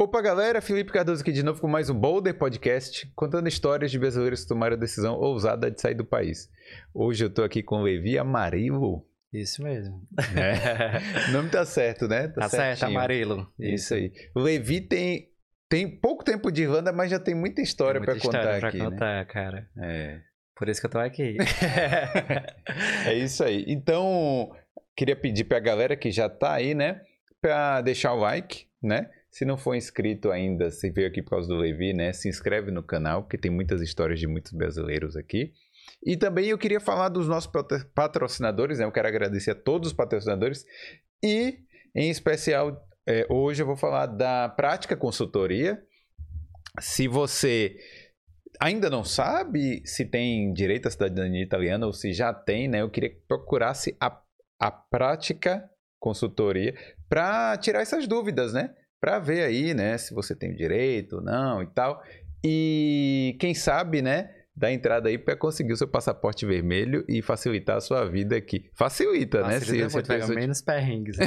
Opa, galera, Felipe Cardoso aqui de novo com mais um Boulder Podcast, contando histórias de brasileiros que tomaram a decisão ousada de sair do país. Hoje eu tô aqui com o Levi Amarilo. Isso mesmo. É. o nome tá certo, né? Tá, tá certo, Amarelo. Isso. Isso aí. O Levi tem, tem pouco tempo de Irlanda, mas já tem muita história para contar história aqui. Pra né? contar, cara. É. Por isso que eu tô aqui. é isso aí. Então, queria pedir pra galera que já tá aí, né? Pra deixar o like, né? Se não for inscrito ainda, se veio aqui por causa do Levi, né? Se inscreve no canal, porque tem muitas histórias de muitos brasileiros aqui. E também eu queria falar dos nossos patrocinadores, né? Eu quero agradecer a todos os patrocinadores. E, em especial, é, hoje eu vou falar da Prática Consultoria. Se você ainda não sabe se tem direito à cidadania italiana ou se já tem, né? Eu queria que procurasse a, a Prática Consultoria para tirar essas dúvidas, né? Para ver aí, né, se você tem direito ou não e tal. E quem sabe, né, dar entrada aí para conseguir o seu passaporte vermelho e facilitar a sua vida aqui. Facilita, Facilita né? Se, muito, pega menos perrengues. Né?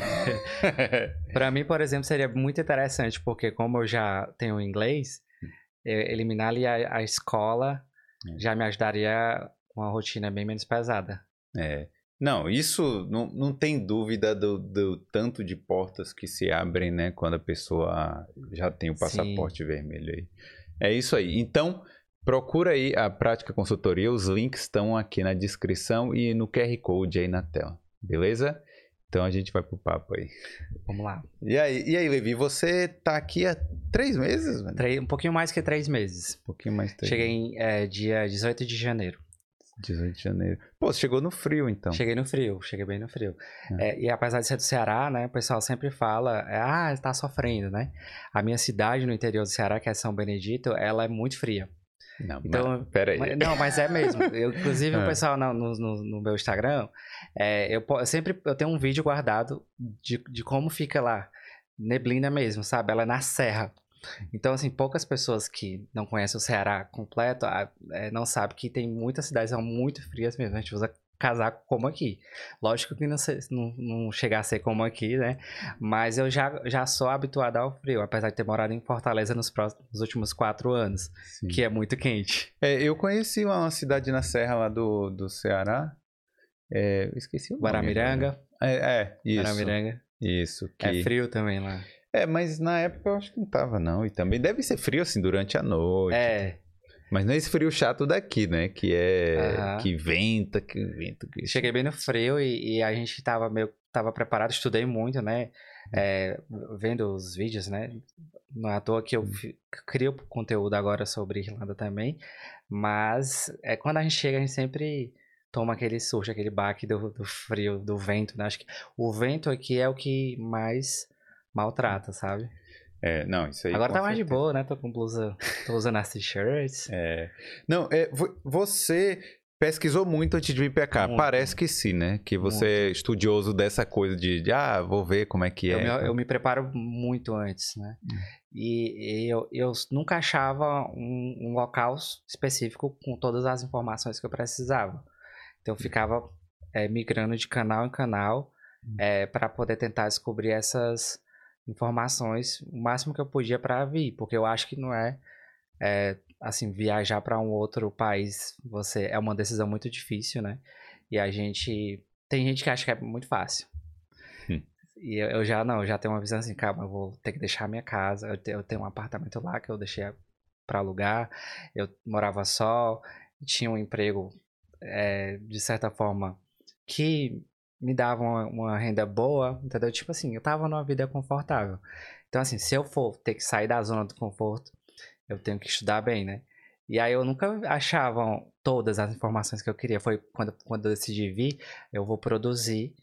para mim, por exemplo, seria muito interessante, porque como eu já tenho inglês, eliminar ali a, a escola é. já me ajudaria com uma rotina bem menos pesada. É. Não, isso não, não tem dúvida do, do, tanto de portas que se abrem, né? Quando a pessoa já tem o passaporte Sim. vermelho aí. É isso aí. Então, procura aí a Prática Consultoria. Os links estão aqui na descrição e no QR Code aí na tela. Beleza? Então a gente vai pro papo aí. Vamos lá. E aí, e aí Levi, você tá aqui há três meses? Mano? Um pouquinho mais que três meses. Um pouquinho mais três Cheguei em é, dia 18 de janeiro. 18 de janeiro. Pô, você chegou no frio, então. Cheguei no frio, cheguei bem no frio. É. É, e apesar de ser do Ceará, né, o pessoal sempre fala, é, ah, está sofrendo, né? A minha cidade no interior do Ceará, que é São Benedito, ela é muito fria. Não, então, mas, peraí. Mas, não, mas é mesmo. Eu, inclusive, o é. pessoal no, no, no meu Instagram, é, eu, eu, sempre eu tenho um vídeo guardado de, de como fica lá. Neblina mesmo, sabe? Ela é na serra. Então, assim, poucas pessoas que não conhecem o Ceará completo é, não sabem que tem muitas cidades são muito frias mesmo. A gente usa casaco como aqui. Lógico que não, não, não chegar a ser como aqui, né? Mas eu já, já sou habituado ao frio, apesar de ter morado em Fortaleza nos, próximos, nos últimos quatro anos, Sim. que é muito quente. É, eu conheci uma cidade na serra lá do, do Ceará. É, esqueci o nome. Guaramiranga. É, é, isso. Guaramiranga. Isso. Que... É frio também lá. É, mas na época eu acho que não tava, não. E também deve ser frio, assim, durante a noite. É. Mas não é esse frio chato daqui, né? Que é. Que venta, que venta. Que... Cheguei bem no frio e, e, a gente tava meio. Tava preparado, estudei muito, né? É, vendo os vídeos, né? Não é à toa que eu crio conteúdo agora sobre Irlanda também. Mas é, quando a gente chega, a gente sempre toma aquele susto, aquele baque do, do frio, do vento, né? Acho que o vento aqui é o que mais maltrata, sabe? É, não, isso aí. Agora tá mais de boa, né? Tô com blusa, tô usando as t-shirts. É. Não, é, você pesquisou muito antes de vir pra cá. Muito. Parece que sim, né? Que você muito. é estudioso dessa coisa de, de, ah, vou ver como é que eu é. Me, eu me preparo muito antes, né? Hum. E, e eu, eu nunca achava um, um, local específico com todas as informações que eu precisava. Então eu ficava é, migrando de canal em canal hum. é, para poder tentar descobrir essas informações o máximo que eu podia para vir, porque eu acho que não é, é assim viajar para um outro país, você é uma decisão muito difícil, né? E a gente tem gente que acha que é muito fácil. Hum. E eu, eu, já não, eu já tenho uma visão assim, calma, eu vou ter que deixar minha casa, eu, te, eu tenho um apartamento lá que eu deixei para alugar, eu morava só, tinha um emprego é, de certa forma que me dava uma, uma, renda boa, entendeu? Tipo assim, eu tava numa vida confortável. Então, assim, se eu for ter que sair da zona do conforto, eu tenho que estudar bem, né? E aí eu nunca achava todas as informações que eu queria. Foi quando, quando eu decidi vir, eu vou produzir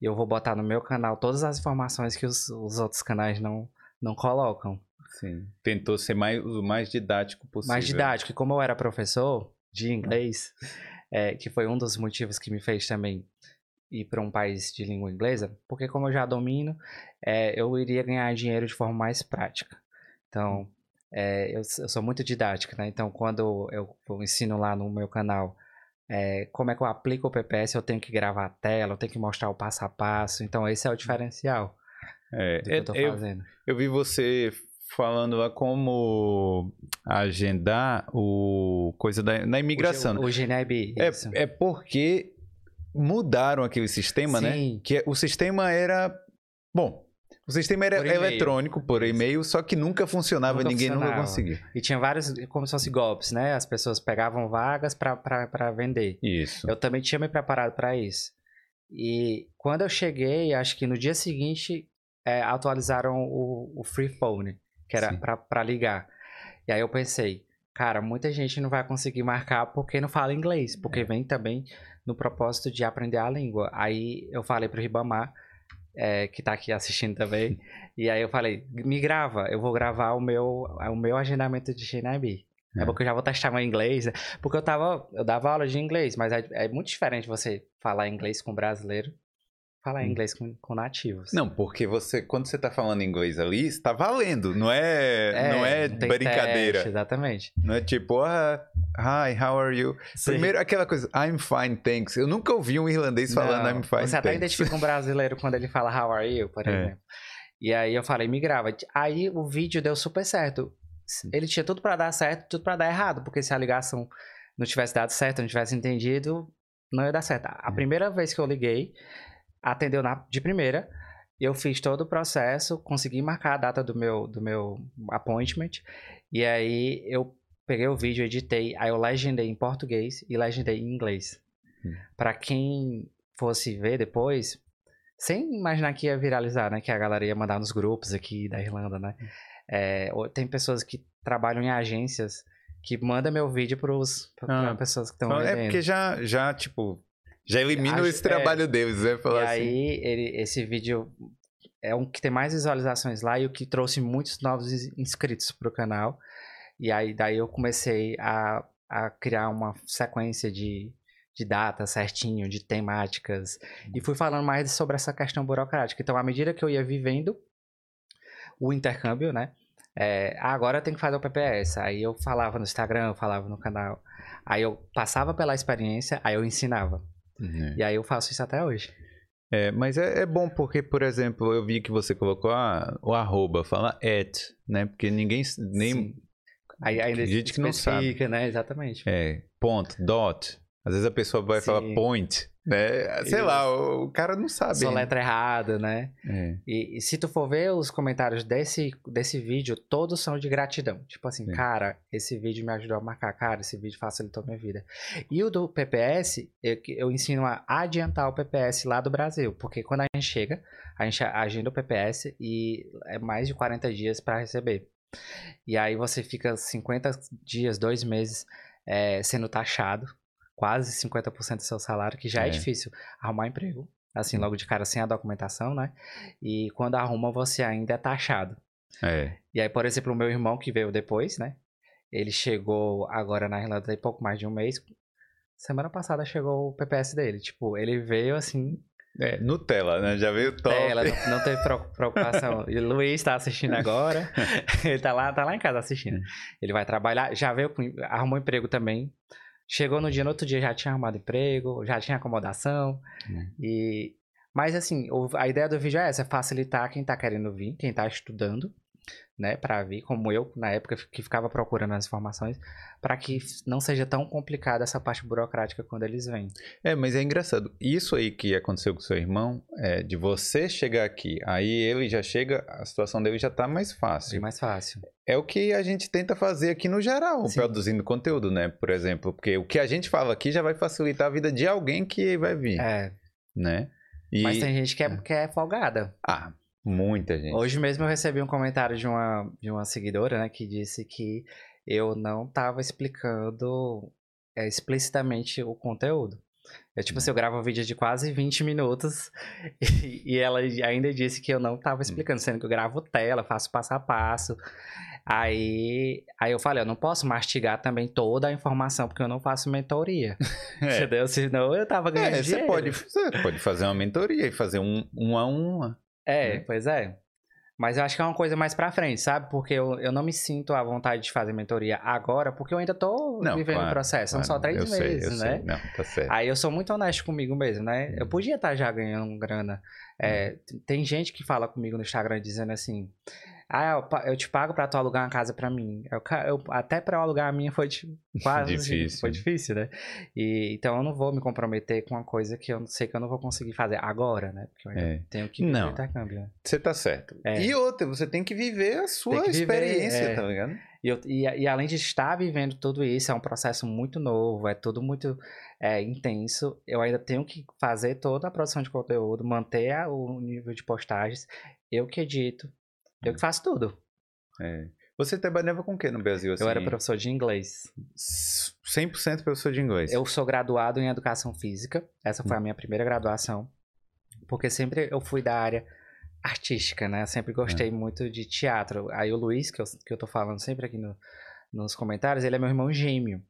e eu vou botar no meu canal todas as informações que os, os outros canais não, não colocam. Sim. Tentou ser mais, o mais didático possível. Mais didático. E como eu era professor de inglês, é, que foi um dos motivos que me fez também ir para um país de língua inglesa, porque como eu já domino, é, eu iria ganhar dinheiro de forma mais prática. Então, é, eu, eu, sou muito didática, né? Então, quando eu, eu ensino lá no meu canal é, como é que eu aplico o PPS, eu tenho que gravar a tela, eu tenho que mostrar o passo a passo. Então, esse é o diferencial é, do que eu tô é, fazendo. Eu, eu vi você falando lá como agendar o coisa da, da imigração. O, o GNIB. É, é porque mudaram aquele sistema, né? Sim. Que é- o sistema era. Bom, o sistema era Por eletrônico por e-mail, só que nunca funcionava, Nunca ninguém nunca funcionava. conseguiu. E tinha vários, como se fosse golpes, né? As pessoas pegavam vagas pra vender. Isso. Eu também tinha me preparado para isso. E quando eu cheguei, acho que no dia seguinte, é, atualizaram o, o free phone, que era para ligar. E aí eu pensei, cara, muita gente não vai conseguir marcar porque não fala inglês, porque É. vem também no propósito de aprender a língua. Aí eu falei pro Ribamar, é, que tá aqui assistindo também, e aí eu falei, me grava, eu vou gravar o meu, o meu agendamento de GNIB. É. É. porque eu já vou testar meu inglês. né? Porque eu tava. Eu dava aula de inglês, mas é, é muito diferente você falar inglês com brasileiro falar Hum. inglês com, com nativos. Não, porque você, quando você tá falando inglês ali, está valendo, não é, não é tem brincadeira. teste, exatamente. Não é tipo, ah, hi, how are you? Sim. Primeiro, aquela coisa, I'm fine, thanks. Eu nunca ouvi um irlandês falando Não, I'm fine, Você até thanks. identifica um brasileiro quando ele fala how are you, por É. exemplo. E aí eu falei, me grava. Aí o vídeo deu super certo. Ele tinha tudo pra dar certo, tudo pra dar errado, porque se a ligação não tivesse dado certo, não tivesse entendido, não ia dar certo. A É. primeira vez que eu liguei, atendeu na- de primeira. Eu fiz todo o processo, consegui marcar a data do meu, do meu appointment. E aí eu peguei o vídeo, editei, aí eu legendei em português e legendei em inglês. Hum. Pra quem fosse ver depois, sem imaginar que ia viralizar, né? Que a galera ia mandar nos grupos aqui da Irlanda, né? É, ou- tem pessoas que trabalham em agências que mandam meu vídeo pros, pra, Ah. pessoas que estão É porque já, já, tipo, já elimina esse trabalho deles, né? E Falar assim. aí, ele- esse vídeo é um que tem mais visualizações lá e o que trouxe muitos novos ins- inscritos pro canal. E aí, daí eu comecei a, a criar uma sequência de, de datas certinho, de temáticas. E fui falando mais sobre essa questão burocrática. Então, à medida que eu ia vivendo o intercâmbio, né? É, ah, agora eu tenho que fazer o PPS. Aí eu falava no Instagram, eu falava no canal. Aí eu passava pela experiência, aí eu ensinava. É. E aí eu faço isso até hoje. É, mas é, é bom porque, por exemplo, eu vi que você colocou ah, o arroba, fala at, né? Porque ninguém, nem, Sim. Aí ainda gente que não sabe. né? Exatamente. é, ponto, dot. Às vezes a pessoa vai Sim. falar point, né? Sei Isso. lá, o, o cara não sabe. Só letra errada, né? É. E, e se tu for ver os comentários desse, desse vídeo, todos são de gratidão. Tipo assim, Sim. cara, esse vídeo me ajudou a marcar, cara, esse vídeo facilitou minha vida. E o do PPS, eu, eu ensino a adiantar o PPS lá do Brasil. Porque quando a gente chega, a gente agenda o PPS e é mais de 40 dias para receber. E aí você fica 50 dias, dois meses é, sendo taxado, quase 50% do seu salário, que já é, É. difícil arrumar emprego. Assim, logo de cara, sem a documentação, né? E quando arruma, você ainda é taxado. É. E aí, por exemplo, o meu irmão que veio depois, né? Ele chegou agora na Irlanda tem pouco mais de um mês. Semana passada chegou o PPS dele. Tipo, ele veio assim, É, Nutella, né? Já veio top. tela, não, não teve preocupação. E o Luiz tá assistindo agora. ele tá lá, tá lá em casa assistindo. Ele vai trabalhar, já veio, arrumou emprego também. Chegou no dia, no outro dia já tinha arrumado emprego, já tinha acomodação. Hum. E mas assim, a ideia do vídeo é essa, é facilitar quem tá querendo vir, quem tá estudando, né, para vir, como eu na época que ficava procurando as informações, para que não seja tão complicada essa parte burocrática quando eles vêm. É, mas é engraçado. Isso aí que aconteceu com seu irmão, é de você chegar aqui, aí ele já chega, a situação dele já tá mais É fácil. mais fácil. É o que a gente tenta fazer aqui no geral, Sim. produzindo conteúdo, né? Por exemplo, porque o que a gente fala aqui já vai facilitar a vida de alguém que vai vir, É, né? E... mas tem gente que é, que é folgada. Ah, muita gente. Hoje mesmo eu recebi um comentário de uma, de uma seguidora, né, que disse que eu não tava explicando é, explicitamente o conteúdo. É tipo assim, eu gravo um vídeo de quase 20 minutos e, e ela ainda disse que eu não tava explicando, sendo que eu gravo tela, faço passo a passo. Aí, aí eu falei, eu não posso mastigar também toda a informação, porque eu não faço mentoria. É. Entendeu? Senão eu tava ganhando É, você dinheiro. pode, você pode fazer uma mentoria e fazer um, um a um. É, né? pois é. Mas eu acho que é uma coisa mais pra frente, sabe? Porque eu, eu não me sinto à vontade de fazer mentoria agora, porque eu ainda tô Não, vivendo o claro, processo. São só claro, três eu sei, meses, eu né? sei. Não, tá certo. Aí eu sou muito honesto comigo mesmo, né? Eu podia estar já ganhando grana. É, Uhum. t- Tem gente que fala comigo no Instagram dizendo assim: Ah, eu, eu te pago pra tu alugar uma casa pra mim. Eu, eu- até pra eu alugar a minha foi quase assim, Difícil. foi difícil, né? E, então eu não vou me comprometer com uma coisa que eu não sei que eu não vou conseguir fazer agora, né? Porque eu ainda É. tenho que Não. intercâmbio. né? Você tá certo. É. E outra, você tem que viver a sua que viver, experiência, é. tá ligado? E, eu- e, e além de estar vivendo tudo isso, é um processo muito novo, é tudo muito é, intenso. Eu ainda tenho que fazer toda a produção de conteúdo, manter a- o nível de postagens. Eu que edito, eu que faço tudo. É. Você trabalhava com o que no Brasil? Assim? Eu era professor de inglês. 100% professor de inglês. Eu sou graduado em educação física. Essa foi a minha primeira graduação. Porque sempre eu fui da área artística, né? Eu sempre gostei muito de teatro. Aí o Luiz, que eu, que eu tô falando sempre aqui no- nos comentários, ele é meu irmão gêmeo.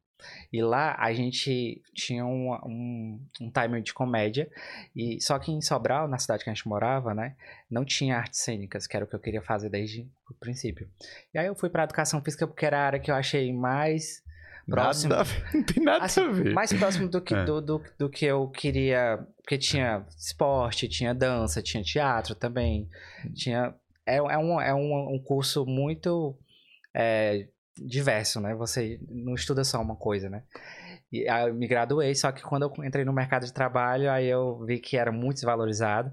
E lá a gente tinha um, um, um timer de comédia. E só que em Sobral, na cidade que a gente morava, né? Não tinha artes cênicas, que era o que eu queria fazer desde o princípio. E aí eu fui pra educação física porque era a área que eu achei mais próximo. Nada não tem nada Assim, a ver. mais próximo do que, É. do, do, do que eu queria. Porque tinha esporte, tinha dança, tinha teatro também. Tinha. É, é, um, é um, um curso muito é, diverso, né? Você não estuda só uma coisa, né? E aí eu me graduei, só que quando eu entrei no mercado de trabalho, aí eu vi que era muito desvalorizado.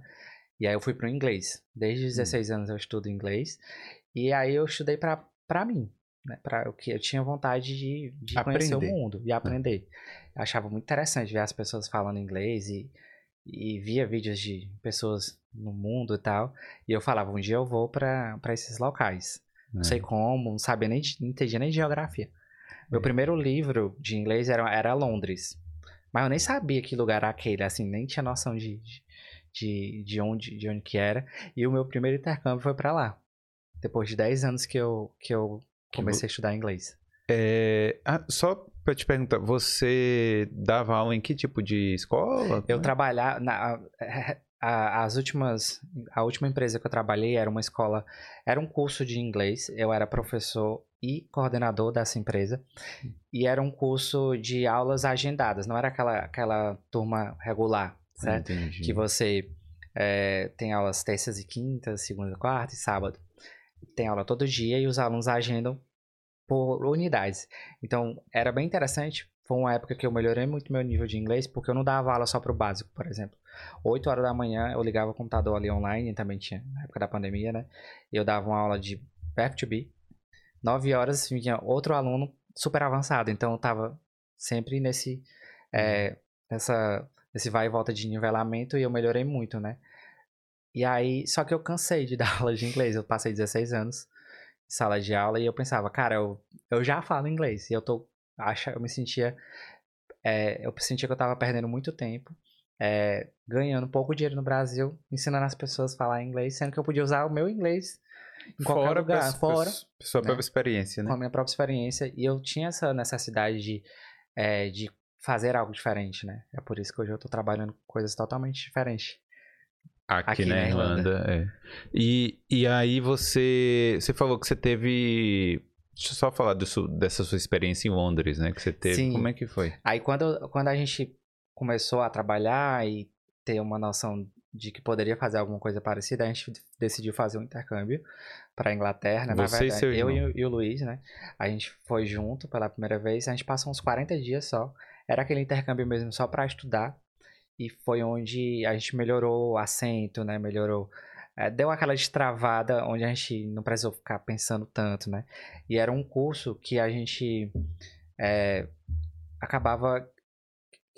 E aí eu fui pro inglês. Desde os 16 anos eu estudo inglês. E aí eu estudei pra mim. Né? Pra, o que eu tinha vontade de, de conhecer o Aprender. mundo e aprender. Eu achava muito interessante ver as pessoas falando inglês e, e via vídeos de pessoas no mundo e tal. E eu falava, um dia eu vou pra esses locais. Não É. sei como, não sabia nem, de- não entendia nem de geografia. Meu É. primeiro livro de inglês era, era Londres. Mas eu nem sabia que lugar era aquele, assim, nem tinha noção de, de, de, de onde, de onde que era. E o meu primeiro intercâmbio foi pra lá. Depois de 10 anos que eu, que eu comecei a estudar inglês. É, ah, só pra te perguntar, você dava aula em que tipo de escola? Eu trabalhava na a- as últimas a última empresa que eu trabalhei era uma escola, era um curso de inglês. Eu era professor e coordenador dessa empresa. E era um curso de aulas agendadas, não era aquela aquela turma regular, certo? Entendi. que você é, tem aulas terças e quintas, segunda, quarta e sábado. Tem aula todo dia e os alunos agendam por unidades. Então, era bem interessante. Foi uma época que eu melhorei muito meu nível de inglês, porque eu não dava aula só pro básico, por exemplo. 8 horas da manhã eu ligava o computador ali online, também tinha, na época da pandemia, né? Eu dava uma aula de verbo to be. 9 horas vinha outro aluno super avançado, então eu tava sempre nesse, é, nessa, nesse vai e volta de nivelamento e eu melhorei muito, né? E aí, só que eu cansei de dar aula de inglês, eu passei 16 anos em sala de aula e eu pensava, cara, eu, eu já falo inglês e eu tô, acha, eu me sentia, é, eu sentia que eu tava perdendo muito tempo, é, ganhando pouco dinheiro no Brasil, ensinando as pessoas a falar inglês, sendo que eu podia usar o meu inglês em qualquer fora lugar, pra, fora, pra sua né? própria experiência, com né? a minha própria experiência e eu tinha essa necessidade de, é, de fazer algo diferente, né? É por isso que hoje eu tô trabalhando com coisas totalmente diferentes. Aqui, aqui na na Irlanda, é. E, e aí você, você falou que você teve, deixa eu só falar disso, dessa sua experiência em Londres, né? Que você teve, Sim. como é que foi? Aí quando, quando a gente começou a trabalhar e ter uma noção de que poderia fazer alguma coisa parecida, a gente decidiu fazer um intercâmbio para Inglaterra, né? Na verdade, eu e, o- e o Luiz, né? A gente foi junto pela primeira vez, a gente passou uns 40 dias só. Era aquele intercâmbio mesmo só para estudar. E foi onde a gente melhorou o acento, né? Melhorou. é, deu aquela destravada onde a gente não precisou ficar pensando tanto, né? E era um curso que a gente é, acabava.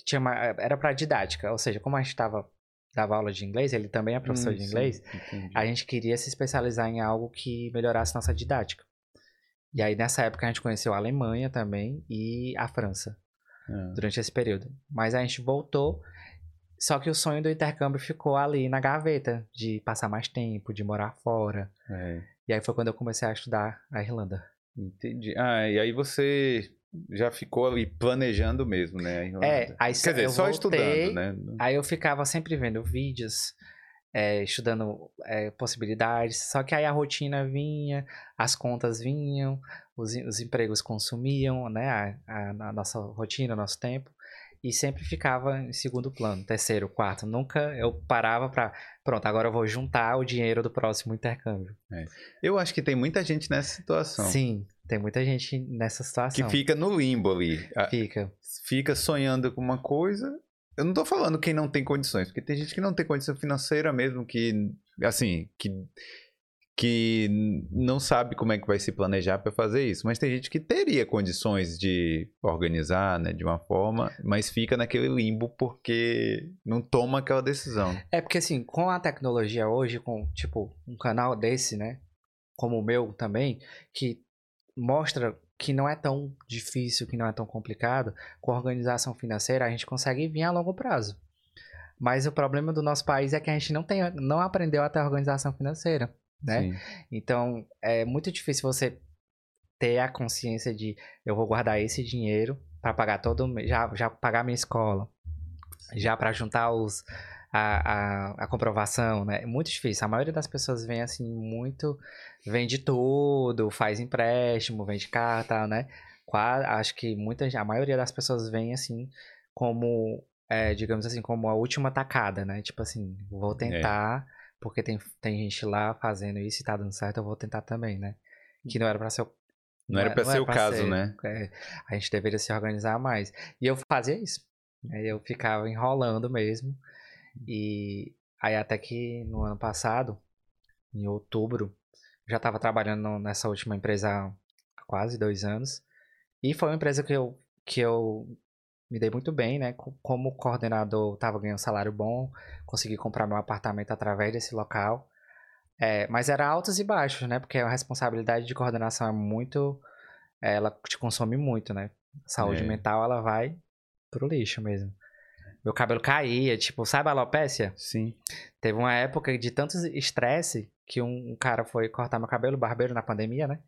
Tinha uma- era para didática, ou seja, como a gente tava, dava aula de inglês, ele também é professor Hum, de sim, inglês, entendi. a gente queria se especializar em algo que melhorasse nossa didática. E aí, nessa época, a gente conheceu a Alemanha também e a França, Ah. durante esse período. Mas a gente voltou, só que o sonho do intercâmbio ficou ali na gaveta, de passar mais tempo, de morar fora. É, E aí foi quando eu comecei a estudar a Irlanda. entendi. Ah, e aí você já ficou ali planejando mesmo, né? É, aí Quer dizer, só voltei, estudando, né? Aí eu ficava sempre vendo vídeos, é, estudando é, possibilidades, só que aí a rotina vinha, as contas vinham, os, os empregos consumiam, né, a, a- a nossa rotina, o nosso tempo. E sempre ficava em segundo plano, terceiro, quarto. Nunca eu parava pra. Pronto, agora eu vou juntar o dinheiro do próximo intercâmbio. Eu acho que tem muita gente nessa situação. Sim, tem muita gente nessa situação. Que fica no limbo ali. Fica. Fica sonhando com uma coisa. Eu não tô falando quem não tem condições, porque tem gente que não tem condição financeira mesmo, que, assim, que, que não sabe como é que vai se planejar para fazer isso. Mas tem gente que teria condições de organizar, né, de uma forma, mas fica naquele limbo porque não toma aquela decisão. É porque assim, com a tecnologia hoje, com tipo um canal desse, né? Como o meu também, que mostra que não é tão difícil, que não é tão complicado, com a organização financeira a gente consegue vir a longo prazo. Mas o problema do nosso país é que a gente não tem, não aprendeu a ter organização financeira, né? Sim. Então é muito difícil você ter a consciência de eu vou guardar esse dinheiro para pagar todo já, já pagar minha escola, já para juntar os a, a, a comprovação, né? É muito difícil. A maioria das pessoas vem assim muito vende tudo, faz empréstimo, vende carta, né? Acho que muita a maioria das pessoas vem assim como é, digamos assim como a última tacada, né? Tipo assim, vou tentar porque tem, tem gente lá fazendo isso e tá dando certo, eu vou tentar também, né? Que não era pra ser o Não era é- pra ser o pra caso, ser. né? É, a gente deveria se organizar mais. E eu fazia isso. Aí eu ficava enrolando mesmo. E aí até que no ano passado, em outubro, já estava trabalhando nessa última empresa há quase dois anos. E foi uma empresa que eu, que eu me dei muito bem, né? Co- Como coordenador, estava ganhando um salário bom, consegui comprar meu apartamento através desse local. É, mas era altos e baixos, né? Porque a responsabilidade de coordenação é muito. Ela te consome muito, né? Saúde É. mental, ela vai pro lixo mesmo. Meu cabelo caía, tipo, sabe a alopécia? Sim. Teve uma época de tanto estresse que um, um cara foi cortar meu cabelo, barbeiro na pandemia, né?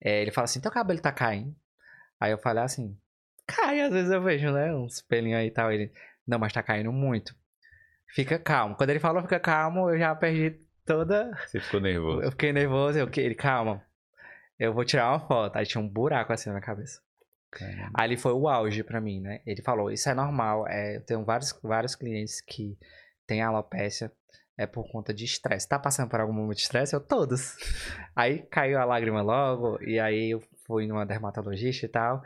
É, ele fala assim: teu cabelo tá caindo. Aí eu falei assim: cai, às vezes eu vejo, né? Uns pelinhos aí e tal. Ele, não, mas tá caindo muito. Fica calmo. Quando ele falou fica calmo, eu já perdi toda. Você ficou nervoso. Eu fiquei nervoso. Eu, ele, calma. Eu vou tirar uma foto. Aí tinha um buraco assim na minha cabeça. Caramba. Ali foi o auge pra mim, né? Ele falou, isso é normal. É, eu tenho vários, vários clientes que têm alopecia é por conta de estresse. Tá passando por algum momento de estresse? Eu, todos. Aí caiu a lágrima logo, e aí eu fui numa dermatologista e tal.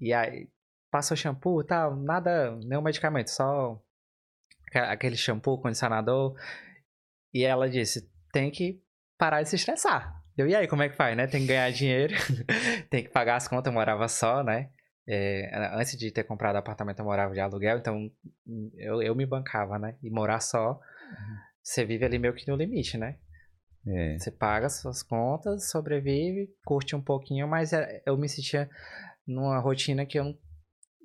E aí passou shampoo e tal, nada, nenhum medicamento, só aquele shampoo, condicionador. E ela disse, tem que parar de se estressar. Eu, e aí, como é que faz, né? Tem que ganhar dinheiro, tem que pagar as contas, eu morava só, né? É, antes de ter comprado apartamento, eu morava de aluguel, então eu, eu me bancava, né? E morar só, você vive ali meio que no limite, né? É. Você paga suas contas, sobrevive, curte um pouquinho, mas é- eu me sentia numa rotina que eu não.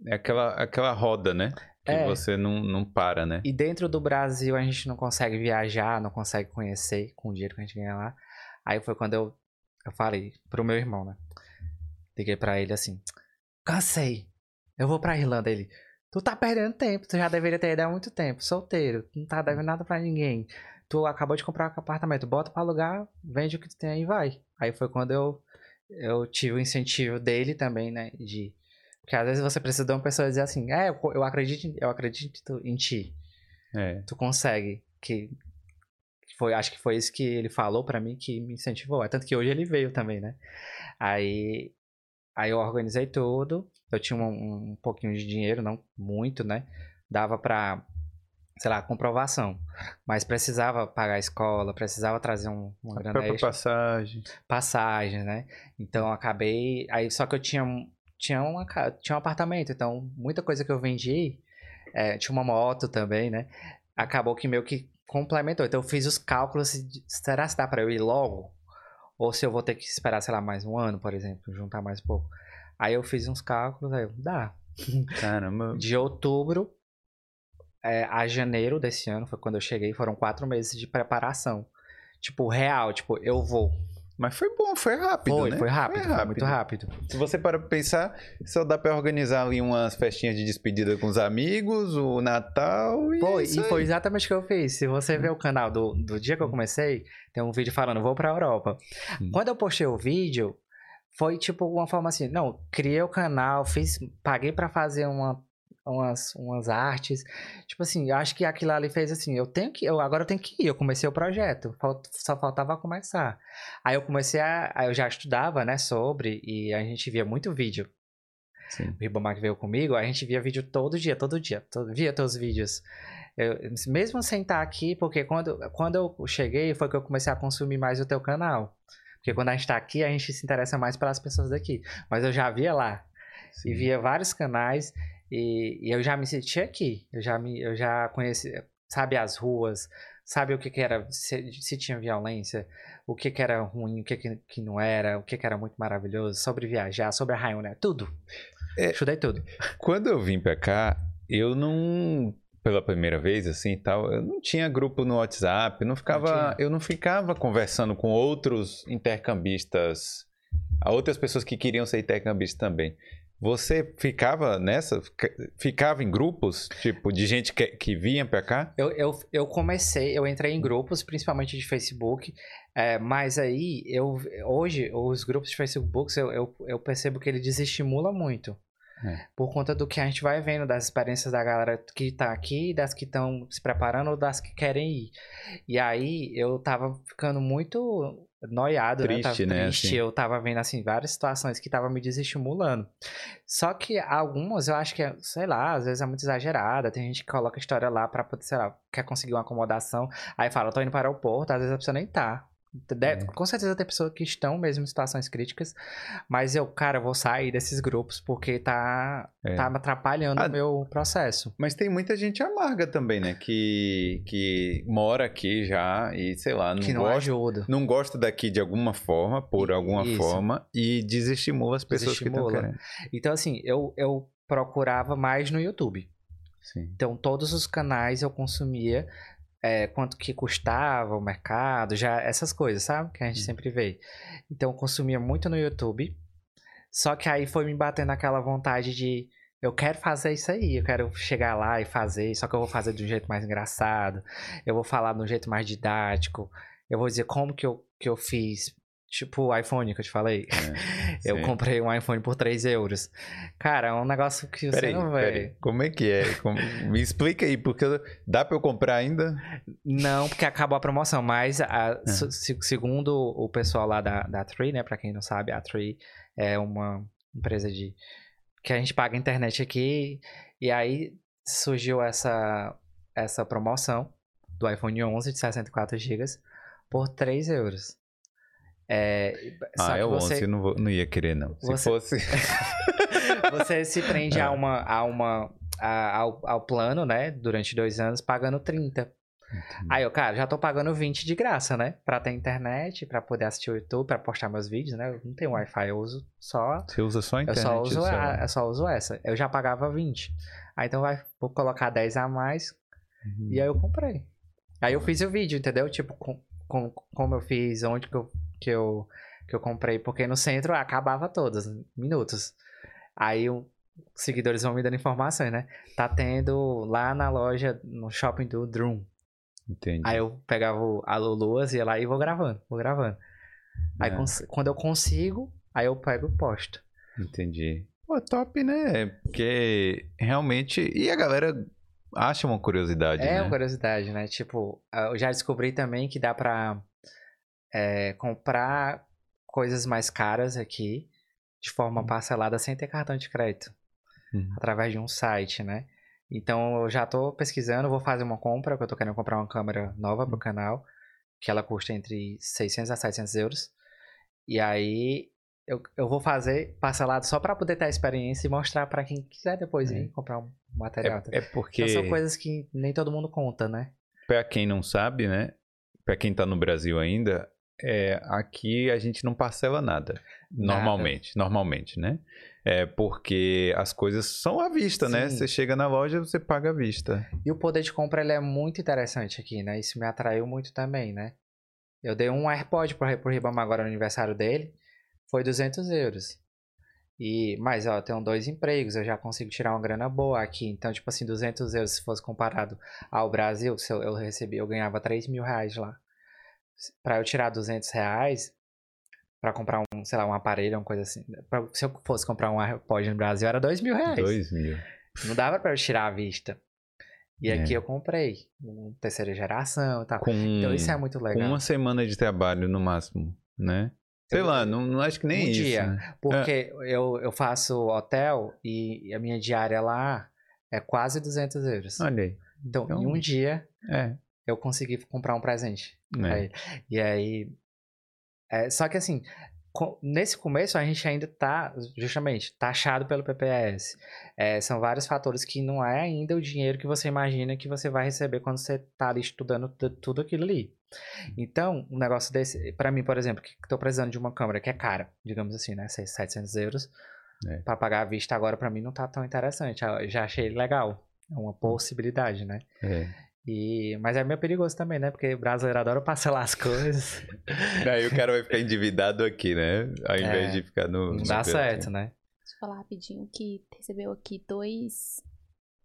É aquela, aquela roda, né? Que É. você não, não para, né? E dentro do Brasil a gente não consegue viajar, não consegue conhecer com o dinheiro que a gente ganha lá. Aí foi quando eu, eu falei pro meu irmão, né? Liguei pra ele assim: cansei, eu vou pra Irlanda. Ele, tu tá perdendo tempo, tu já deveria ter ido há muito tempo, solteiro, tu não tá devendo nada pra ninguém. Tu acabou de comprar um apartamento, bota pra alugar, vende o que tu tem aí e vai. Aí foi quando eu, eu tive o incentivo dele também, né? De. Porque às vezes você precisa de uma pessoa dizer assim, é, eu, eu acredito, em- eu acredito em ti É. tu consegue. Que foi, acho que foi isso que ele falou pra mim que me incentivou. É tanto que hoje ele veio também, né? Aí, aí eu organizei tudo. Eu tinha um, um pouquinho de dinheiro, não muito, né? Dava pra, sei lá, comprovação. Mas precisava pagar a escola, precisava trazer um, uma A grana própria extra passagem. passagem, né? Então acabei. Aí só que eu tinha, um- tinha, uma, tinha um apartamento, então muita coisa que eu vendi, é, tinha uma moto também, né? Acabou que meio que complementou. Então eu fiz os cálculos: será se dá pra eu ir logo? Ou se eu vou ter que esperar, sei lá, mais um ano, por exemplo, juntar mais um pouco. Aí eu fiz uns cálculos, aí eu, dá. Caramba. De outubro é, a janeiro desse ano, foi quando eu cheguei, foram quatro meses de preparação. Tipo, real, tipo, eu vou. Mas foi bom, foi rápido, Foi, né? foi rápido, foi muito rápido. Se você para pensar, só dá pra organizar ali umas festinhas de despedida com os amigos, o Natal e. Foi, é e foi exatamente o que eu fiz. Se você ver o canal do, do dia que eu comecei, tem um vídeo falando, vou pra Europa. Hum. Quando eu postei o vídeo, foi tipo uma forma assim, não, criei o canal, fiz, paguei pra fazer uma umas, umas artes. Tipo assim, eu acho que aquilo ali fez assim, eu tenho que, eu agora eu tenho que ir, eu comecei o projeto, só faltava começar. Aí eu comecei a, aí eu já estudava, né, sobre, e a gente via muito vídeo. Sim. O Ribamar que veio comigo, a gente via vídeo todo dia, todo dia, todo, via teus vídeos. Eu, mesmo sem estar aqui, porque quando, quando eu cheguei foi que eu comecei a consumir mais o teu canal. Porque quando a gente está aqui, a gente se interessa mais pelas pessoas daqui. Mas eu já via lá. Sim. E via vários canais. E, e, eu já me sentia aqui. Eu já, me, eu já conheci, sabe, as ruas, sabe o que, que era, se, se, tinha violência, o que, que era ruim, o que, que, que não era, o que, que era muito maravilhoso, sobre viajar, sobre a Raioné, tudo. É, Estudei tudo. Quando eu vim pra cá, eu não pela primeira vez, assim e tal, eu não tinha grupo no WhatsApp, não ficava, não eu não ficava conversando com outros intercambistas, outras pessoas que queriam ser intercambistas também. Você ficava nessa? Ficava em grupos, tipo, de gente que, que vinha pra cá? Eu, eu, eu comecei, eu entrei em grupos, principalmente de Facebook, é, mas aí, eu hoje, os grupos de Facebook, eu, eu, eu percebo que ele desestimula muito. É. Por conta do que a gente vai vendo das experiências da galera que tá aqui, das que estão se preparando ou das que querem ir. E aí eu tava ficando muito noiado, triste, né? Tava né? triste. Assim. Eu tava vendo, assim, várias situações que tava me desestimulando. Só que algumas eu acho que, é, sei lá, às vezes é muito exagerada. Tem gente que coloca a história lá pra, sei lá, quer conseguir uma acomodação. Aí fala, tô indo para o aeroporto, às vezes a pessoa nem tá. Deve, é. Com certeza tem pessoas que estão mesmo em situações críticas, mas eu, cara, vou sair desses grupos porque tá, é. tá atrapalhando ah, o meu processo. Mas tem muita gente amarga também, né? Que, que mora aqui já e, sei lá, não, que não gosta, ajuda. Não gosta daqui de alguma forma, por alguma Isso. forma, e desestimula as pessoas desestimula. que estão querendo. Então, assim, eu, eu procurava mais no YouTube. Sim. Então, todos os canais eu consumia é, quanto que custava o mercado, já essas coisas, sabe? Que a gente hum. sempre vê. Então eu consumia muito no YouTube. Só que aí foi me batendo aquela vontade de eu quero fazer isso aí, eu quero chegar lá e fazer, só que eu vou fazer de um jeito mais engraçado, eu vou falar de um jeito mais didático, eu vou dizer como que eu, que eu fiz Tipo o iPhone que eu te falei. É, eu comprei um iPhone por 3 euros. Cara, é um negócio que você não vê. Como é que é? Como... Me explica aí, porque dá pra eu comprar ainda? Não, porque acabou a promoção, mas a, é. segundo o pessoal lá da, da Tree, né? Pra quem não sabe, a Tree é uma empresa de... Que a gente paga internet aqui. E aí surgiu essa, essa promoção do iPhone 11 de 64 GB por 3 euros. É, ah, eu você, 11 não, vou, não ia querer, não. Se você, fosse. você se prende a é. uma, a uma a, ao, ao plano, né? Durante dois anos, pagando 30. Entendi. Aí eu, cara, já tô pagando 20 de graça, né? Pra ter internet, pra poder assistir o YouTube, pra postar meus vídeos, né? Eu não tenho Wi-Fi, eu uso só. Você usa só a internet? Eu só uso, a, eu só uso essa. Eu já pagava 20. Aí então vai, vou colocar 10 a mais. Uhum. E aí eu comprei. Aí eu fiz o vídeo, entendeu? Tipo, com, com, como eu fiz, onde que eu que eu, que eu comprei, porque no centro acabava todas, minutos. Aí os seguidores vão me dando informações, né? Tá tendo lá na loja, no shopping do Drum. Entendi. Aí eu pegava a Luluas, ia lá e vou gravando, vou gravando. Aí é. quando eu consigo, aí eu pego e posto. Entendi. Pô, top, né? Porque realmente. E a galera acha uma curiosidade. É né? uma curiosidade, né? Tipo, eu já descobri também que dá pra é, comprar coisas mais caras aqui de forma uhum. parcelada sem ter cartão de crédito. Uhum. Através de um site, né? Então eu já estou pesquisando, vou fazer uma compra, porque eu estou querendo comprar uma câmera nova para o canal, que ela custa entre 600 a 700 euros. E aí eu, eu vou fazer parcelado só para poder ter a experiência e mostrar para quem quiser depois é. vir comprar um material. É, é porque. Então, são coisas que nem todo mundo conta, né? Para quem não sabe, né? Para quem está no Brasil ainda, é, aqui a gente não parcela nada. Normalmente, nada. normalmente, né? É porque as coisas são à vista, né? Sim. né? Você chega na loja, você paga à vista. E o poder de compra ele é muito interessante aqui, né? Isso me atraiu muito também, né? Eu dei um AirPod pro, pro Ribama agora no aniversário dele, foi 200 euros. E, mas, ó, eu tenho dois empregos, eu já consigo tirar uma grana boa aqui. Então, tipo assim, 200 euros, se fosse comparado ao Brasil, se eu, eu recebi, eu ganhava 3 mil reais lá para eu tirar 200 reais para comprar um, sei lá, um aparelho, uma coisa assim. Pra, se eu fosse comprar um iPod no Brasil, era 2 mil reais. 2 mil. Não dava pra eu tirar a vista. E É. aqui eu comprei. Terceira geração e tal. Com, Então isso é muito com legal. uma semana de trabalho no máximo, né? Sei Eu- lá, não, não acho que nem um isso. dia. né? Porque eu, eu faço hotel e a minha diária lá é quase 200 euros. Olha aí. Então, então- em um dia, É. eu consegui comprar um presente. Né? Aí, e aí. é, só que assim, nesse começo a gente ainda tá, justamente, taxado pelo PPS. É, são vários fatores que não é ainda o dinheiro que você imagina que você vai receber quando você tá ali estudando tu- tudo aquilo ali. Então, um negócio desse, pra mim, por exemplo, que tô precisando de uma câmera que é cara, digamos assim, né? 600, 700 euros. É. Pra pagar à vista agora, pra mim, não tá tão interessante. Eu já achei legal. É uma possibilidade, né? É. E, mas é meio perigoso também, né? Porque o brasileiro adora parcelar as coisas. Aí o cara vai ficar endividado aqui, né? Ao invés É, de ficar no. Não dá certo, né? Deixa eu falar rapidinho que recebeu aqui dois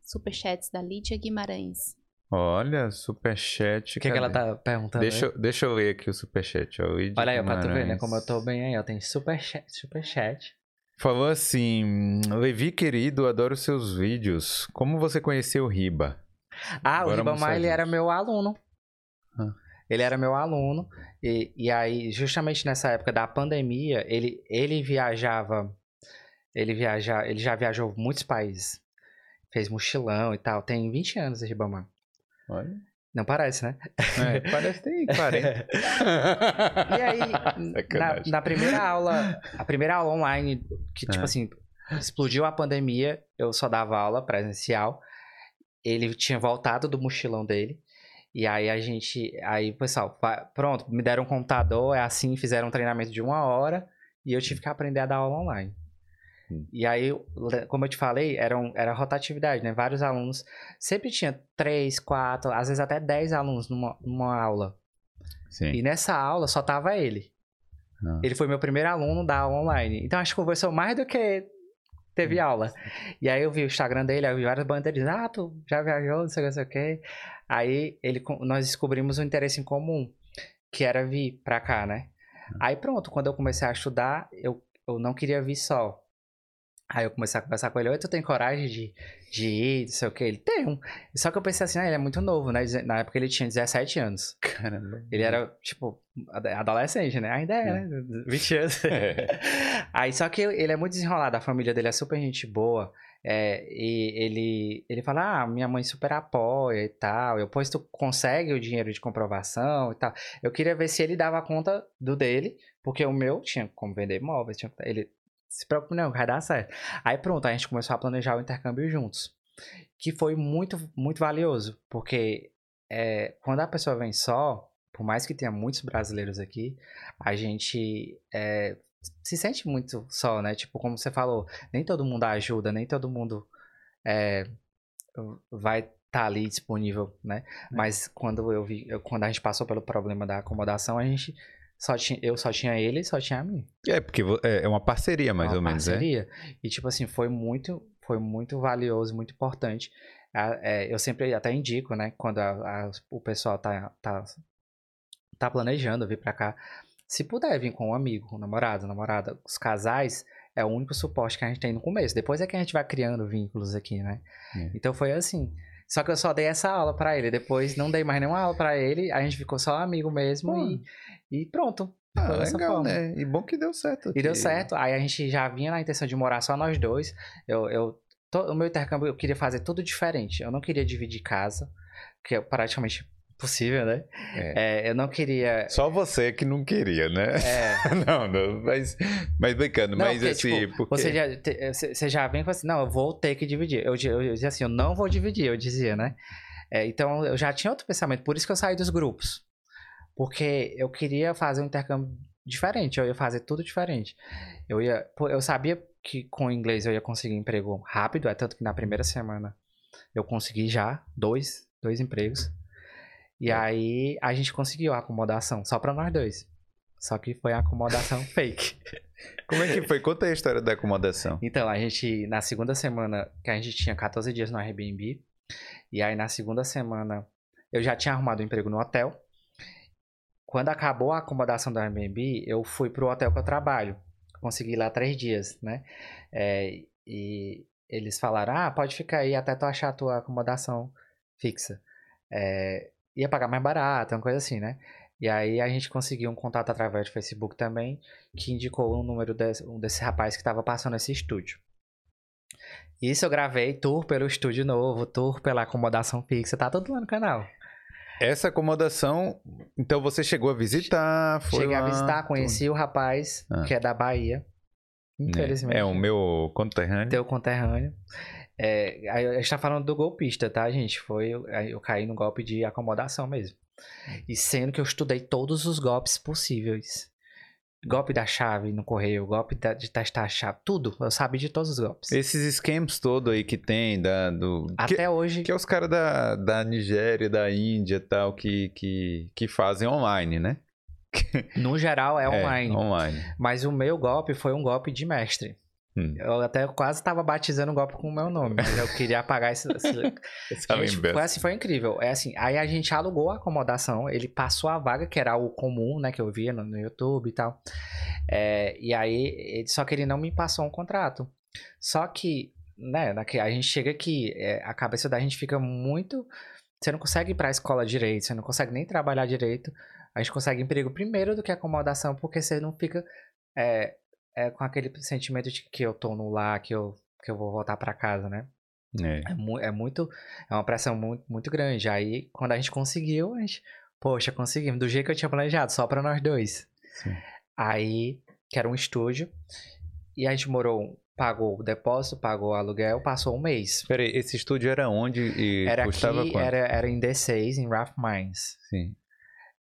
superchats da Lídia Guimarães. Olha, superchat. O que, que ela tá perguntando? Deixa, aí? eu- deixa eu ler aqui o superchat. Ó. Id Olha aí, ó, pra tu ver, né? Guimarães Como eu tô bem aí, ó. Tem superchat. superchat. Falou assim: Levi querido, adoro seus vídeos. Como você conheceu o Riba? Ah, Bora o Ribamar, ele era meu aluno. Ah. Ele era meu aluno. E, e aí, justamente nessa época da pandemia, ele, ele viajava. Ele viaja, ele já viajou muitos países. Fez mochilão e tal. Tem 20 anos o Ribamar. Olha. Não parece, né? É, parece que tem 40. E aí, na, na primeira aula, a primeira aula online, que tipo É. assim, explodiu a pandemia, eu só dava aula presencial. Ele tinha voltado do mochilão dele. E aí a gente, aí pessoal, "Vai- pronto, me deram um computador, é assim, fizeram um treinamento de uma hora e eu tive que aprender a dar aula online. Hum. E aí, como eu te falei, era, um- era rotatividade, né? Vários alunos, sempre tinha três, quatro, às vezes até dez alunos numa, numa aula. Sim. E nessa aula só tava ele. Ah. Ele foi meu primeiro aluno da aula online. Então acho que conversou mais do que teve aula. E aí eu vi o Instagram dele, eu vi várias bandeiras, ah, tu já viajou, não sei o que, não sei o que. Aí ele, nós descobrimos um interesse em comum, que era vir pra cá, né? Aí pronto, quando eu comecei a estudar, eu, eu não queria vir só. Aí eu comecei a conversar com ele, oi, tu tem coragem de, de ir, não sei o que? Ele, tenho. Só que eu pensei assim, ah, ele é muito novo, né? Na época ele tinha 17 anos. Caramba. Ele era, tipo, adolescente, né? Ainda é, né? 20 anos. Aí, só que ele é muito desenrolado, a família dele é super gente boa. é, e ele, ele fala, ah, minha mãe super apoia e tal. Eu, pois tu consegue o dinheiro de comprovação e tal. Eu queria ver se ele dava conta do dele, porque o meu tinha como vender imóveis. Tinha, ele se preocupa, não, vai dar certo. Aí pronto, a gente começou a planejar o intercâmbio juntos. Que foi muito, muito valioso, porque é, quando a pessoa vem só, por mais que tenha muitos brasileiros aqui, a gente é, se sente muito só, né? Tipo, como você falou, nem todo mundo ajuda, nem todo mundo é, vai estar ali disponível, né? Mas quando eu vi, quando a gente passou pelo problema da acomodação, a gente só tinha, eu só tinha ele e só tinha a mim. É, porque é é uma parceria, mais Uma ou menos, é? parceria. E tipo assim, foi muito, foi muito valioso, muito importante. É, eu sempre até indico, né, quando a- a- o pessoal tá, tá, tá planejando vir pra cá, se puder vir com um amigo, um namorado, namorada, os casais é o único suporte que a gente tem no começo. Depois é que a gente vai criando vínculos aqui, né? É. Então foi assim. Só que eu só dei essa aula pra ele. Depois não dei mais nenhuma aula pra ele. A gente ficou só amigo mesmo Pô. e, e pronto. Ah, legal, forma. né? E bom que deu certo. E deu certo. Aí a gente já vinha na intenção de morar só nós dois. Eu, eu, to- o meu intercâmbio eu queria fazer tudo diferente. Eu não queria dividir casa, que é praticamente impossível, né? É. É, eu não queria. Só você que não queria, né? É, não, não, mas, mas brincando, Não, mas porque, assim, tipo, porque... você, já, te- você você já vem com assim, não, eu vou ter que dividir. Eu, di- eu, dizia assim, eu não vou dividir, eu dizia, né? É, então eu já tinha outro pensamento, por isso que eu saí dos grupos. Porque eu queria fazer um intercâmbio diferente, eu ia fazer tudo diferente. Eu ia, eu sabia que com o inglês eu ia conseguir emprego rápido, é tanto que na primeira semana eu consegui já dois, dois empregos. E aí a gente conseguiu a acomodação, só pra nós dois. Só que foi a acomodação fake. Como é que foi? Conta aí a história da acomodação. Então, a gente, na segunda semana, que a gente tinha 14 dias no Airbnb, e aí na segunda semana eu já tinha arrumado um emprego no hotel. Quando acabou a acomodação do Airbnb, eu fui pro hotel que eu trabalho. Consegui ir lá três dias, né? É, e, eles falaram, ah, pode ficar aí até tu achar a tua acomodação fixa. É, ia pagar mais barato, uma coisa assim, né? E aí a gente conseguiu um contato através do Facebook também, que indicou um número desse, um desse rapaz que estava passando esse estúdio. Isso eu gravei tour pelo estúdio novo, tour pela acomodação fixa, tá tudo lá no canal. Essa acomodação, então você chegou a visitar? Foi Cheguei lá, a visitar, conheci o rapaz, Ah. que é da Bahia. Infelizmente. É o meu conterrâneo. Teu conterrâneo. É, a gente tá falando do golpista, tá, gente? Foi, eu, aí eu caí no golpe de acomodação mesmo. E sendo que eu estudei todos os golpes possíveis. Golpe da chave no correio, golpe da- de testar a chave, tudo. Eu sabia de todos os golpes. Esses esquemas todo aí que tem, da, do... que, Até hoje. que é os caras da, da Nigéria, da Índia e tal, que, que, que fazem online, né? No geral é online. online. Mas o meu golpe foi um golpe de mestre. Hum. Eu até quase estava batizando o golpe com o meu nome, mas eu queria apagar esse. esse... Essa Gente, lembrança. foi assim, foi incrível. É assim, aí a gente alugou a acomodação, ele passou a vaga, que era o comum, né, que eu via no, no YouTube e tal. É, e aí, ele- só que ele não me passou um contrato. Só que, né, a gente chega aqui, é, a cabeça da gente fica muito. Você não consegue ir pra escola direito, você não consegue nem trabalhar direito. A gente consegue emprego primeiro do que acomodação, porque você não fica é, é, com aquele sentimento de que eu tô no lar, que eu, que eu vou voltar pra casa, né? É. É, mu- é muito. É uma pressão muito, muito grande. Aí, quando a gente conseguiu, a gente. Poxa, conseguimos. Do jeito que eu tinha planejado, só pra nós dois. Sim. Aí, que era um estúdio. E a gente morou. Pagou o depósito, pagou o aluguel, passou um mês. Peraí, esse estúdio era onde e Era custava aqui, quanto? era, era em D6, em Ralph Mines. Sim.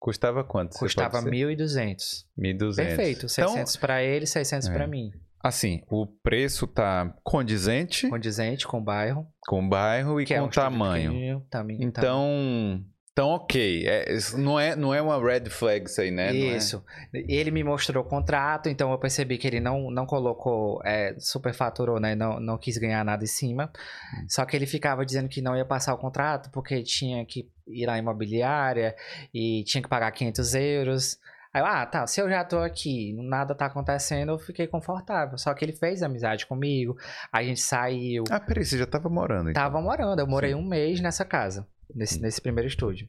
Custava quanto? Custava pode dizer? 1.200. 1.200. Perfeito. Então, 600 pra ele, 600 É. pra mim. assim, o preço tá condizente Condizente com o bairro. com o bairro e é com um o tamanho. pequenininho, Também, também. Então, então ok. É, não, é, não é uma red flag isso aí, né? É- Isso. Ele me mostrou o contrato, então eu percebi que ele não, não colocou, é, superfaturou, né? Não, não quis ganhar nada em cima. Hum. Só que ele ficava dizendo que não ia passar o contrato porque tinha que ir à imobiliária e tinha que pagar 500 euros. Aí eu, ah, tá, se eu já tô aqui, nada tá acontecendo, eu fiquei confortável. Só que ele fez amizade comigo, a gente saiu. Ah, peraí, você já tava morando então. Tava morando, eu morei Sim. um mês nessa casa, nesse, Sim. nesse primeiro estúdio.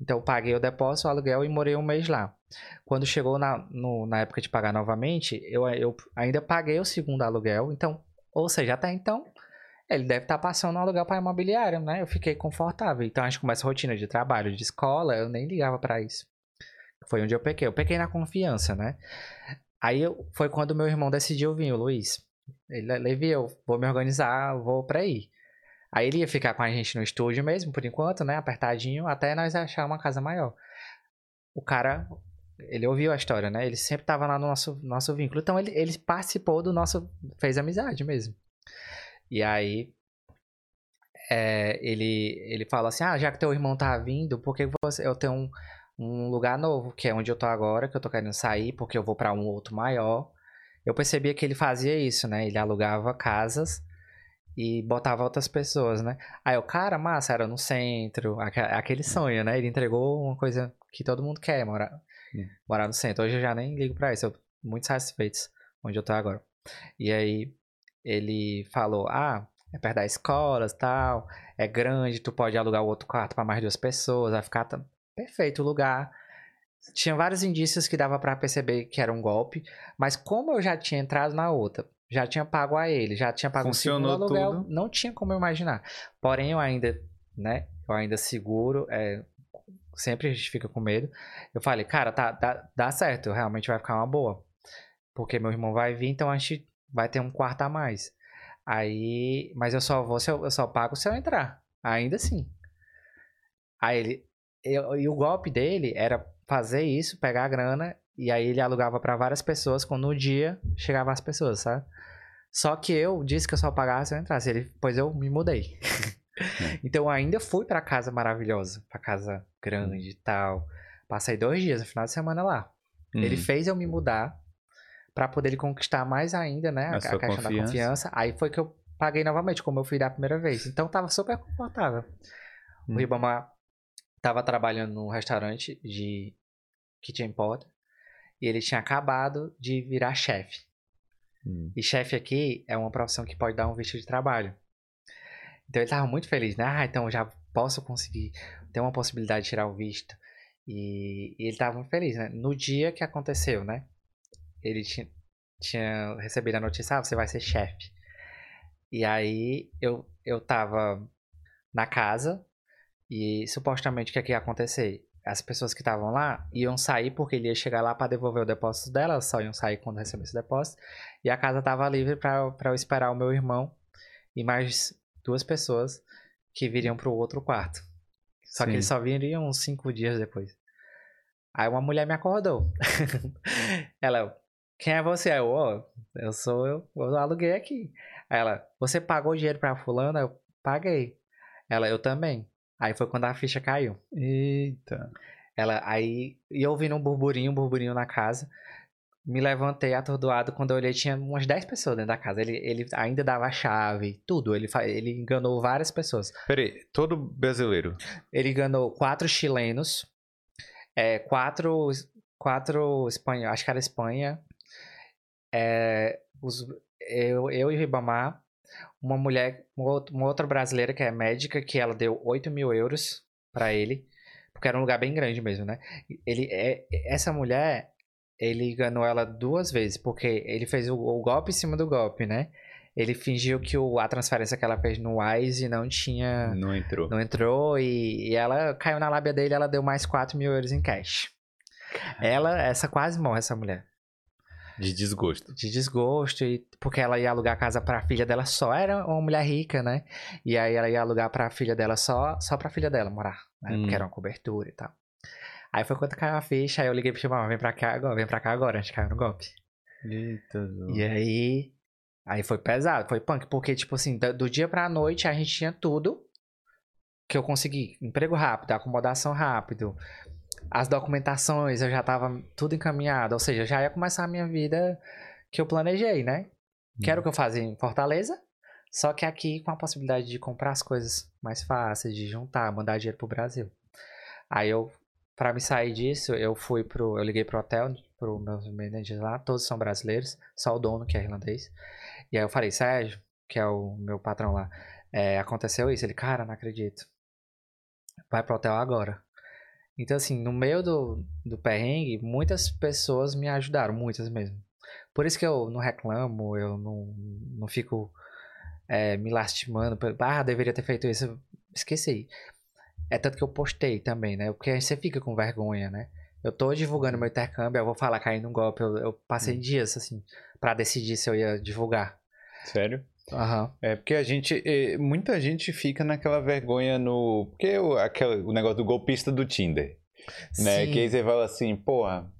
Então eu paguei o depósito, o aluguel e morei um mês lá. Quando chegou na, no- na época de pagar novamente, eu, eu ainda paguei o segundo aluguel. Então, ou seja, até então, ele deve estar passando o aluguel para imobiliária, né? Eu fiquei confortável. Então a gente começa a rotina de trabalho, de escola, eu nem ligava para isso. Foi onde eu pequei. Eu pequei na confiança, né? Aí eu- foi quando meu irmão decidiu vir, o Luiz. Ele, Levi, eu vou me organizar, vou pra aí. Aí ele ia ficar com a gente no estúdio mesmo, por enquanto, né? Apertadinho, até nós achar uma casa maior. O cara, ele ouviu a história, né? Ele sempre tava lá no nosso, nosso vínculo. Então ele, ele participou do nosso. fez amizade mesmo. E aí. é, ele, ele fala assim: Ah, já que teu irmão tá vindo, por que você, eu tenho um, um lugar novo, que é onde eu tô agora, que eu tô querendo sair, porque eu vou pra um outro maior. Eu percebia que ele fazia isso, né? Ele alugava casas e botava outras pessoas, né? Aí o cara, massa, era no centro, aque- aquele sonho, né? Ele entregou uma coisa que todo mundo quer, morar, Hum. morar no centro. Hoje eu já nem ligo pra isso, eu tô muito satisfeito onde eu tô agora. E aí ele falou, ah, é perto da escola tal, é grande, tu pode alugar o outro quarto pra mais duas pessoas, vai ficar perfeito o lugar. Tinha vários indícios que dava pra perceber que era um golpe, mas como eu já tinha entrado na outra, já tinha pago a ele, já tinha pago o segundo Funcionou aluguel, tudo. não tinha como eu imaginar. Porém, eu ainda, né, eu ainda seguro, é, sempre a gente fica com medo. Eu falei, cara, tá, dá, dá certo, realmente vai ficar uma boa. Porque meu irmão vai vir, então a gente vai ter um quarto a mais. Aí, mas eu só vou, se eu, eu só pago se eu entrar. Ainda assim. Aí ele, eu- e o golpe dele era fazer isso, pegar a grana, e aí ele alugava pra várias pessoas, quando no dia chegava as pessoas, sabe? Só que eu disse que eu só pagava se eu entrasse, ele, pois eu me mudei. então eu ainda fui pra casa maravilhosa, pra casa grande e tal. Passei dois dias, no final de semana lá. Ele Hum. fez eu me mudar pra poder ele conquistar mais ainda, né? A A, sua a questão da confiança. confiança. Aí foi que eu paguei novamente, como eu fui da primeira vez. Então tava super confortável. Hum. O Ribamar tava trabalhando num restaurante de kitchen porter e ele tinha acabado de virar chefe. Hum. E chefe aqui é uma profissão que pode dar um visto de trabalho. Então ele tava muito feliz, né? Ah, então já posso conseguir ter uma possibilidade de tirar o visto. E, e ele tava muito feliz, né? No dia que aconteceu, né? Ele tinha, tinha recebido a notícia, ah, você vai ser chefe. E aí eu, eu tava na casa e supostamente o que, é que ia acontecer? As pessoas que estavam lá iam sair porque ele ia chegar lá para devolver o depósito dela, só iam sair quando recebesse o depósito. E a casa tava livre para eu esperar o meu irmão e mais duas pessoas que viriam pro outro quarto. Só que Sim. eles só viriam uns cinco dias depois. Aí uma mulher me acordou. ela, quem é você? Eu, ó, eu sou eu, eu aluguei aqui. Ela, você pagou dinheiro pra fulana? Eu paguei. Ela, eu também. Aí foi quando a ficha caiu. Eita. Ela, aí, e eu ouvindo um burburinho, um burburinho na casa. Me levantei atordoado quando eu olhei, tinha umas 10 pessoas dentro da casa. Ele, ele ainda dava a chave, tudo. Ele, ele enganou várias pessoas. Peraí, todo brasileiro. Ele enganou quatro chilenos, é, quatro, quatro espanhóis, acho que era Espanha, é, os, eu, eu e o Ribamar, uma mulher, uma out- uma outra brasileira que é médica, que ela deu 8 mil euros pra ele, porque era um lugar bem grande mesmo, né? Ele, é, essa mulher, ele enganou ela duas vezes, porque ele fez o, o golpe em cima do golpe, né? Ele fingiu que o, a transferência que ela fez no Wise não tinha Não entrou. não entrou e, e ela caiu na lábia dele ela deu mais 4 mil euros em cash. Ela, essa quase morre, essa mulher. De desgosto. De desgosto, e, porque ela ia alugar a casa pra filha dela só. Era uma mulher rica, né? E aí ela ia alugar pra filha dela só, só pra filha dela morar. Né? Hum. Porque era uma cobertura e tal. Aí foi quando caiu a ficha, aí eu liguei pro Chimão, vem pra cá agora, vem pra cá agora, antes de cair no golpe. Eita, E aí. Aí foi pesado, foi punk, porque, tipo assim, do, do dia pra noite a gente tinha tudo que eu consegui. Emprego rápido, acomodação rápido, as documentações, eu já tava tudo encaminhado. Ou seja, já ia começar a minha vida que eu planejei, né? Que era o que eu fazia em Fortaleza, só que aqui com a possibilidade de comprar as coisas mais fáceis, de juntar, mandar dinheiro pro Brasil. Aí eu, pra me sair disso, eu fui pro. Eu liguei pro hotel, pro meus managers lá, todos são brasileiros, só o dono que é irlandês. E aí eu falei, Sérgio, que é o meu patrão lá, é, aconteceu isso. Ele, cara, não acredito. Vai pro hotel agora. Então, assim, no meio do, do perrengue, muitas pessoas me ajudaram, muitas mesmo. Por isso que eu não reclamo, eu não, não fico é, me lastimando. Ah, deveria ter feito isso. Esqueci. É tanto que eu postei também, né? Porque aí você fica com vergonha, né? Eu tô divulgando meu intercâmbio, eu vou falar cair num golpe. Eu, eu passei dias, assim, pra decidir se eu ia divulgar. Sério? Aham. É porque a gente. Muita gente fica naquela vergonha no. Porque o, aquela, o negócio do golpista do Tinder. Né? Sim. Que aí você fala assim, porra,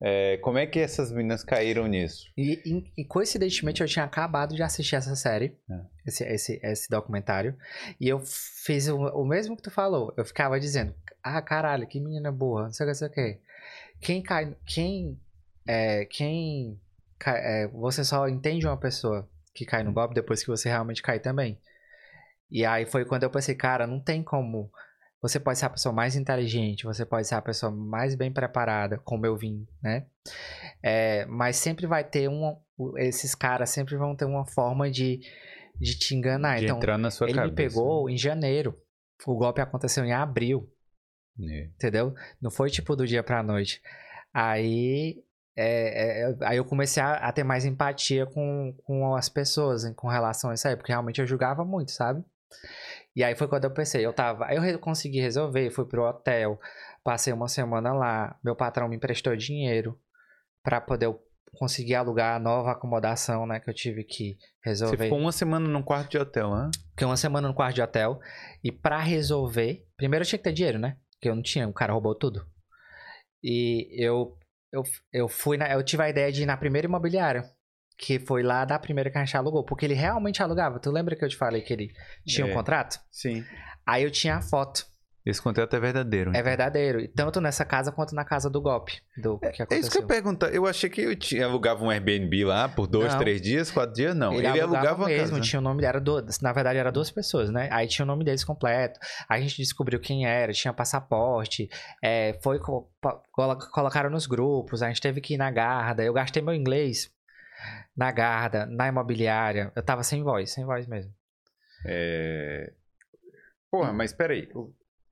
é, como é que essas meninas caíram nisso? E, e- e, coincidentemente eu tinha acabado de assistir essa série, É. esse, esse, esse documentário, e eu fiz o, o mesmo que tu falou. Eu ficava dizendo, ah, caralho, que menina boa, não sei o que, não sei o que. Quem cai. Quem. É, quem. é, você só entende uma pessoa que cai no golpe depois que você realmente cai também. E aí foi quando eu pensei, cara, não tem como. Você pode ser a pessoa mais inteligente, você pode ser a pessoa mais bem preparada, como eu vim, né? É, mas sempre vai ter um. Esses caras sempre vão ter uma forma de, de te enganar. de então, entrar na sua ele cabeça. me pegou em janeiro. O golpe aconteceu em abril, É. entendeu? Não foi tipo do dia pra noite. Aí. É, é, aí eu comecei a, a ter mais empatia com, com as pessoas com relação a isso aí, porque realmente eu julgava muito, sabe? E aí foi quando eu pensei, eu tava. Aí eu consegui resolver, fui pro hotel, passei uma semana lá, meu patrão me emprestou dinheiro pra poder eu conseguir alugar a nova acomodação, né? Que eu tive que Você resolver. ficou uma semana num quarto de hotel, hã? Fiquei uma semana no quarto de hotel. E pra resolver. Primeiro eu tinha que ter dinheiro, né? Porque eu não tinha, o cara roubou tudo. E eu, eu, eu fui na. Eu tive a ideia de ir na primeira imobiliária. Que foi lá da primeira que a gente alugou. Porque ele realmente alugava. Tu lembra que eu te falei que ele tinha É. um contrato? Sim. Aí eu tinha a foto. Esse contrato é verdadeiro. É verdadeiro. E Tanto nessa casa quanto na casa do golpe. Do que É isso que aconteceu. eu ia perguntar. Eu achei que eu tinha, alugava um Airbnb lá por dois, Não. três dias, quatro dias, não. Ele, alugava, a mesmo, tinha o nome era do, na verdade era duas pessoas, né? Aí tinha o nome deles completo. Aí a gente descobriu quem era, tinha passaporte, é, foi colocaram nos grupos, a gente teve que ir na garda. Eu gastei meu inglês na Garda, na imobiliária. Eu tava sem voz, sem voz mesmo. É... Porra, mas peraí.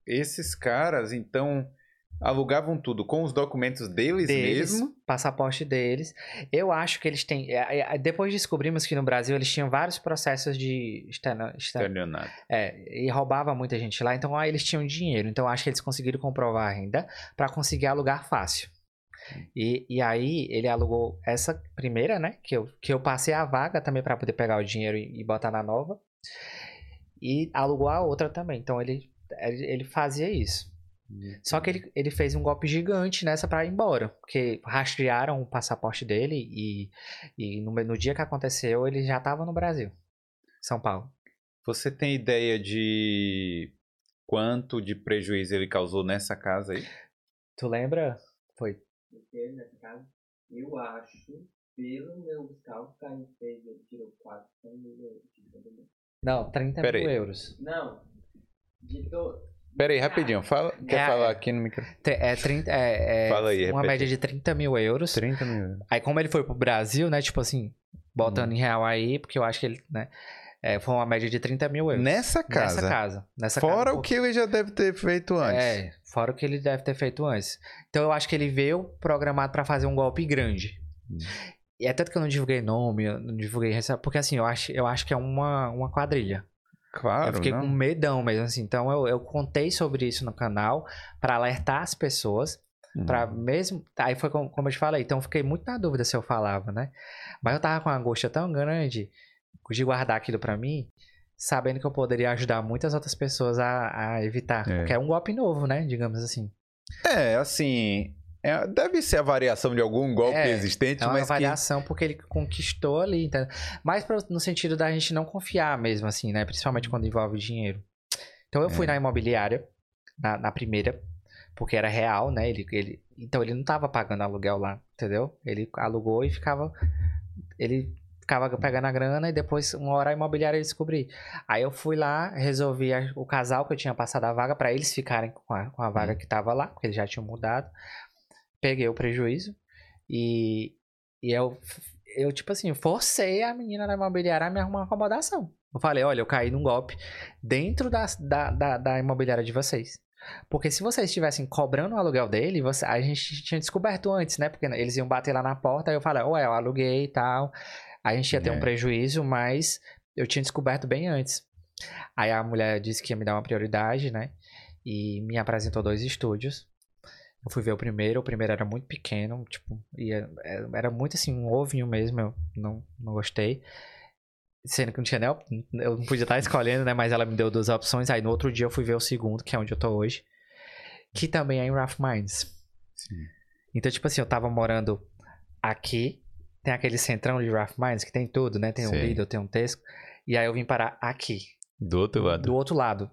Esses caras, então, alugavam tudo com os documentos deles, Deles, mesmo? passaporte deles. Eu acho que eles têm. é, é, Depois descobrimos que no Brasil eles tinham vários processos de Estelionato. É, e roubava muita gente lá, então aí eles tinham dinheiro. Então acho que eles conseguiram comprovar a renda para conseguir alugar fácil. E, e aí ele alugou essa primeira, né? Que eu, que eu passei a vaga também para poder pegar o dinheiro e, e botar na nova. E alugou a outra também. Então ele, ele, fazia isso. Só que ele, ele fez um golpe gigante nessa para ir embora. Porque rastrearam o passaporte dele e, e no, no dia que aconteceu ele já estava no Brasil. São Paulo. Você tem ideia de quanto de prejuízo ele causou nessa casa aí? Tu lembra? Foi Porque nessa casa, eu acho, pelo meu cálculo, que a gente fez, ele tirou 4 mil euros. Não, 30 Pera mil aí. euros. Não, de to... Pera aí, rapidinho. Fala, quer É, falar é. aqui no microfone? É, 30, é, é Fala aí, uma repete média de 30 mil euros. 30 mil. Aí como ele foi pro Brasil, né, tipo assim, botando em real aí, porque eu acho que ele, né, é, foi uma média de 30 mil euros. Nessa casa? Nessa casa. Nessa Fora casa, o que ele já deve ter feito antes. É, fora o que ele deve ter feito antes. Então eu acho que ele veio programado pra fazer um golpe grande. Hum. E é tanto que eu não divulguei nome, eu não divulguei receita, porque assim, eu acho, eu acho que é uma, uma quadrilha. Claro, eu fiquei não. com medão mesmo, assim. Então eu, eu contei sobre isso no canal pra alertar as pessoas. Hum. Pra mesmo. Aí foi como, como eu te falei, então eu fiquei muito na dúvida se eu falava, né? Mas eu tava com uma angústia tão grande de guardar aquilo pra mim, sabendo que eu poderia ajudar muitas outras pessoas a, a evitar. É. Porque é um golpe novo, né? Digamos assim. É, assim. É- deve ser a variação de algum golpe É, existente, É uma mas que. avaliação porque ele conquistou ali, entendeu? Mas pro- no sentido da gente não confiar mesmo, assim, né? Principalmente quando envolve dinheiro. Então eu fui É. na imobiliária, na, na primeira, porque era real, né? Ele, ele, então ele não tava pagando aluguel lá, entendeu? Ele alugou e ficava. Ele ficava pegando a grana e depois, uma hora a imobiliária ia descobrir. Aí eu fui lá, resolvi a- o casal que eu tinha passado a vaga para eles ficarem com a, com a vaga que tava lá, porque eles já tinham mudado. Peguei o prejuízo e, e eu, eu, tipo assim, forcei a menina da imobiliária a me arrumar uma acomodação. Eu falei, olha, eu caí num golpe dentro da, da, da, da imobiliária de vocês. Porque se vocês estivessem cobrando o aluguel dele, você, a gente tinha descoberto antes, né? Porque eles iam bater lá na porta, aí eu falei, ué, eu aluguei e tal. A gente ia ter É. um prejuízo, mas eu tinha descoberto bem antes. Aí a mulher disse que ia me dar uma prioridade, né? E me apresentou dois estúdios. Eu fui ver o primeiro, o primeiro era muito pequeno, tipo, ia, era- era muito assim, um ovinho mesmo, eu não, não gostei. Sendo que não tinha nem, eu não podia estar escolhendo, né? Mas ela me deu duas opções. Aí no outro dia eu fui ver o segundo, que é onde eu tô hoje. Que também é em Rough Minds. Sim. Então, tipo assim, eu tava morando aqui. Tem aquele centrão de Rough Minds que tem tudo, né? Tem um Sei. Lidl, tem um Tesco. E aí eu vim parar aqui Do outro lado. do outro lado.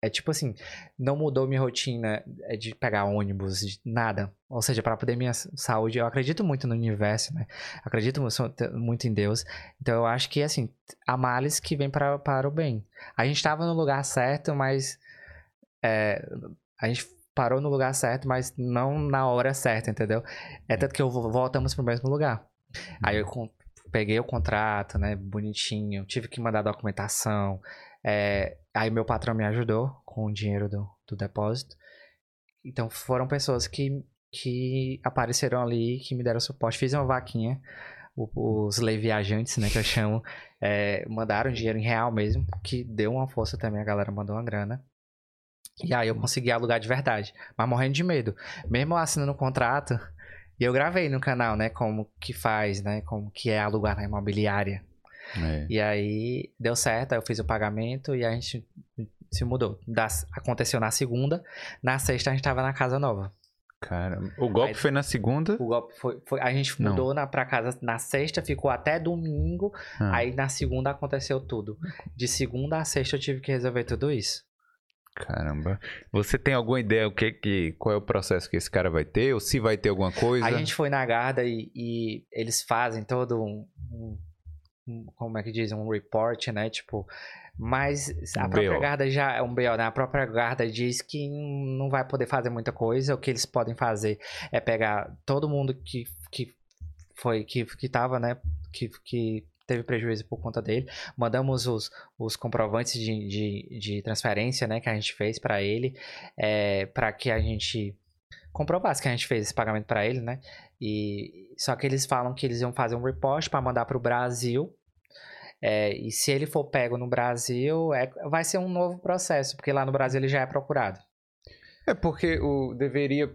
É tipo assim, não mudou minha rotina é, de pegar ônibus, de nada. Ou seja, para poder minha saúde, eu acredito muito no universo, né? Acredito muito em Deus. Então eu acho que assim, há males que vêm para, para o bem. A gente estava no lugar certo, mas é, a gente parou no lugar certo, mas não na hora certa, entendeu? É tanto que eu vo- voltamos pro mesmo lugar. Aí eu con- peguei o contrato, né, bonitinho, tive que mandar documentação. É, aí meu patrão me ajudou com o dinheiro do, do depósito. Então foram pessoas que, que apareceram ali, que me deram suporte. Fiz uma vaquinha. Os lei viajantes, né, que eu chamo, é, mandaram dinheiro em real mesmo, que deu uma força também, a galera mandou uma grana. E aí eu consegui alugar de verdade, mas morrendo de medo. Mesmo assinando o contrato, e eu gravei no canal, né, como que faz, né, como que é alugar na imobiliária. É. E aí deu certo, aí eu fiz o pagamento e a gente se mudou. Das- aconteceu na segunda, na sexta a gente tava na casa nova. Cara, o golpe Aí- foi na segunda. O golpe foi, foi- a gente Não. mudou na, pra casa na sexta, ficou até domingo, Ah, aí na segunda aconteceu tudo. De segunda a sexta eu tive que resolver tudo isso. Caramba. Você tem alguma ideia o que, que qual é o processo que esse cara vai ter? Ou se vai ter alguma coisa? A gente foi na Garda e, e eles fazem todo um- um- Como é que diz? Um report, né? Tipo. Mas a Um própria BO. Garda já é um BO, né? A própria Garda diz que não vai poder fazer muita coisa. O que eles podem fazer é pegar todo mundo que, que foi, que, que tava, né? que, que teve prejuízo por conta dele. Mandamos os, os comprovantes de, de, de transferência, né, que a gente fez para ele, é, para que a gente comprovasse que a gente fez esse pagamento para ele, né? E só que eles falam que eles iam fazer um report para mandar para o Brasil. É, e se ele for pego no Brasil, é, vai ser um novo processo, porque lá no Brasil ele já é procurado. É porque o deveria.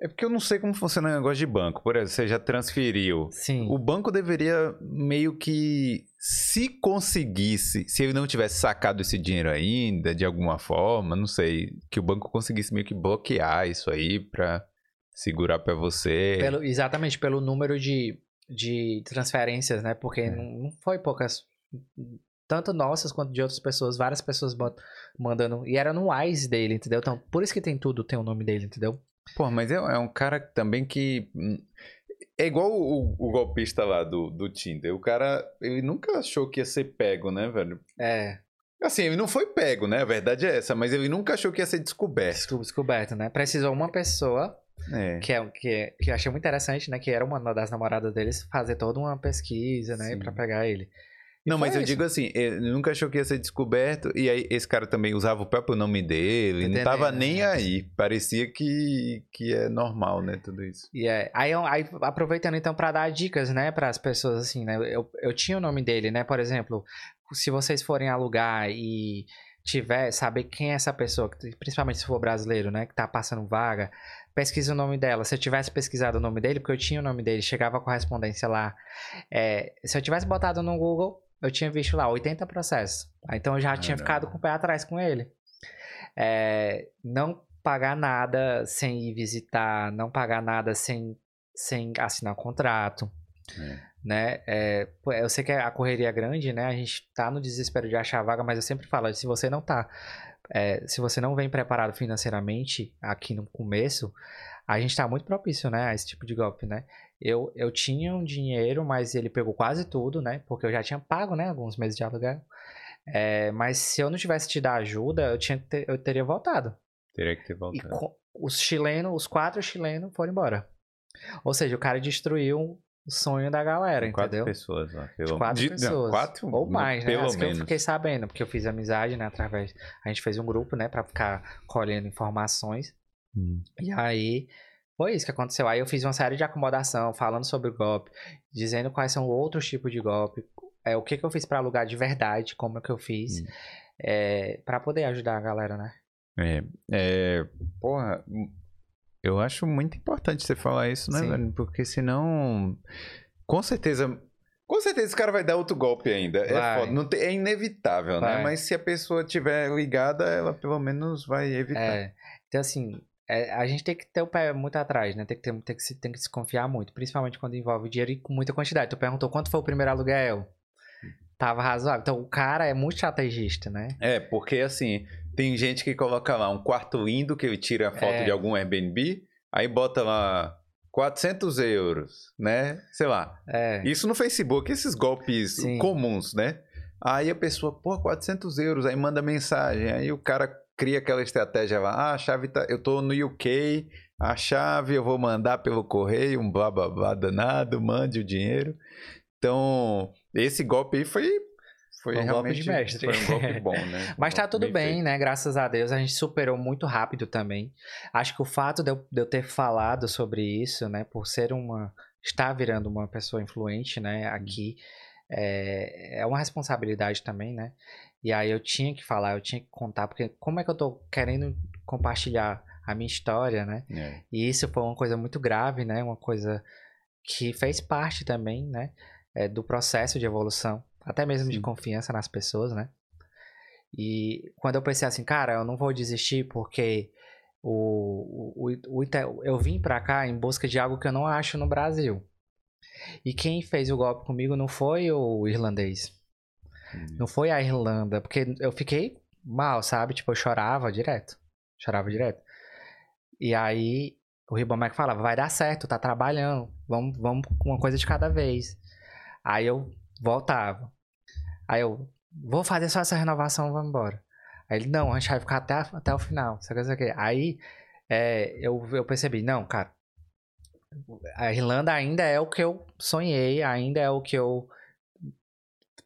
É porque eu não sei como funciona o negócio de banco. Por exemplo, você já transferiu. Sim. O banco deveria meio que. Se conseguisse, se ele não tivesse sacado esse dinheiro ainda, de alguma forma, não sei, que o banco conseguisse meio que bloquear isso aí pra segurar pra você. Pelo- exatamente, pelo número de, de transferências, né? Porque É. não, foi poucas. Tanto nossas quanto de outras pessoas, várias pessoas mandando. E era no Wise dele, entendeu? Então, por isso que tem tudo, tem o nome dele, entendeu? Pô, mas é, é um cara também que. hum, É igual o, o golpista lá do, do Tinder. O cara, ele nunca achou que ia ser pego, né, velho? É, Assim, ele não foi pego, né? A verdade é essa, mas ele nunca achou que ia ser descoberto. desco- descoberto, né? Precisou uma pessoa, É. que, é, que, é- que eu achei muito interessante, né? Que era uma das namoradas deles, fazer toda uma pesquisa, né? Sim. Pra pegar ele. E Não, mas eu isso. digo assim, ele nunca achou que ia ser descoberto, e aí esse cara também usava o próprio nome dele, não tava né? nem aí. Parecia que, que é normal, né, tudo isso. E é, aí, eu- aí, aproveitando então para dar dicas, né, para as pessoas assim, né? Eu, eu tinha o nome dele, né? Por exemplo, se vocês forem alugar e tiver, saber quem é essa pessoa, principalmente se for brasileiro, né, que tá passando vaga, pesquisa o nome dela. Se eu tivesse pesquisado o nome dele, porque eu tinha o nome dele, chegava a correspondência lá. É, se eu tivesse botado no Google, eu tinha visto lá 80 processos. Então eu já tinha Caramba. ficado com o pé atrás com ele. É, não pagar nada sem ir visitar, não pagar nada sem, sem assinar contrato, É. né? É, eu sei que a correria é grande, né? A gente tá no desespero de achar vaga, mas eu sempre falo, se você não tá, é, se você não vem preparado financeiramente aqui no começo, a gente tá muito propício, né, a esse tipo de golpe, né? Eu, eu tinha um dinheiro, mas ele pegou quase tudo, né? Porque eu já tinha pago, né, alguns meses de aluguel. É, mas se eu não tivesse te dar ajuda, eu, tinha ter- eu teria voltado. Teria que ter E voltado. co- os chilenos, os quatro chilenos foram embora. Ou seja, o cara destruiu o sonho da galera, quatro entendeu? pessoas lá. De Pelo... quatro de- não, pessoas. quatro, Ou mais, né? Pelo As que eu menos. fiquei sabendo, porque eu fiz amizade, né? Através. A gente fez um grupo, né? Pra ficar colhendo informações. Hum. E aí. Foi isso que aconteceu. Aí eu fiz uma série de acomodação, falando sobre o golpe, dizendo quais são outros tipos de golpe, é, o que, que eu fiz pra alugar de verdade, como é que eu fiz, Hum. é, para poder ajudar a galera, né? É, é, porra, eu acho muito importante você falar isso, né, Sim. velho? Porque senão, com certeza, com certeza esse cara vai dar outro golpe ainda. É, foda, não é inevitável, né? Vai. Mas se a pessoa tiver ligada, ela pelo menos vai evitar. É, então assim, é, a gente tem que ter o pé muito atrás, né? Tem que, ter, tem, que se, tem que se confiar muito, principalmente quando envolve dinheiro e com muita quantidade. Tu perguntou quanto foi o primeiro aluguel? Tava razoável. Então o cara é muito estrategista, né? É, porque assim, tem gente que coloca lá um quarto lindo que ele tira a foto É. de algum Airbnb, aí bota lá 400 euros, né? Sei lá. É. Isso no Facebook, esses golpes Sim. comuns, né? Aí a pessoa, pô, 400 euros, aí manda mensagem, aí o cara cria aquela estratégia lá, ah, a chave tá, eu tô no UK, a chave eu vou mandar pelo correio, um blá blá blá danado, mande o dinheiro. Então, esse golpe aí foi, foi um golpe realmente de mestre. foi um golpe bom, né? Mas tá Um tudo bem, né? Graças a Deus a gente superou muito rápido também. Acho que o fato de eu, de eu ter falado sobre isso, né, por ser uma estar virando uma pessoa influente, né, aqui é, é uma responsabilidade também, né? E aí eu tinha que falar, eu tinha que contar, porque como é que eu tô querendo compartilhar a minha história, né? É. E isso foi uma coisa muito grave, né? Uma coisa que fez parte também, né? é, do processo de evolução, até mesmo de Sim. confiança nas pessoas, né? E quando eu pensei assim, cara, eu não vou desistir porque o, o, o, eu vim pra cá em busca de algo que eu não acho no Brasil. E quem fez o golpe comigo não foi o irlandês, não foi a Irlanda, porque eu fiquei mal, sabe? Tipo, eu chorava direto. Chorava direto. E aí o Ribamar falava, vai dar certo, tá trabalhando, vamos, vamos com uma coisa de cada vez. Aí eu voltava. Aí eu, vou fazer só essa renovação, vamos embora. Aí ele, não, a gente vai ficar até, até o final. Sabe que? Aí é, eu, eu percebi, não, cara, a Irlanda ainda é o que eu sonhei, ainda é o que eu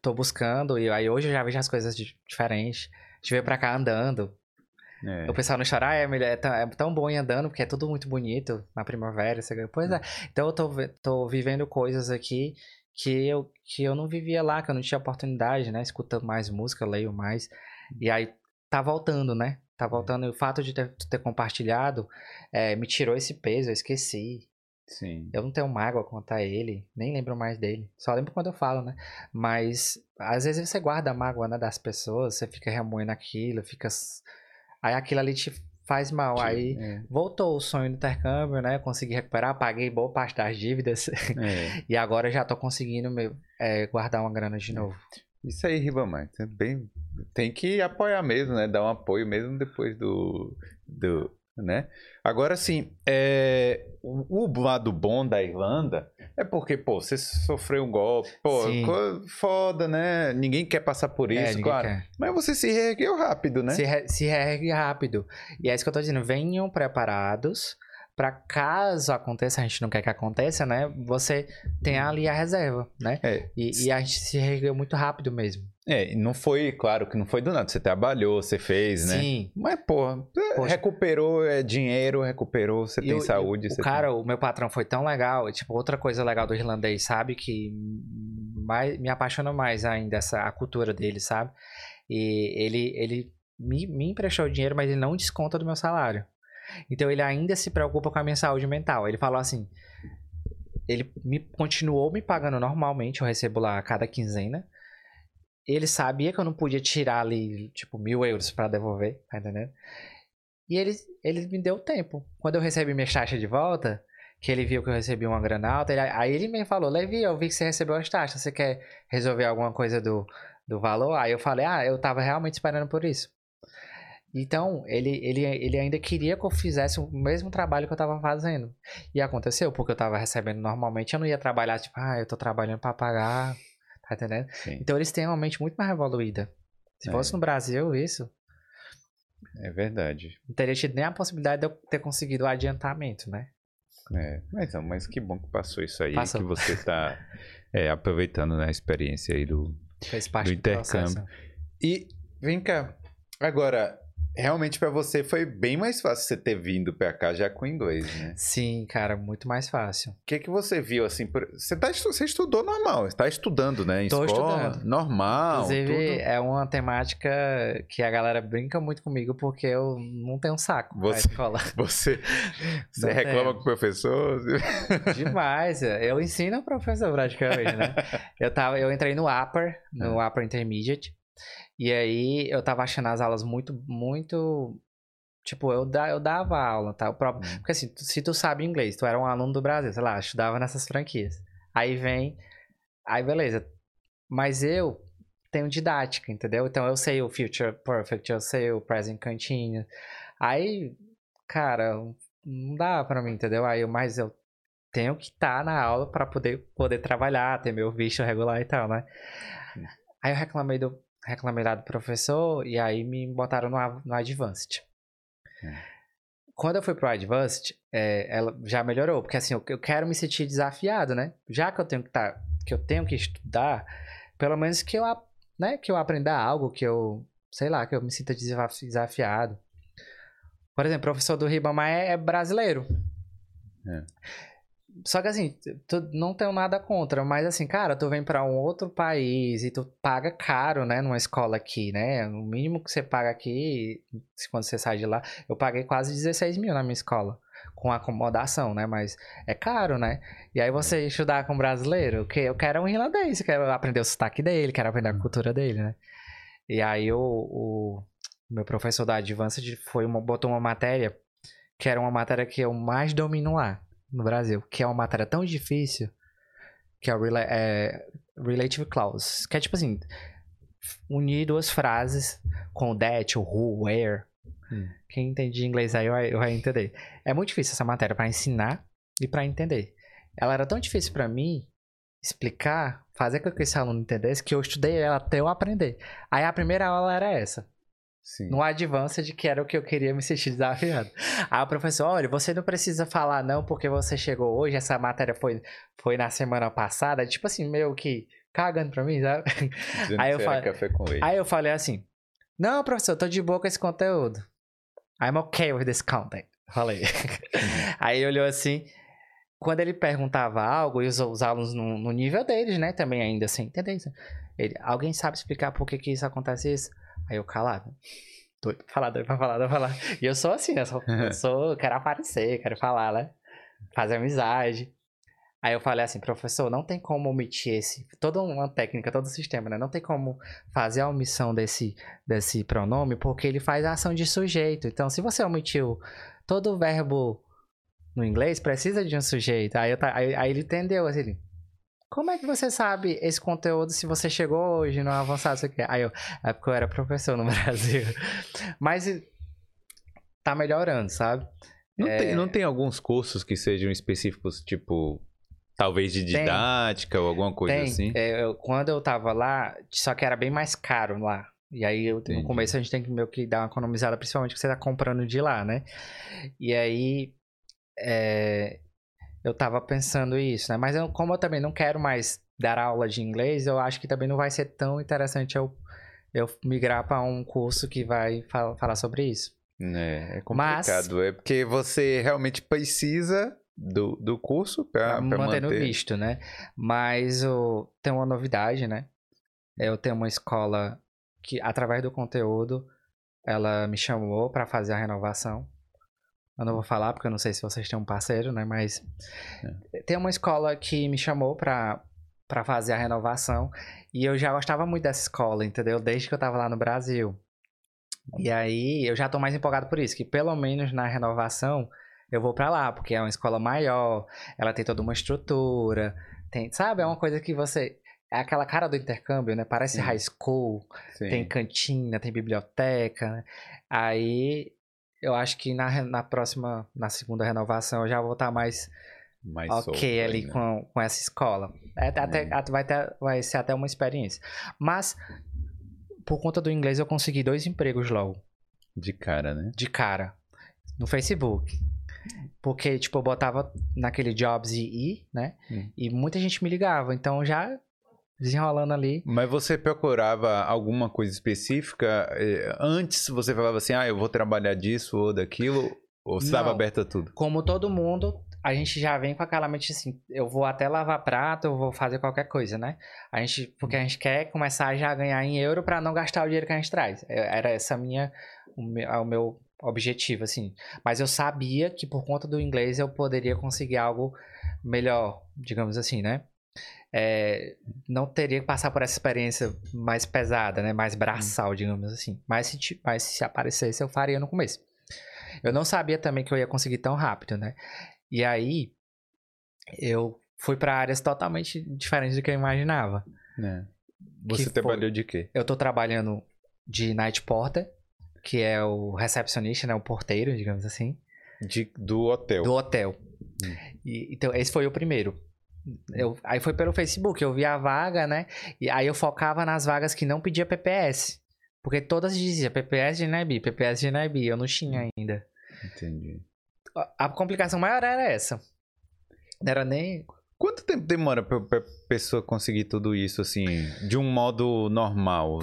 tô buscando. E aí hoje eu já vejo as coisas di- diferentes. A gente veio pra cá andando. É. O pessoal chora, ah, é, é, tão, é tão bom ir andando, porque é tudo muito bonito na primavera. Você... Pois é. Então eu tô, tô vivendo coisas aqui que eu, que eu não vivia lá, que eu não tinha oportunidade, né? Escutando mais música, leio mais. E aí tá voltando, né? Tá voltando. E o fato de ter, ter compartilhado é, me tirou esse peso, eu esqueci. Sim. Eu não tenho mágoa quanto a ele, nem lembro mais dele. Só lembro quando eu falo, né? Mas às vezes você guarda a mágoa né, das pessoas, você fica remoendo aquilo, fica. Aí aquilo ali te faz mal. Aí É. voltou o sonho do intercâmbio, né? Consegui recuperar, paguei boa parte das dívidas. É. e agora já tô conseguindo meu, é, guardar uma grana de novo. Isso aí, Ribamar. é Bem, tem que apoiar mesmo, né? Dar um apoio mesmo depois do. do né? Agora sim, é, o, o lado bom da Irlanda é porque, pô, você sofreu um golpe, pô, Sim. foda, né? Ninguém quer passar por É, isso, ninguém claro. quer. Mas você se reergueu rápido, né? Se, re- se reergue rápido. E é isso que eu tô dizendo. Venham preparados para caso aconteça, a gente não quer que aconteça, né? Você tem ali a reserva, né? É. E, e a gente se reergueu muito rápido mesmo. É, não foi, claro que não foi do nada. Você trabalhou, você fez, né? Sim. Mas, porra, é, Poxa. recuperou é, dinheiro, recuperou, você E tem o- saúde. O você cara, o meu patrão foi tão legal. Tipo, outra coisa legal do irlandês, sabe? Que mais, me apaixona mais ainda essa, a cultura dele, sabe? E ele, ele me, me emprestou dinheiro, mas ele não desconta do meu salário. Então ele ainda se preocupa com a minha saúde mental. Ele falou assim. Ele me continuou me pagando normalmente, eu recebo lá a cada quinzena. Ele sabia que eu não podia tirar ali, tipo, mil euros pra devolver, tá entendendo? E ele, ele me deu tempo. Quando eu recebi minha taxa de volta, que ele viu que eu recebi uma grana alta, ele- aí ele me falou, Levi, eu vi que você recebeu as taxas, você quer resolver alguma coisa do, do valor? Aí eu falei, ah, eu tava realmente esperando por isso. Então, ele, ele, ele ainda queria que eu fizesse o mesmo trabalho que eu tava fazendo. E aconteceu, porque eu tava recebendo normalmente, eu não ia trabalhar, tipo, ah, eu tô trabalhando pra pagar, tá entendendo? Sim. Então eles têm uma mente muito mais evoluída. Se É. fosse no Brasil, isso, É verdade. não teria tido nem a possibilidade de eu ter conseguido o adiantamento, né? É, mas, não, mas que bom que passou isso aí, Passou. que você tá é, aproveitando né, a experiência aí do... Fez parte Do intercâmbio. E, vem cá, agora, realmente pra você foi bem mais fácil você ter vindo pra cá já com inglês, né? Sim, cara, muito mais fácil. O que que você viu, assim, por- você, tá, você estudou normal, você tá estudando, né, em Tô escola, estudando. normal, Inclusive, tudo. é uma temática que a galera brinca muito comigo porque eu não tenho saco Você- escola. Você, você reclama tenho. com o professor? Demais. Eu ensino o professor praticamente, né? Eu, tava, eu entrei no Upper, no Upper Intermediate, e aí eu tava achando as aulas muito, muito. Tipo, eu, da, eu dava aula, tá? O próprio, Hum. porque assim, se tu sabe inglês, tu era um aluno do Brasil, sei lá, estudava nessas franquias. Aí vem. Aí beleza. Mas eu tenho didática, entendeu? Então eu sei o Future Perfect, eu sei o Present Continuous. Aí, cara, não dá pra mim, entendeu? Aí, eu- mas eu tenho que estar na aula pra poder, poder trabalhar, ter meu visto regular e tal, né? Aí eu reclamei do, reclamei lá do professor e aí me botaram no, no Advanced. Quando eu fui pro Advanced, é, ela já melhorou, porque assim, eu, eu quero me sentir desafiado, né? Já que eu tenho que tá, que eu tenho que estudar, pelo menos que eu, né, que eu aprenda algo, que eu, sei lá, que eu me sinta desaf- desafiado. Por exemplo, o professor do Ribamar é, é brasileiro. É. Só que assim, tu não tenho nada contra, mas assim, cara, tu vem pra um outro país e tu paga caro, né, numa escola aqui, né? O mínimo que você paga aqui, se- quando você sai de lá, eu paguei quase 16 mil na minha escola, com acomodação, né? Mas é caro, né? E aí você estudar com brasileiro, o que eu quero um irlandês, quero aprender o sotaque dele, quero aprender a cultura dele, né? E aí o, o meu professor da Advanced foi uma, botou uma matéria que era uma matéria que eu mais domino lá no Brasil, que é uma matéria tão difícil, que é o rela é, Relative Clause, que é tipo assim, unir duas frases com o that, o who, where. Hum. Quem entende inglês aí vai, vai entender. É muito difícil essa matéria para ensinar e para entender. Ela era tão difícil para mim explicar, fazer com que esse aluno entendesse, que eu estudei ela até eu aprender. Aí a primeira aula era essa. Sim. no Advanced, que era o que eu queria me sentir desafiado. Aí o professor, olha, você não precisa falar não, porque você chegou hoje, essa matéria foi, foi na semana passada, tipo assim, meio que cagando pra mim, sabe? Dizendo Aí eu era café com leite. Aí eu falei assim, não, professor, eu tô de boa com esse conteúdo. I'm okay with this content. Falei. Aí ele olhou assim, quando ele perguntava algo, e os, os alunos no, no nível deles, né, também ainda assim, entendeu? Ele, alguém sabe explicar por que que isso acontece isso? Aí eu calado. Doido pra falar, doido pra falar, doido pra falar. E eu sou assim, eu sou, eu sou, quero aparecer, quero falar, né? Fazer amizade. Aí eu falei assim, professor, não tem como omitir esse, toda uma técnica, todo o sistema, né? Não tem como fazer a omissão desse, desse pronome, porque ele faz a ação de sujeito. Então, se você omitiu todo o verbo no inglês, precisa de um sujeito. Aí, eu aí, aí ele entendeu, assim, como é que você sabe esse conteúdo se você chegou hoje no avançado? Aqui? Aí eu, é porque eu era professor no Brasil. Mas tá melhorando, sabe? Não, É. tem, não tem alguns cursos que sejam específicos, tipo, talvez de Tem. didática ou alguma coisa Tem. assim? É, eu- quando eu tava lá, só que era bem mais caro lá. E aí, eu- no começo, a gente tem que meio que dar uma economizada, principalmente que você tá comprando de lá, né? E aí, é, eu tava pensando isso, né? Mas eu- como eu também não quero mais dar aula de inglês, eu acho que também não vai ser tão interessante eu, eu migrar para um curso que vai fa- falar sobre isso. É, é Mas- complicado. É porque você realmente precisa do, do curso para Pra manter no manter. visto, né? Mas o, tem uma novidade, né? Eu tenho uma escola que, através do conteúdo, ela me chamou para fazer a renovação. Eu não vou falar porque eu não sei se vocês têm um parceiro, né? Mas tem uma escola que me chamou para para fazer a renovação e eu já gostava muito dessa escola, entendeu? Desde que eu tava lá no Brasil. E aí eu já tô mais empolgado por isso, que pelo menos na renovação eu vou para lá, porque é uma escola maior, ela tem toda uma estrutura, tem, sabe? É uma coisa que você é aquela cara do intercâmbio, né? Parece Sim. high school, Sim. tem cantina, tem biblioteca. né? Aí eu acho que na, na próxima, na segunda renovação, eu já vou estar mais Mais ok ali né? com, com essa escola. É, até, Hum. até- vai, ter, vai ser até uma experiência. Mas, por conta do inglês, eu consegui dois empregos logo, De cara, né? de cara, no Facebook. Porque, tipo, eu botava naquele Jobs EE, né? Hum. E muita gente me ligava. Então, já desenrolando ali. Mas você procurava alguma coisa específica? eh, Antes você falava assim, ah, eu vou trabalhar disso ou daquilo? Ou você estava Não. aberto a tudo? Como todo mundo, a gente já vem com aquela mente assim, eu vou até lavar prato, eu vou fazer qualquer coisa, né? A gente, porque a gente quer começar já a ganhar em euro para não gastar o dinheiro que a gente traz. É- Era essa minha, o meu, o meu objetivo, assim. Mas eu sabia que por conta do inglês eu poderia conseguir algo melhor, digamos assim, né? É, não teria que passar por essa experiência mais pesada, né? Mais braçal, digamos assim. Mas se, mas se aparecesse, eu faria no começo. Eu não sabia também que eu ia conseguir tão rápido, né? E aí, eu fui para áreas totalmente diferentes do que eu imaginava. né? Você foi? trabalhou de quê? Eu tô trabalhando de night porter, que é o recepcionista, né? O porteiro, digamos assim, De, do hotel. do hotel. Hum. E, então, esse foi o primeiro. Eu, aí foi pelo Facebook, eu vi a vaga, né? E aí eu focava nas vagas que não pedia PPS. Porque todas diziam PPS de NIB, PPS de NIB. Eu não tinha ainda. Entendi. A- A complicação maior era essa. Não era nem. Quanto tempo demora pra, pra pessoa conseguir tudo isso, assim, de um modo normal?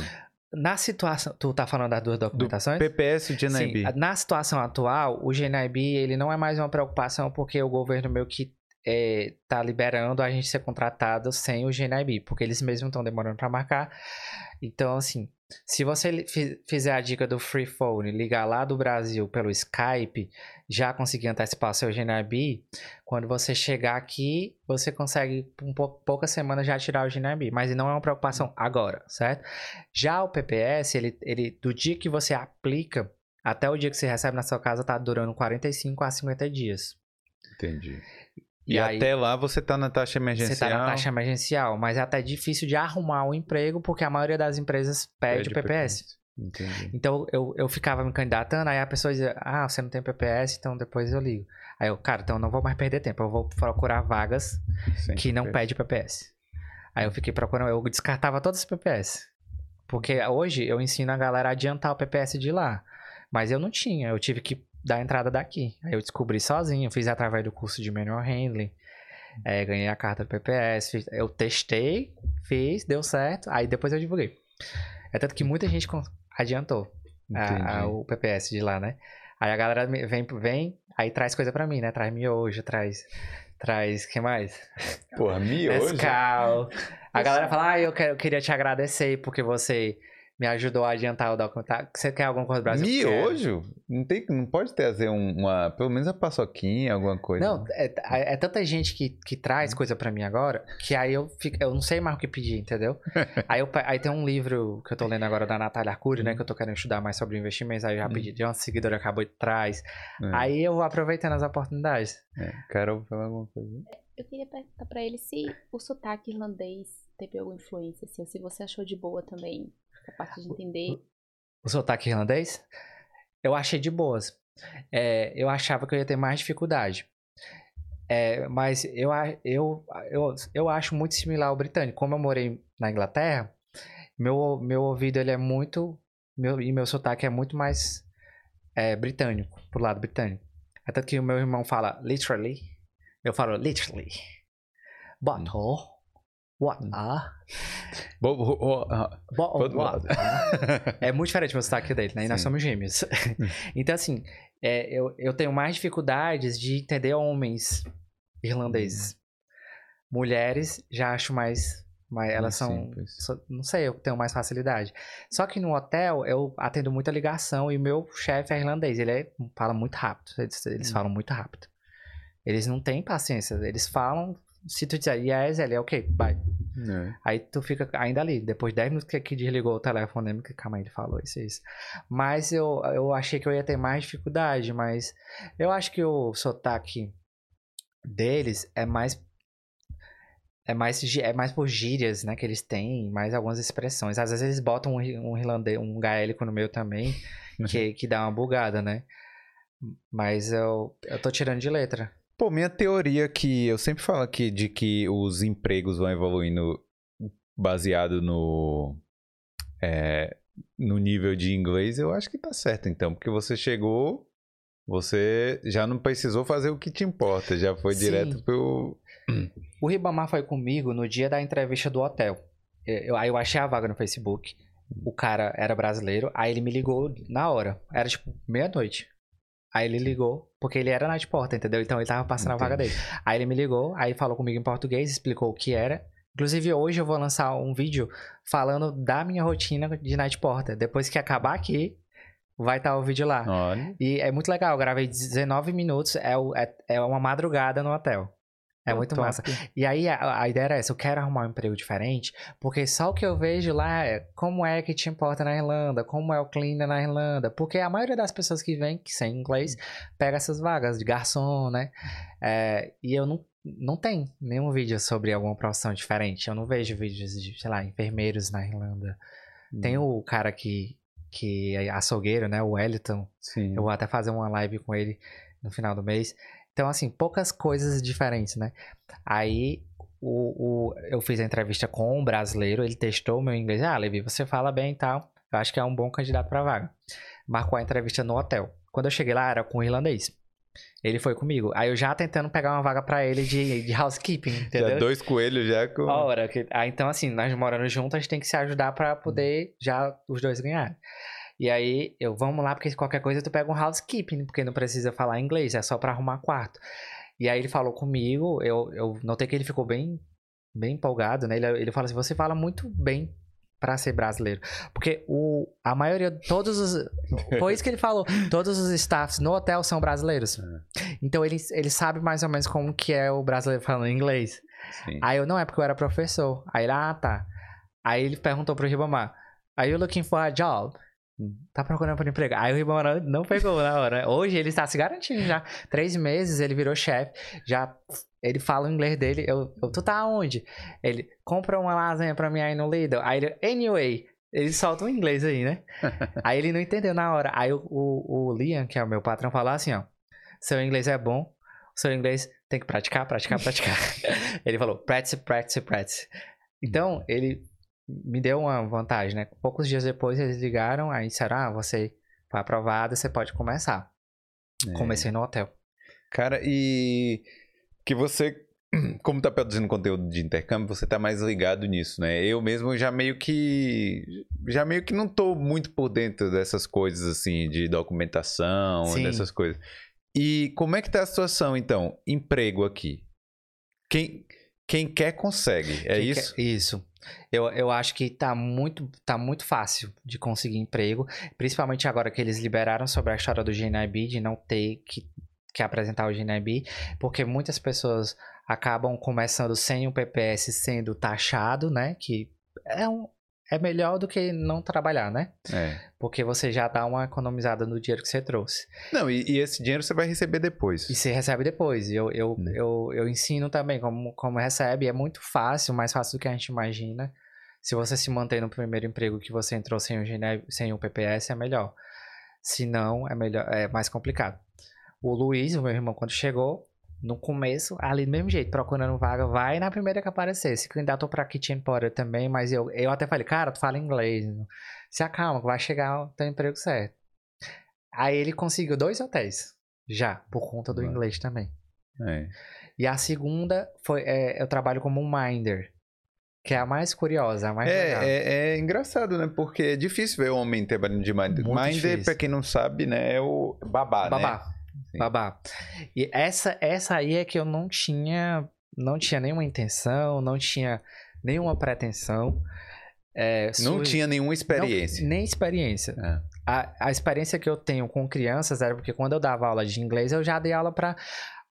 Na situação. Tu tá falando das duas documentações? PPS e GNIB. Sim, na situação atual, o GNIB ele não é mais uma preocupação porque o governo meio que é, tá liberando a gente ser contratado sem o GNIB, porque eles mesmos estão demorando para marcar. Então, assim, se você fizer a dica do Free Phone, ligar lá do Brasil pelo Skype, já conseguir antecipar seu GNIB, quando você chegar aqui, você consegue, em pou- poucas semanas, já tirar o GNIB. Mas não é uma preocupação agora, certo? Já o PPS, ele, ele, do dia que você aplica até o dia que você recebe na sua casa, tá durando 45 a 50 dias. Entendi. E E, aí- até lá você tá na taxa emergencial. Você tá na taxa emergencial, mas é até difícil de arrumar um emprego, porque a maioria das empresas pede, o PPS. Entendi. Então eu, eu ficava me candidatando, aí a pessoa dizia, ah, você não tem PPS, então depois eu ligo. Aí eu, cara, então eu não vou mais perder tempo, eu vou procurar vagas Sem que não PPS. pede PPS. Aí eu fiquei procurando, eu descartava todos os PPS. Porque hoje eu ensino a galera a adiantar o PPS de lá. Mas eu não tinha, eu tive que dar a entrada daqui. Aí eu descobri sozinho, fiz através do curso de manual handling. É, ganhei a carta do PPS, fiz- eu testei, fiz, deu certo, aí depois eu divulguei. É tanto que muita gente adiantou a- a- o PPS de lá, né? Aí a galera vem, vem aí traz coisa pra mim, né? Traz miojo, traz. Traz. que mais? Porra, miojo. Nescau. A galera fala, ah, eu, quero, eu queria te agradecer porque você me ajudou a adiantar o documentário. Você quer alguma coisa do Brasil? Quero. Miojo? Não, tem, não pode trazer um- uma. Pelo menos a paçoquinha, alguma coisa. Não, é, é- é tanta gente que, que traz coisa pra mim agora que aí eu fico, eu não sei mais o que pedir, entendeu? aí, eu, aí tem um livro que eu tô lendo agora da Natália Arcuri, né? Que eu tô querendo estudar mais sobre investimentos. Aí eu já pedi de uma seguidora acabou de trás. É, Aí eu vou aproveitando as oportunidades. é. Carol, falar alguma coisa? Eu queria perguntar pra ele se o sotaque irlandês teve alguma influência, assim, ou se você achou de boa também, a parte de entender. O sotaque irlandês, eu achei de boas. É, eu achava que eu ia ter mais dificuldade. É, mas eu, eu, eu, eu acho muito similar ao britânico. Como eu morei na Inglaterra, meu, meu ouvido ele é muito. Meu, e meu sotaque é muito mais é, britânico, pro lado britânico. É tanto que o meu irmão fala literally. Eu falo literally. Bottle. What? É muito diferente o meu sotaque dele, né? E nós somos gêmeos. então, assim, é, eu, eu tenho mais dificuldades de entender homens irlandeses. Mulheres, já acho mais. mais elas são. so- Não sei, eu tenho mais facilidade. Só que no hotel, eu atendo muita ligação e meu chefe é irlandês. Ele é- fala muito rápido. Eles, eles Hum. falam muito rápido. Eles não têm paciência. Eles falam. Se tu disser yes, ele é ok, vai. É. Aí tu fica ainda ali. Depois de 10 minutos que, que desligou o telefone, lembra que calma aí, ele falou isso isso. Mas eu, eu achei que eu ia ter mais dificuldade, mas eu acho que o sotaque deles é mais. É mais, é mais por gírias, né, que eles têm, mais algumas expressões. Às vezes eles botam um, um irlandês, um gaélico no meio também, que, que dá uma bugada, né? Mas eu, eu tô tirando de letra. Pô, minha teoria que eu sempre falo aqui de que os empregos vão evoluindo baseado no é, no nível de inglês, eu acho que tá certo então, porque você chegou, você já não precisou fazer o que te importa, já foi Sim. direto pro O Ribamar foi comigo no dia da entrevista do hotel. Eu, aí eu achei a vaga no Facebook. O cara era brasileiro, aí ele me ligou na hora. Era tipo meia-noite. Aí ele ligou, porque ele era night porta, entendeu? Então ele tava passando a vaga Entendi. dele. Aí ele me ligou, aí falou comigo em português, explicou o que era. Inclusive hoje eu vou lançar um vídeo falando da minha rotina de night porter. Depois que acabar aqui, vai estar o vídeo lá. Olha, E é muito legal, eu gravei 19 minutos, é, é, é uma madrugada no hotel. É muito top. massa. E aí a, a ideia era essa, eu quero arrumar um emprego diferente, porque só o que eu vejo lá é como é que te importa na Irlanda, como é o cleaner na Irlanda, porque a maioria das pessoas que vêm, que sem inglês, pega essas vagas de garçom, né? É, e eu não, não tenho nenhum vídeo sobre alguma profissão diferente, eu não vejo vídeos de, sei lá, enfermeiros na Irlanda. Tem o cara que, que é açougueiro, né, o Wellington, Sim. eu vou até fazer uma live com ele no final do mês. Então, assim, poucas coisas diferentes, né? Aí o, o- eu fiz a entrevista com um brasileiro, ele testou o meu inglês. Ah, Levi, você fala bem e tal. Eu acho que é um bom candidato pra vaga. Marcou a entrevista no hotel. Quando eu cheguei lá, era com o irlandês. Ele foi comigo. Aí eu já tentando pegar uma vaga pra ele de, de housekeeping, entendeu? Já dois coelhos já com A hora que... ah, então, assim, nós morando juntos, a gente tem que se ajudar pra poder já os dois ganharem. E aí, eu, vamos lá, porque qualquer coisa tu pega um housekeeping, porque não precisa falar inglês, é só pra arrumar quarto. E aí ele falou comigo, eu, eu notei que ele ficou bem, bem empolgado, né? Ele, ele falou assim, você fala muito bem pra ser brasileiro. Porque o, a maioria, todos os... Foi isso que ele falou. Todos os staffs no hotel são brasileiros. Então ele, ele sabe mais ou menos como que é o brasileiro falando inglês. Sim. Aí eu, não, é porque eu era professor. Aí ele, ah, tá. Aí ele perguntou pro Ribamar, are you looking for a job? Tá procurando por emprego. Aí o Ribamar não, pegou na hora. Hoje ele está se garantindo já. Três meses ele virou chefe. Já ele fala o inglês dele. Eu, eu, tu tá onde? Ele, compra uma lasanha pra mim aí no Lidl. Aí ele, anyway. Ele solta um inglês aí, né? aí ele não entendeu na hora. Aí o, o, o Liam, que é o meu patrão, falou assim, ó. Seu inglês é bom. Seu inglês tem que praticar, praticar, praticar. ele falou, practice, practice, practice. Então, ele me deu uma vantagem, né? Poucos dias depois eles ligaram, aí disseram, ah, você foi aprovado, você pode começar. É. Comecei no hotel. Cara, e que você, como tá produzindo conteúdo de intercâmbio, você tá mais ligado nisso, né? Eu mesmo já meio que já meio que não tô muito por dentro dessas coisas assim de documentação, Sim. dessas coisas. E como é que tá a situação então? Emprego aqui. Quem quem quer consegue, é Quem isso? quer- isso. Eu, eu acho que tá muito, tá muito fácil de conseguir emprego, principalmente agora que eles liberaram sobre a história do GNIB, de não ter que, que apresentar o GNIB, porque muitas pessoas acabam começando sem o PPS sendo taxado, né? Que é, um, é melhor do que não trabalhar, né? É. Porque você já dá uma economizada no dinheiro que você trouxe. Não, e, e esse dinheiro você vai receber depois. E você recebe depois. Eu, eu, Né. eu, eu ensino também como, como recebe. É muito fácil, mais fácil do que a gente imagina. Se você se mantém no primeiro emprego que você entrou sem o, GNE sem o PPS, é melhor. Se não, é, melhor, é mais complicado. O Luiz, o meu irmão, quando chegou, no começo, ali do mesmo jeito, procurando vaga, vai na primeira que aparecer. Se candidatou pra Kitchen Potter também, mas eu, eu até falei, cara, tu fala inglês. Se acalma, vai chegar o teu emprego certo. Aí ele conseguiu dois hotéis, já, por conta do Vai. inglês também. É. E a segunda foi, é, eu trabalho como um minder, que é a mais curiosa, a mais legal. É, é, é engraçado, né? Porque é difícil ver homem trabalhando de minder. Muito Minder, difícil. pra quem não sabe, né, é o babá, né? Babá. Sim. Babá. E essa, essa aí é que eu não tinha, não tinha nenhuma intenção, não tinha nenhuma pretensão. É, Não tinha nenhuma não- experiência. nem experiência. É. A, a experiência que eu tenho com crianças era porque quando eu dava aula de inglês, eu já dei aula para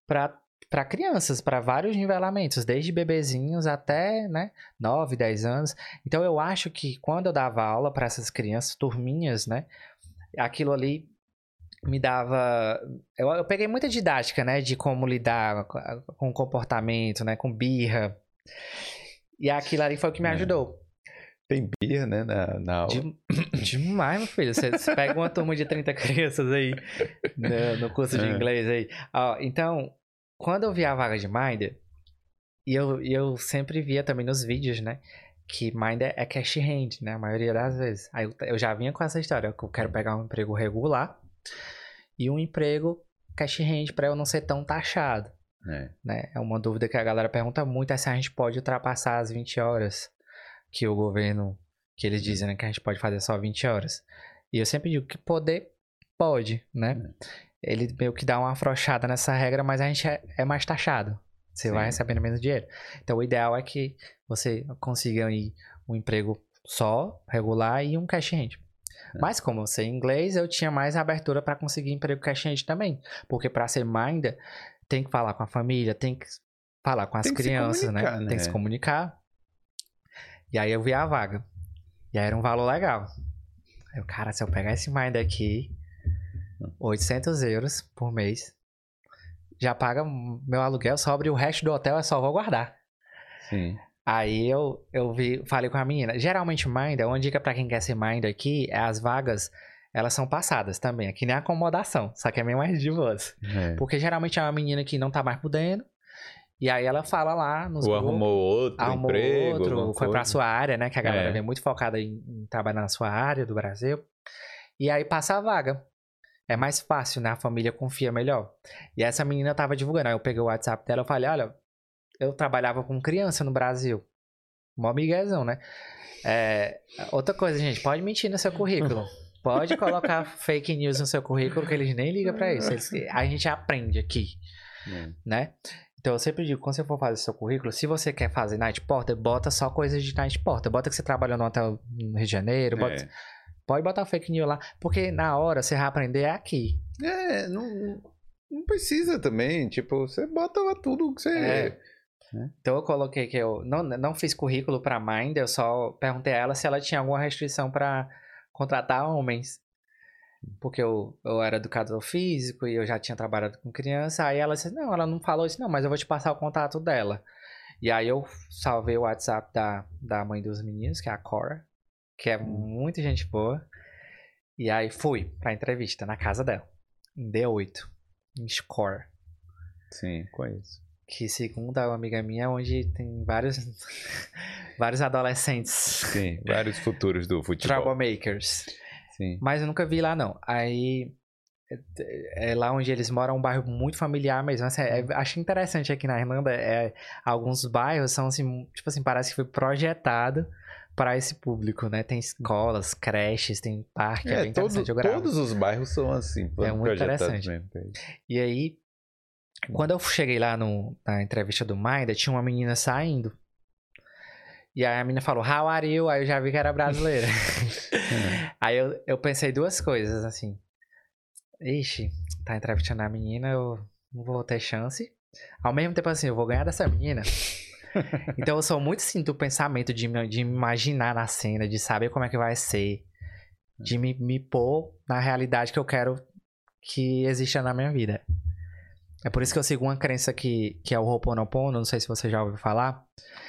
para crianças, para vários nivelamentos, desde bebezinhos até, né, 9, 10 anos. Então eu acho que quando eu dava aula para essas crianças, turminhas, né, aquilo ali me dava. Eu, eu peguei muita didática, né, de como lidar com, o comportamento, né, com birra. E aquilo ali foi o que me É. ajudou. Tem birra, né, na, na aula. De- demais, meu filho. Você, você pega uma turma de 30 crianças aí no, no curso de É. inglês aí. Ó, então, quando eu vi a vaga de Minder, e eu, eu sempre via também nos vídeos, né? Que Minder é cash hand, né? A maioria das vezes. Aí eu, eu já vinha com essa história, que eu quero pegar um emprego regular e um emprego cash hand pra eu não ser tão taxado É. né? É uma dúvida que a galera pergunta muito é se a gente pode ultrapassar as 20 horas que o governo, que eles dizem né, que a gente pode fazer só 20 horas. E eu sempre digo que poder, pode, né? Ele meio que dá uma afrouxada nessa regra, mas a gente é, é mais taxado. Você vai Sim. recebendo menos dinheiro. Então o ideal é que você consiga um emprego só, regular e um cash hand. Mas como eu sei inglês, eu tinha mais abertura para conseguir emprego cash também. Porque para ser minder, tem que falar com a família, tem que falar com as crianças, né? né? Tem que se comunicar. E aí eu vi a vaga. E aí era um valor legal. Aí eu, cara, se eu pegar esse minder aqui, 800 euros por mês, já paga meu aluguel, sobre o resto do hotel é só vou guardar. Sim. Aí eu, eu vi, falei com a menina. Geralmente, Minder, uma dica pra quem quer ser Minder aqui é as vagas, elas são passadas também. Aqui nem acomodação, só que é bem mais de boas. É. Porque geralmente é uma menina que não tá mais podendo. E aí ela fala lá nos Ou grupos, arrumou outro arrumou emprego. outro, foi pra sua área, né? Que a galera É. vem muito focada em, em trabalhar na sua área do Brasil. E aí passa a vaga. É mais fácil, né? A família confia melhor. E essa menina tava divulgando. Aí eu peguei o WhatsApp dela e falei, olha, eu trabalhava com criança no Brasil. Mó miguezão, né? É, outra coisa, gente, pode mentir no seu currículo. Pode colocar fake news no seu currículo, que eles nem ligam pra isso. Eles- a gente aprende aqui É. né? Então eu sempre digo, quando você for fazer seu currículo, se você quer fazer night porter, bota só coisas de night porter. Bota que você trabalhou no hotel no Rio de Janeiro, bota- É. pode botar fake news lá, porque na hora você vai aprender aqui. É, não, não precisa também. Tipo, você bota lá tudo que você. É. Então eu coloquei que eu não, não fiz currículo pra Mind, eu só perguntei a ela se ela tinha alguma restrição pra contratar homens. Porque eu, eu era educador físico e eu já tinha trabalhado com criança. Aí ela disse: Não, ela não falou isso, não, mas eu vou te passar o contato dela. E aí eu salvei o WhatsApp da, da mãe dos meninos, que é a Cora, que é muita gente boa. E aí fui pra entrevista na casa dela, em D8, em Score. Sim, conheço. Que segundo uma amiga minha, é onde tem vários, vários adolescentes Sim, vários futuros do futebol. troublemakers. Sim. Mas eu nunca vi lá, não. Aí. É é lá onde eles moram, é um bairro muito familiar mesmo. Assim, é, acho interessante aqui na Irlanda, é, alguns bairros são assim, tipo assim, parece que foi projetado para esse público, né? Tem escolas, creches, tem parque, é, É, bem todo- interessante. Todos os bairros são assim. foram muito interessante. mesmo. E aí, quando eu cheguei lá no, na entrevista do Minder, tinha uma menina saindo. E aí a menina falou, how are you? Aí eu já vi que era brasileira. aí eu, eu pensei duas coisas, assim. Ixi, tá entrevistando a menina, eu não vou ter chance. Ao mesmo tempo, assim, eu vou ganhar dessa menina. então eu sou muito, assim, do pensamento de, me- de imaginar na cena, de saber como é que vai ser. De me, me pôr na realidade que eu quero que exista na minha vida. É por isso que eu sigo uma crença que, que é o Ho'oponopono, não sei se você já ouviu falar.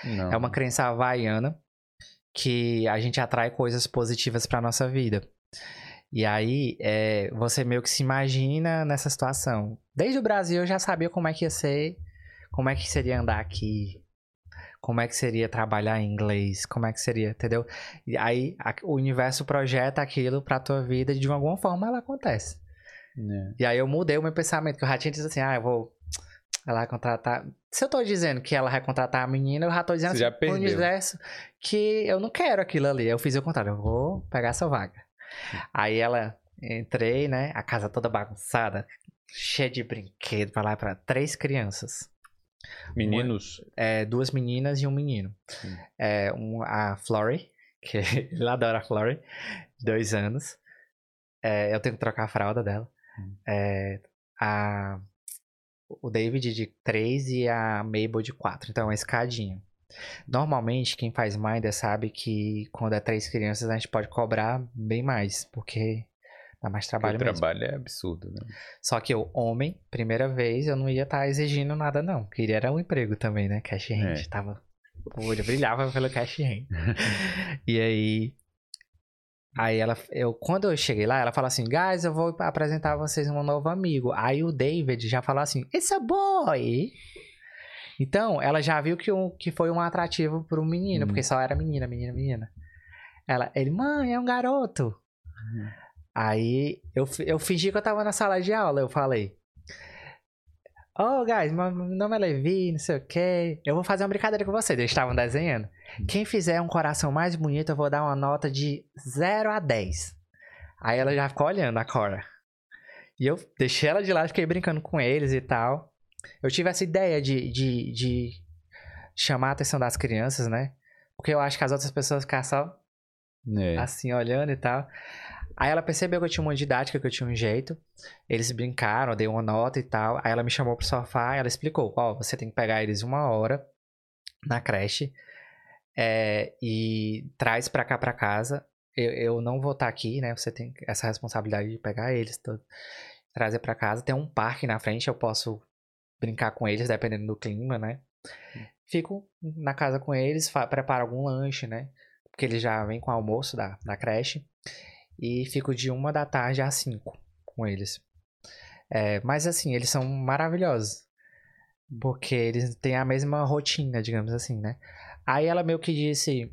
Não. É uma crença havaiana que a gente atrai coisas positivas pra nossa vida. E aí, é, você meio que se imagina nessa situação. Desde o Brasil eu já sabia como é que ia ser, como é que seria andar aqui, como é que seria trabalhar em inglês, como é que seria, entendeu? E aí a- o universo projeta aquilo pra tua vida e de alguma forma ela acontece. É. E aí eu mudei o meu pensamento, que já tinha dito assim, ah, eu vou ela contratar. Se eu tô dizendo que ela vai contratar a menina, eu já tô dizendo Você assim, pro universo que eu não quero aquilo ali. Eu fiz o contrário, eu vou pegar essa vaga. Aí ela entrei, né? A casa toda bagunçada, cheia de brinquedo pra lá e pra três crianças. Meninos. É, duas meninas e um menino. É, um, a Flory, que ele adora a Flory, dois anos. É, eu tenho que trocar a fralda dela. É, a, o David de três e a Mabel de quatro. Então é uma escadinha. Normalmente, quem faz Minder sabe que quando é três crianças a gente pode cobrar bem mais, porque dá mais Porque trabalho o mesmo. trabalho é absurdo, né? Só que eu, homem, primeira vez, eu não ia estar exigindo nada, não. Queria era um emprego também, né? Cash hand. É. Tava. O olho brilhava pelo cash hand. e aí. Aí ela. Eu, quando eu cheguei lá, ela falou assim: Guys, eu vou apresentar vocês um novo amigo. Aí o David já falou assim: It's a boy! Então, ela já viu que, um, que foi um atrativo pro menino, Hum. porque só era menina, menina, menina. Ela, ele, mãe, é um garoto. Aí eu, eu fingi que eu tava na sala de aula, eu falei. Oh, guys, meu nome é Levi, não sei o que. Eu vou fazer uma brincadeira com vocês. Eles estavam desenhando. Quem fizer um coração mais bonito, eu vou dar uma nota de 0 a 10. Aí ela já ficou olhando a Cora. E eu deixei ela de lado, fiquei brincando com eles e tal. Eu tive essa ideia de, de, de chamar a atenção das crianças, né? Porque eu acho que as outras pessoas ficaram só É. assim, olhando e tal. Aí ela percebeu que eu tinha uma didática, que eu tinha um jeito. Eles brincaram, eu dei uma nota e tal. Aí ela me chamou pro sofá ela explicou: Ó, você tem que pegar eles uma hora na creche é, e traz pra cá pra casa. Eu, eu não vou estar aqui, né? Você tem essa responsabilidade de pegar eles, trazer pra casa. Tem um parque na frente, eu posso brincar com eles, dependendo do clima, né? Fico na casa com eles, preparo algum lanche, né? Porque eles já vêm com o almoço da, da creche. E fico de uma da tarde às cinco com eles. É, mas assim, eles são maravilhosos. Porque eles têm a mesma rotina, digamos assim, né? Aí ela meio que disse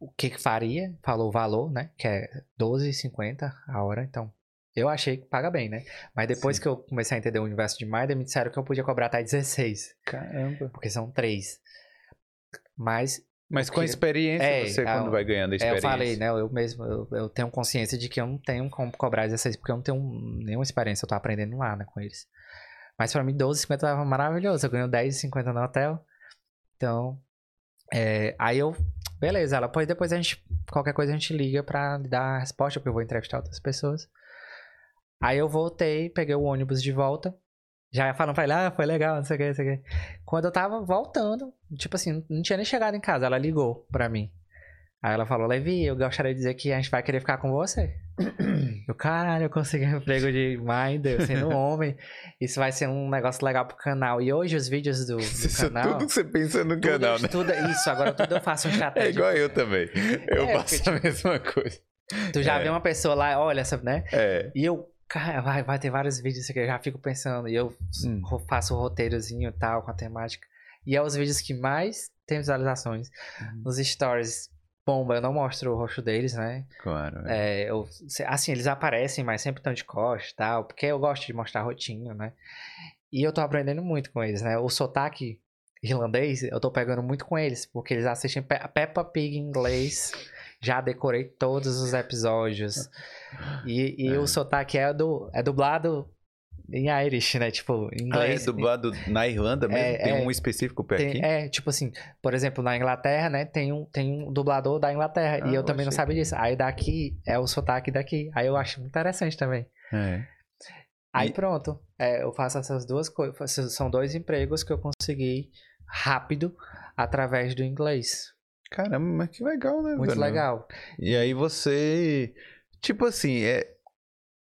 o que, que faria, falou o valor, né? Que é R$12,50 a hora, então. Eu achei que paga bem, né? Mas depois Sim. que eu comecei a entender o universo de Maida, me disseram que eu podia cobrar até 16, Caramba. porque são três. Mas Mas com Porque- experiência, É, você quando vai ganhando É, experiência. eu falei, né? Eu mesmo, eu, eu tenho consciência de que eu não tenho como cobrar 16, porque eu não tenho nenhuma experiência, eu tô aprendendo lá, né, com eles. Mas pra mim, 12,50 tava maravilhoso. Eu ganho 10,50 no hotel. Então, é, aí eu, beleza, ela, pois depois a gente, qualquer coisa a gente liga pra dar a resposta, porque eu vou entrevistar outras pessoas. Aí eu voltei, peguei o ônibus de volta. Já falando pra ele, ah, foi legal, não sei o que, não sei o que. Quando eu tava voltando, tipo assim, não tinha nem chegado em casa, ela ligou pra mim. Aí ela falou, Levi, eu gostaria de dizer que a gente vai querer ficar com você. eu, caralho, eu consegui um emprego de Minder, sendo homem. Isso vai ser um negócio legal pro canal. E hoje os vídeos do, do Isso é canal... tudo que você pensa no tudo canal, né? estudo- isso, agora tudo eu faço uma É estratégia. igual eu também. Eu É, faço porque, a mesma coisa. Tu já É. vê uma pessoa lá, olha essa, né? É. E eu, Cara, vai, vai ter vários vídeos que eu já fico pensando. E eu Hum. faço o roteirozinho e tal, com a temática. E é os vídeos que mais tem visualizações. Uhum. Nos stories, bomba, eu não mostro o rosto deles, né? Claro. é. É, eu, assim, eles aparecem, mas sempre estão de costas e tal, porque eu gosto de mostrar a rotina, né? E eu tô aprendendo muito com eles, né? O sotaque irlandês, eu tô pegando muito com eles, porque eles assistem Pe Peppa Pig em inglês. Já decorei todos os episódios. E, e É. o sotaque é, do, é dublado em Irish, né? Tipo, em Ah, é inglês. dublado na Irlanda mesmo? É, tem é. um específico por Tem- aqui? é, tipo assim, por exemplo, na Inglaterra, né, tem um, tem um dublador da Inglaterra. Ah, e eu também não sabia que- disso. Aí daqui é o sotaque daqui. Aí eu acho muito interessante também. É. Aí E- pronto. É, eu faço essas duas coisas. São dois empregos que eu consegui rápido através do inglês. Caramba, mas que legal, né? Muito velho? legal. E aí você. Tipo assim, é.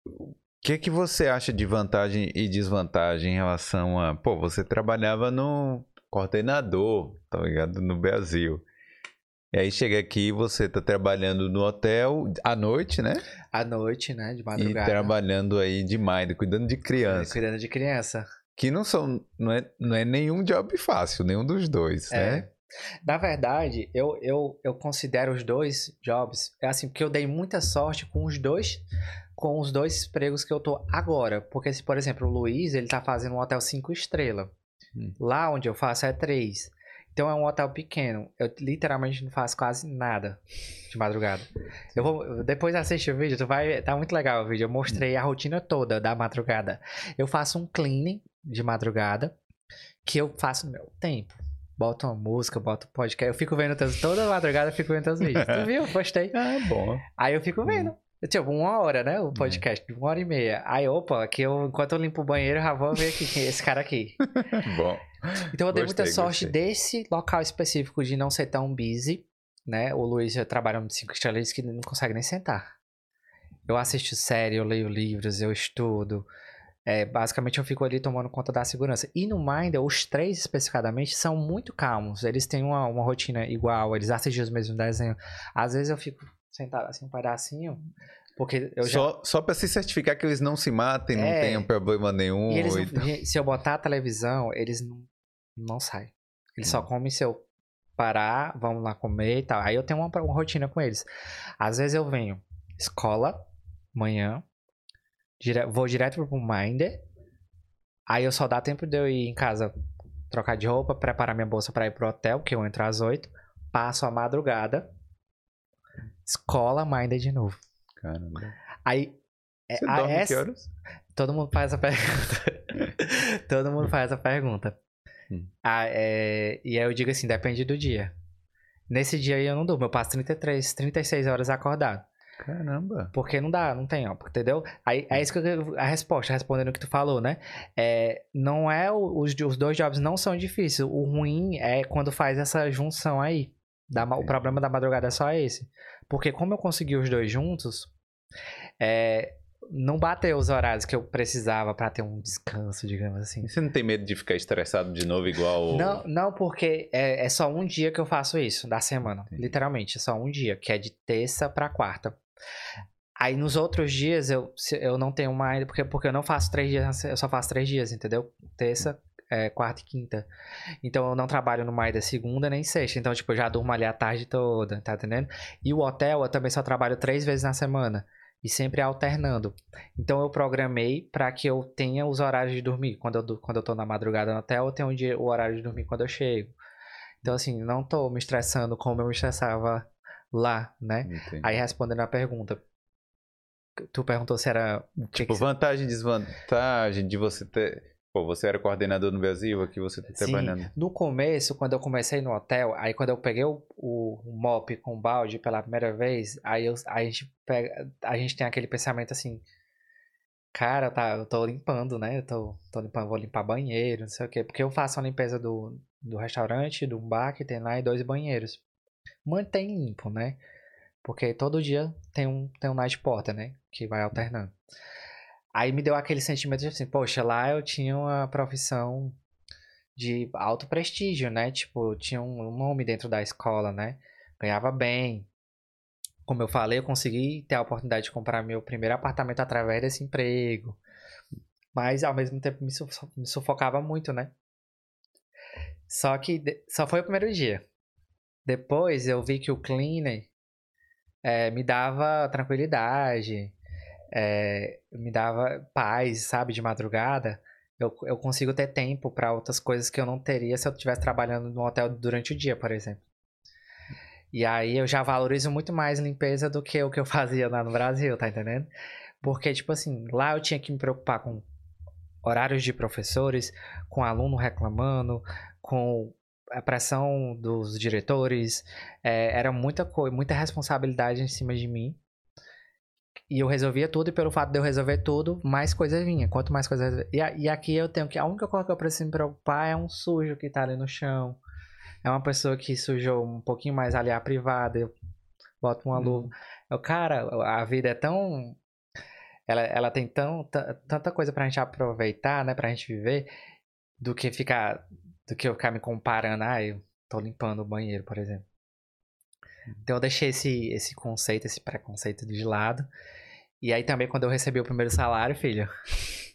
O que que você acha de vantagem e desvantagem em relação a. Pô, você trabalhava no coordenador, tá ligado? No Brasil. E aí chega aqui e você tá trabalhando no hotel à noite, né? À noite, né? De E madrugada. trabalhando aí demais, cuidando de criança. Cuidando de criança. Que não são. Não é, não é nenhum job fácil, nenhum dos dois, É. né? Na verdade, eu, eu, eu considero os dois jobs, é assim, porque eu dei muita sorte com os dois, com os dois empregos que eu tô agora. Porque se, por exemplo, o Luiz, ele tá fazendo um hotel cinco estrelas. Hum. Lá onde eu faço é três. Então é um hotel pequeno. Eu literalmente não faço quase nada de madrugada. Eu vou depois assiste o vídeo, tu vai, tá muito legal o vídeo. Eu mostrei a rotina toda da madrugada. Eu faço um cleaning de madrugada que eu faço no meu tempo. Boto uma música, boto podcast. Eu fico vendo teus, toda madrugada eu fico vendo teus vídeos. Tu viu? Postei. Ah, bom. Aí eu fico vendo. Tipo, uma hora, né? O podcast, uma hora e meia. Aí, opa, que eu, enquanto eu limpo o banheiro, já vou ver aqui, é esse cara aqui. bom. Então eu dei muita Gostei, sorte gostei. desse local específico de não ser tão busy, né? O Luiz trabalha no cinco estrelas que não consegue nem sentar. Eu assisto série, eu leio livros, eu estudo. É, basicamente eu fico ali tomando conta da segurança. E no Minder, os três especificadamente são muito calmos. Eles têm uma, uma rotina igual, eles assistem os mesmos desenhos. Às vezes eu fico sentado assim um pedacinho, porque eu já Só, só pra se certificar que eles não se matem, não É. tenham problema nenhum. E e não- gente, se eu botar a televisão, eles não, não saem. Eles Hum. só comem se eu parar, vamos lá comer e tal. Aí eu tenho uma, uma rotina com eles. Às vezes eu venho escola, manhã, dire- vou direto pro Minder. Aí eu só dá tempo de eu ir em casa trocar de roupa, preparar minha bolsa pra ir pro hotel, que eu entro às 8. Passo a madrugada. Escola, Minder de novo. Caramba. Aí. é- Você a- dorme essa- que horas? Todo mundo faz essa pergunta. Todo mundo faz essa pergunta. Hum. Ah, é, E aí eu digo assim, depende do dia. Nesse dia aí eu não durmo, eu passo 33, 36 horas acordado. Caramba. Porque não dá, não tem, ó, entendeu? Aí é isso que eu, a resposta, respondendo o que tu falou, né? É, não é os, os dois jobs não são difíceis. O ruim é quando faz essa junção aí. Da o problema da madrugada é só esse. Porque como eu consegui os dois juntos, é, não bateu os horários que eu precisava pra ter um descanso, digamos assim. Você não tem medo de ficar estressado de novo igual... Não, não, porque é, é só um dia que eu faço isso, da semana. Entendi. Literalmente, é só um dia, que é de terça pra quarta. Aí nos outros dias eu, eu não tenho mais, porque, porque eu não faço três dias, eu só faço três dias, entendeu? Terça, é, quarta e quinta. Então eu não trabalho no mais da segunda nem sexta. Então, tipo, eu já durmo ali a tarde toda, tá entendendo? E o hotel eu também só trabalho três vezes na semana. E sempre alternando. Então eu programei pra que eu tenha os horários de dormir. Quando eu, quando eu tô na madrugada no hotel, eu tenho o, dia, o horário de dormir quando eu chego. Então, assim, não tô me estressando como eu me estressava lá, né? Entendi. Aí respondendo a pergunta. Tu perguntou se era. Tipo, que- vantagem e desvantagem de você ter... Pô, você era coordenador no Brasil, aqui você tá trabalhando. no começo, quando eu comecei no hotel, aí quando eu peguei o, o mop com o balde pela primeira vez, aí eu, a, gente pega, a gente tem aquele pensamento assim, cara, tá, eu tô limpando, né? Eu tô, tô limpando, vou limpar banheiro, não sei o quê. Porque eu faço a limpeza do, do restaurante, do bar que tem lá e dois banheiros. Mantém limpo, né? Porque todo dia tem um, tem um night porter, né? Que vai alternando. Aí me deu aquele sentimento de assim, poxa, lá eu tinha uma profissão de alto prestígio, né? Tipo, tinha um nome dentro da escola, né? Ganhava bem. como eu falei, eu consegui ter a oportunidade de comprar meu primeiro apartamento através desse emprego. Mas ao mesmo tempo me, sufo- me sufocava muito, né? Só que só foi o primeiro dia. Depois eu vi que o cleaner eh, me dava tranquilidade, eh, me dava paz, sabe, de madrugada. Eu, eu consigo ter tempo para outras coisas que eu não teria se eu estivesse trabalhando no hotel durante o dia, por exemplo. E aí eu já valorizo muito mais limpeza do que o que eu fazia lá no Brasil, tá entendendo? Porque, tipo assim, lá eu tinha que me preocupar com horários de professores, com aluno reclamando, com a pressão dos diretores. é, era muita coisa, muita responsabilidade em cima de mim. E eu resolvia tudo, e pelo fato de eu resolver tudo, mais coisa vinha. Quanto mais coisa. E, a- e aqui eu tenho que. A única coisa que eu preciso me preocupar é um sujo que tá ali no chão. É uma pessoa que sujou um pouquinho mais ali a privada. Eu boto uma luva. Eu, cara, a vida é tão. Ela, ela tem tão, ta- tanta coisa pra gente aproveitar, né? Pra gente viver, do que ficar. Do que eu ficar me comparando. Ah, eu tô limpando o banheiro, por exemplo. Então eu deixei esse, esse conceito, esse preconceito de lado. E aí também quando eu recebi o primeiro salário, filho.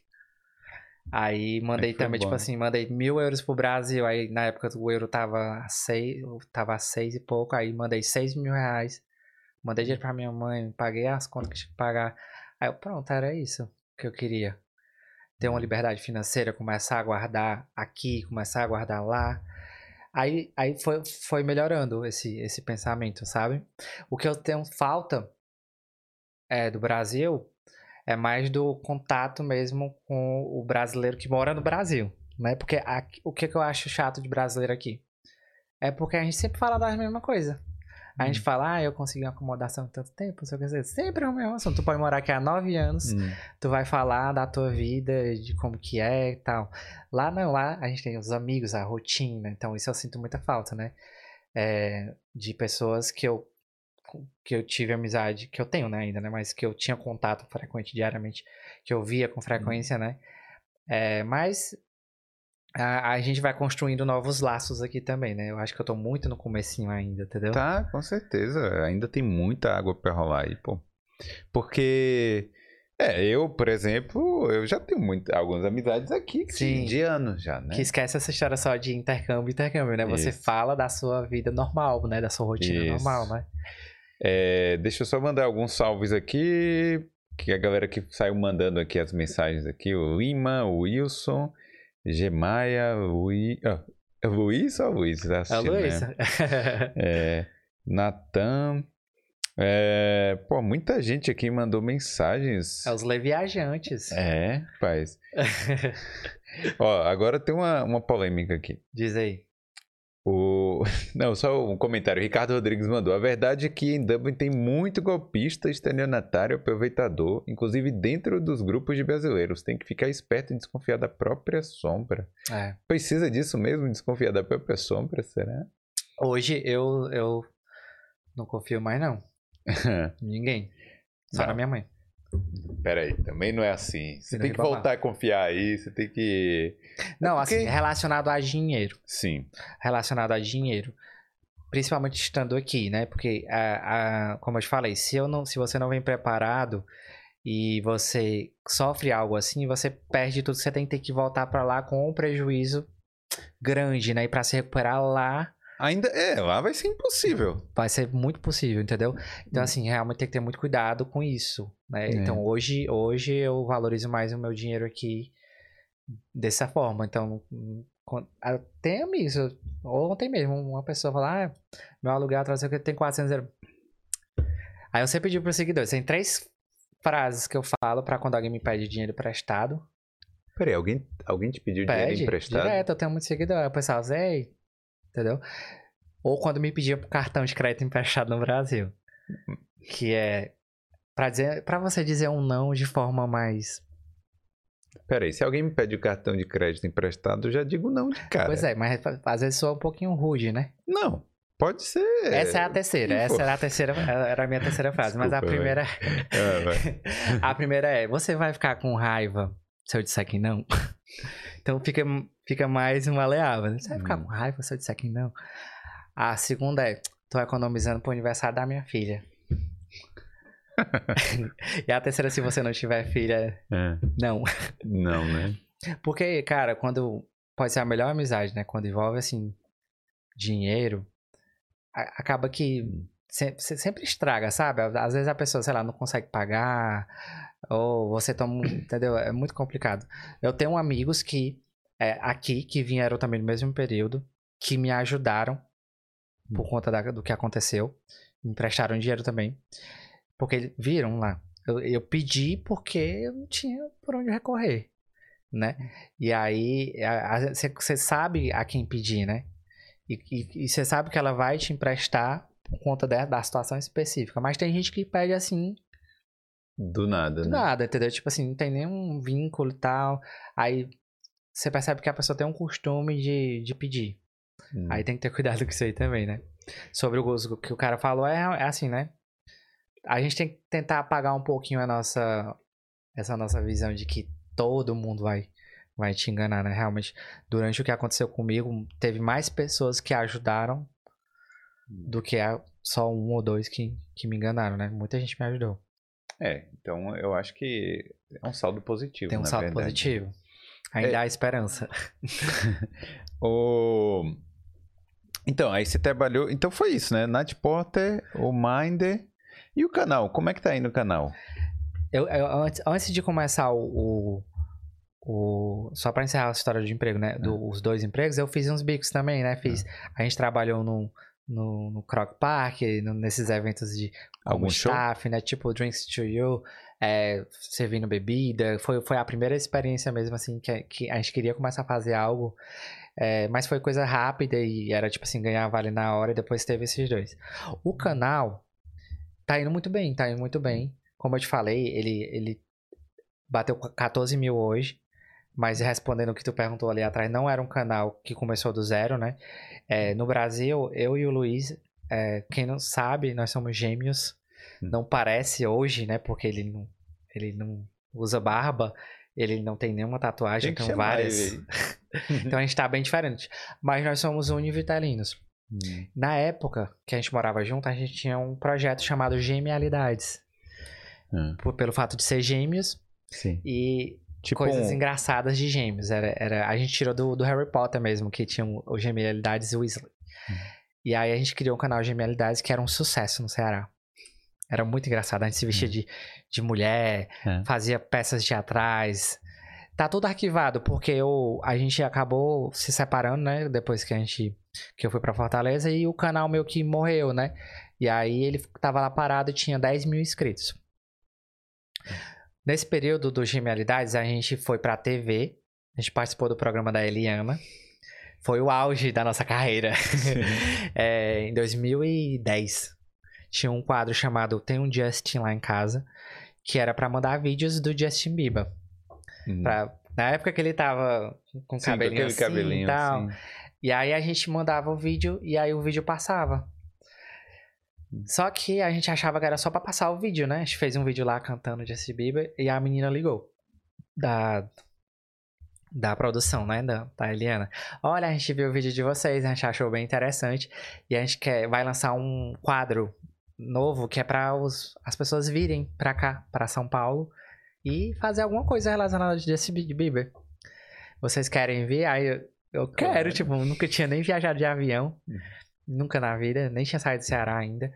Aí mandei foi também, bom, tipo assim, mandei mil euros pro Brasil. Aí na época o euro tava a seis, tava a seis e pouco. Aí mandei seis mil reais. Mandei dinheiro pra minha mãe, paguei as contas que tinha que pagar. Aí eu, pronto, era isso que eu queria. Ter uma liberdade financeira, começar a guardar aqui, começar a guardar lá. Aí, aí foi, foi melhorando esse, esse pensamento, sabe? O que eu tenho falta é, do Brasil é mais do contato mesmo com o brasileiro que mora no Brasil, né? Porque aqui- o que, que eu acho chato de brasileiro aqui? É porque a gente sempre fala da mesma coisa. A gente fala, ah, eu consegui uma acomodação em tanto tempo, não sei o que dizer. Sempre é o mesmo assunto. Tu pode morar aqui há nove anos, Hum. tu vai falar da tua vida, de como que é e tal. Lá não, lá a gente tem os amigos, a rotina, então isso eu sinto muita falta, né? É, de pessoas que eu que eu tive amizade, que eu tenho né, ainda, né? Mas que eu tinha contato frequente diariamente, que eu via com frequência, né? É, mas a, a gente vai construindo novos laços aqui também, né? Eu acho que eu tô muito no comecinho ainda, entendeu? Tá, com certeza. Ainda tem muita água pra rolar aí, pô. Porque, é, eu, por exemplo, eu já tenho muito, algumas amizades aqui de- Sim. de anos já, né? Que esquece essa história só de intercâmbio, intercâmbio, né? Você Isso. fala da sua vida normal, né? Da sua rotina Isso. normal, né? É, deixa eu só mandar alguns salves aqui. Que a galera que saiu mandando aqui as mensagens aqui. O Lima, o Wilson, Gemaia, o Ui... ah, é Luiz ou Luiz? Tá A assistindo, né? Luiz. É, Natan. É, pô, muita gente aqui mandou mensagens. É os leviajantes. É, rapaz. Ó, agora tem uma, uma polêmica aqui. Diz aí. O... Não, só um comentário. O Ricardo Rodrigues mandou. A verdade é que em Dublin tem muito golpista, estelionatário, aproveitador, inclusive dentro dos grupos de brasileiros. Tem que ficar esperto e desconfiar da própria sombra. É. Precisa disso mesmo, desconfiar da própria sombra, será? Hoje eu, eu não confio mais, não. Ninguém. Só Não. na minha mãe. Peraí, também não é assim. Você tem que voltar a confiar aí, você tem que. Não, porque- assim, relacionado a dinheiro. Sim. Relacionado a dinheiro. Principalmente estando aqui, né? Porque, a, a- como eu te falei, se, eu não, se você não vem preparado e você sofre algo assim, você perde tudo. Você tem que ter que voltar pra lá com um prejuízo grande, né? E pra se recuperar lá, Ainda. É, lá vai ser impossível. vai ser muito possível, entendeu? Então, Hum. assim, realmente tem que ter muito cuidado com isso, né? É. Então, hoje, hoje eu valorizo mais o meu dinheiro aqui dessa forma. Então, ah, tem amigos. eu- Ontem mesmo, uma pessoa falou, ah, meu aluguel atrasou que tem 400 euros. Aí eu sempre digo para os seguidores, tem três frases que eu falo para quando alguém me pede dinheiro emprestado. Peraí, alguém, alguém te pediu dinheiro Pede, emprestado? direto, eu tenho muito seguidor. Aí o pessoal, Zé, entendeu? Ou quando me pedia pro cartão de crédito emprestado no Brasil. Que é pra, dizer, pra você dizer um não de forma mais. Peraí, se alguém me pede o cartão de crédito emprestado, eu já digo não de cara. Pois é, mas às vezes soa um pouquinho rude, né? Não, pode ser. Essa é a terceira, Pô. essa era a terceira, era a minha terceira frase. mas a Desculpa, primeira. Ah, vai. a primeira é: você vai ficar com raiva se eu disser que não? então fica, fica mais maleável. né? Você vai ficar Hum. com raiva se eu disser que não? A segunda é: tô economizando pro aniversário da minha filha. e a terceira, se você não tiver filha, É. não. Não, né? Porque, cara, quando. Pode ser a melhor amizade, né? Quando envolve, assim, dinheiro, a- acaba que se- se- sempre estraga, sabe? Às vezes a pessoa, sei lá, não consegue pagar, ou você toma. Entendeu? É muito complicado. Eu tenho amigos que. é, aqui, que vieram também no mesmo período, que me ajudaram por conta da- do que aconteceu. Me emprestaram dinheiro também. Porque viram lá. Eu, eu pedi porque eu não tinha por onde recorrer, né? E aí, você sabe a quem pedir, né? E você sabe que ela vai te emprestar por conta da, da situação específica. Mas tem gente que pede assim, Do nada, do né? nada, entendeu? Tipo assim, não tem nenhum vínculo e tal. Aí você percebe que a pessoa tem um costume de, de pedir. Hum. Aí tem que ter cuidado com isso aí também, né? Sobre o gosto que o cara falou, é, é assim, né? A gente tem que tentar apagar um pouquinho a nossa. Essa nossa visão de que todo mundo vai, vai te enganar, né? Realmente, durante o que aconteceu comigo, teve mais pessoas que ajudaram do que só um ou dois que, que me enganaram, né? Muita gente me ajudou. É, então eu acho que é um saldo positivo. Tem um saldo verdade. positivo. Ainda É. há esperança. O... Então, aí você trabalhou. Então foi isso, né? Nat Porter, o Minder e o canal. Como é que tá aí no canal? Eu, eu- antes, antes de começar o. o, o- só pra encerrar a história de emprego, né? do- Os dois empregos, eu fiz uns bicos também, né? Fiz. A gente trabalhou no, no, no Croc Park, no- nesses eventos de. Algum show? staff, né? Tipo Drinks to You, é, servindo bebida. Foi, foi a primeira experiência mesmo, assim, que, que a gente queria começar a fazer algo. é, mas foi coisa rápida e era tipo assim, ganhar vale na hora e depois teve esses dois. O canal tá indo muito bem, tá indo muito bem. Como eu te falei, ele, ele bateu 14 mil hoje. Mas respondendo o que tu perguntou ali atrás, não era um canal que começou do zero, né? É, no Brasil, eu e o Luiz, é, quem não sabe, nós somos gêmeos. Hum. Não parece hoje, né? Porque ele não, ele não usa barba, ele não tem nenhuma tatuagem, Tem chamar várias. então a gente tá bem diferente. Mas nós somos univitalinos. Hum. Na época que a gente morava junto, a gente tinha um projeto chamado Genialidades. Hum. Por- pelo fato de ser gêmeos Sim. e Tipo coisas um- engraçadas de gêmeos. Era, era, a gente tirou do, do Harry Potter mesmo, que tinha o o Genialidades Weasley. E aí a gente criou um canal Genialidades que era um sucesso no Ceará. Era muito engraçado. A gente se vestia de, de mulher, É. fazia peças teatrais. Tá tudo arquivado, porque eu, a gente acabou se separando, né? Depois que a gente. Que eu fui pra Fortaleza e o canal meio que morreu, né? E aí ele tava lá parado e tinha 10 mil inscritos. Nesse período do Genialidades, a gente foi pra TV. A gente participou do programa da Eliana. Foi o auge da nossa carreira. É, em 2010, tinha um quadro chamado Tem um Justin lá em casa, que era pra mandar vídeos do Justin Bieber. Hum. Pra- na época que ele tava com Sim, cabelinho aquele assim cabelinho e tal. assim. E aí a gente mandava o vídeo e aí o vídeo passava. Só que a gente achava que era só pra passar o vídeo, né? A gente fez um vídeo lá cantando Justin Bieber e a menina ligou. Da, da produção, né? Da, da Eliana. Olha, a gente viu o vídeo de vocês, a gente achou bem interessante. E a gente quer, vai lançar um quadro novo que é pra os, as pessoas virem pra cá, pra São Paulo. E fazer alguma coisa relacionada de Justin Bieber. Vocês querem vir? Aí eu, eu quero, tipo, nunca tinha nem viajado de avião. Uhum. Nunca na vida, nem tinha saído do Ceará ainda.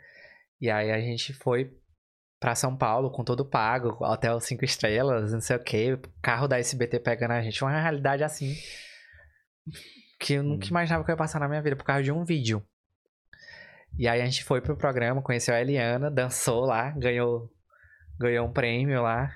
E aí a gente foi pra São Paulo com todo pago, hotel cinco estrelas, não sei o que, carro da SBT pegando a gente. Uma realidade assim que eu nunca Hum. imaginava que eu ia passar na minha vida por causa de um vídeo. E aí a gente foi pro programa, conheceu a Eliana, dançou lá, ganhou ganhou um prêmio lá.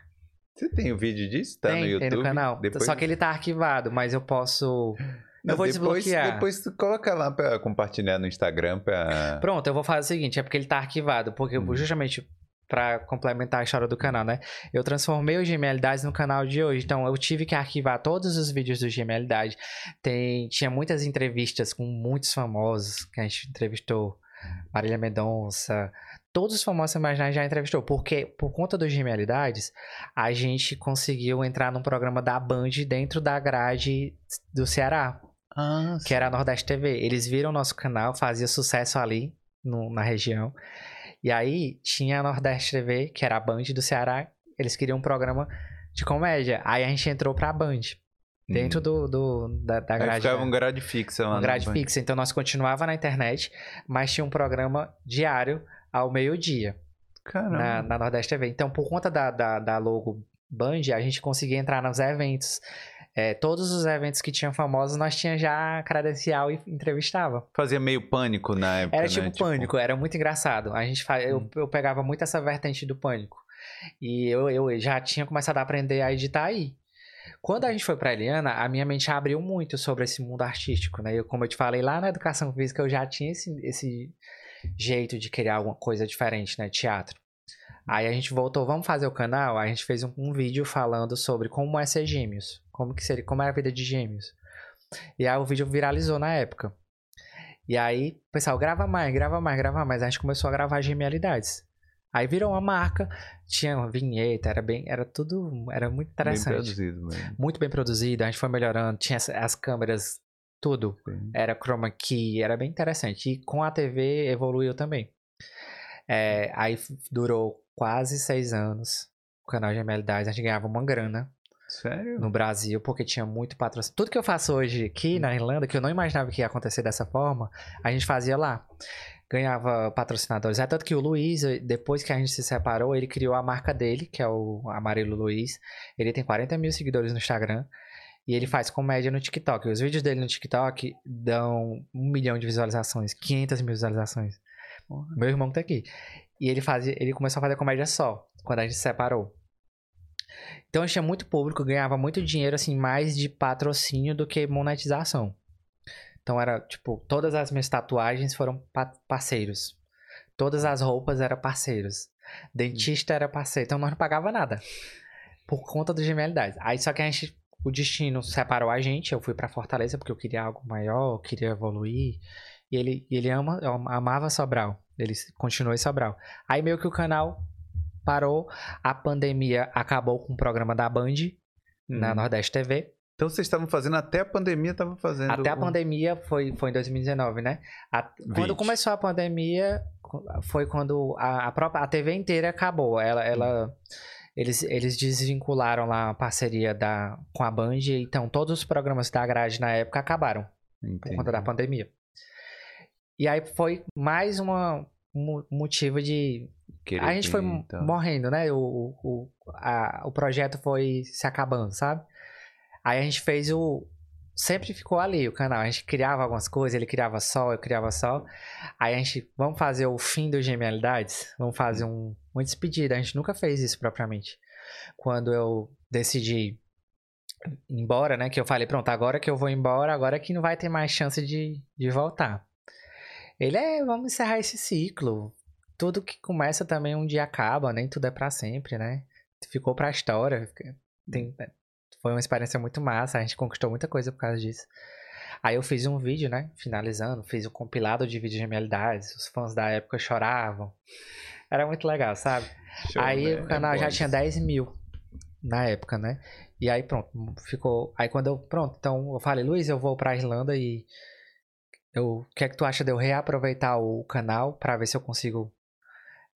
Você tem o vídeo disso? Tá tem, no YouTube? tem no canal. Depois... Só que ele tá arquivado, mas eu posso Não, eu vou depois, desbloquear. Depois tu coloca lá pra compartilhar no Instagram pra... Pronto, eu vou fazer o seguinte, é porque ele tá arquivado, porque Hum. justamente pra complementar a história do canal, né? Eu transformei o Gemelidades no canal de hoje, então eu tive que arquivar todos os vídeos do Gemelidade. Tem tinha muitas entrevistas com muitos famosos que a gente entrevistou, Marília Mendonça, todos os famosos imaginar já entrevistou, porque por conta do Gemelidades, a gente conseguiu entrar num programa da Band dentro da grade do Ceará Ah, que era a Nordeste TV. Eles viram nosso canal, fazia sucesso ali no- na região. E aí tinha a Nordeste TV, que era a Band do Ceará, eles queriam um programa de comédia. Aí a gente entrou pra Band. Dentro Hum. do, do- da, da Aí grade. ficava né? um grade fixa lá uma na grade fixa. Então nós continuava na internet, mas tinha um programa diário ao meio-dia na, na Nordeste TV. Então, por conta da, da, da logo Band, a gente conseguia entrar nos eventos. É, todos os eventos que tinham famosos, nós tinha já credencial e entrevistava. Fazia meio pânico na época, Era né? tipo pânico, era muito engraçado. A gente fa... eu, eu pegava muito essa vertente do pânico. E eu, eu já tinha começado a aprender a editar aí. Quando a gente foi pra Eliana, a minha mente abriu muito sobre esse mundo artístico, né? Eu, como eu te falei, lá na educação física eu já tinha esse, esse jeito de criar alguma coisa diferente, né? Teatro. Aí a gente voltou, vamos fazer o canal? Aí a gente fez um, um vídeo falando sobre como é ser gêmeos. Como que seria, como é a vida de gêmeos. E aí o vídeo viralizou na época. E aí, pessoal, grava mais, grava mais, grava mais. A gente começou a gravar genialidades. Aí virou uma marca, tinha uma vinheta, era bem, era tudo, era muito Bem interessante. produzido mesmo. muito bem produzido, a gente foi melhorando, tinha as, as câmeras, tudo. Sim. Era chroma key, era bem interessante. E com a TV evoluiu também. É, aí durou quase seis anos o canal Gemelidades, a gente ganhava uma grana Sério? no Brasil, porque tinha muito patrocínio. Tudo que eu faço hoje aqui na Irlanda, que eu não imaginava que ia acontecer dessa forma, a gente fazia lá. Ganhava patrocinadores. É tanto que o Luiz, depois que a gente se separou, ele criou a marca dele, que é o Amarelo Luiz. Ele tem 40 mil seguidores no Instagram. E ele faz comédia no TikTok. Os vídeos dele no TikTok dão um milhão de visualizações, 500 mil visualizações. Meu irmão que tá aqui. E ele, fazia, ele começou a fazer comédia só, quando a gente se separou. Então eu tinha muito público, ganhava muito dinheiro, assim, mais de patrocínio do que monetização. Então era, tipo, todas as minhas tatuagens foram pa- parceiros. Todas as roupas eram parceiros. Dentista era parceiro. Então nós não pagava nada. Por conta do Gemelidades. Aí só que a gente, o destino separou a gente. Eu fui pra Fortaleza porque eu queria algo maior, eu queria evoluir. E ele, ele ama, amava Sobral. Ele continuou em Sobral. Aí meio que o canal parou. A pandemia acabou com o programa da Band na Hum. Nordeste TV. Então vocês estavam fazendo, até a pandemia estavam fazendo. Até a o- pandemia foi, foi em 2019, né? A- quando 20. começou a pandemia, foi quando a, a própria a TV inteira acabou. Ela, ela, eles, eles desvincularam lá a parceria da, com a Band, então todos os programas da grade na época acabaram por Entendi. conta da pandemia. E aí foi mais uma, um motivo de Querer a gente foi e tal. morrendo, né? O, o, o, a- o projeto foi se acabando, sabe? Aí a gente fez o. Sempre ficou ali o canal. A gente criava algumas coisas, ele criava sol, eu criava sol. Aí a gente. Vamos fazer o fim do Genialidades? Vamos fazer um, uma despedida. A gente nunca fez isso propriamente. Quando eu decidi ir embora, né? Que eu falei, pronto, agora que eu vou embora, agora que não vai ter mais chance de, de voltar. Ele é, vamos encerrar esse ciclo tudo que começa também um dia acaba, nem tudo é pra sempre, né? Ficou pra história. tem- foi uma experiência muito massa, a gente conquistou muita coisa por causa disso. Aí eu fiz um vídeo, né? Finalizando, fiz um compilado de vídeos de genialidades. Os fãs da época choravam. Era muito legal, sabe? Show, aí né? o canal É já tinha isso. 10 mil na época, né? E aí pronto, ficou. Aí quando eu. Pronto, então eu falei, Luiz, eu vou pra Irlanda e. Eu, o que é que tu acha de eu reaproveitar o canal pra ver se eu consigo.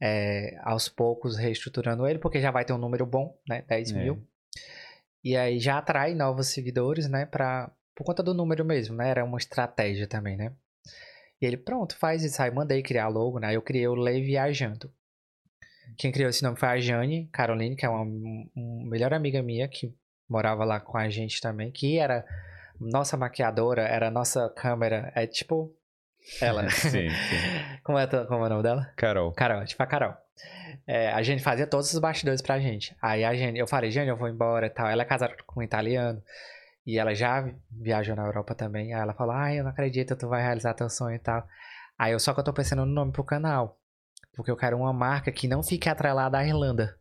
é, aos poucos reestruturando ele, porque já vai ter um número bom, né? 10 É. mil. E aí já atrai novos seguidores, né? Pra, por conta do número mesmo, né? Era uma estratégia também, né? E ele, pronto, faz isso. Aí mandei criar logo, né? Eu criei o Lei Viajando. Quem criou esse nome foi a Jane Caroline, que é uma, uma melhor amiga minha, que morava lá com a gente também, que era nossa maquiadora, era nossa câmera, é tipo ela. Sim, sim. como, é, como é o nome dela? Carol. Carol, tipo a Carol. É, a gente fazia todos os bastidores pra gente. Aí a gente, eu falei, Jane, eu vou embora e tal. Ela é casada com um italiano. E ela já viajou na Europa também. Aí ela falou, ai, eu não acredito, tu vai realizar teu sonho e tal. Aí eu só que eu tô pensando no nome pro canal. Porque eu quero uma marca que não fique atrelada à Irlanda.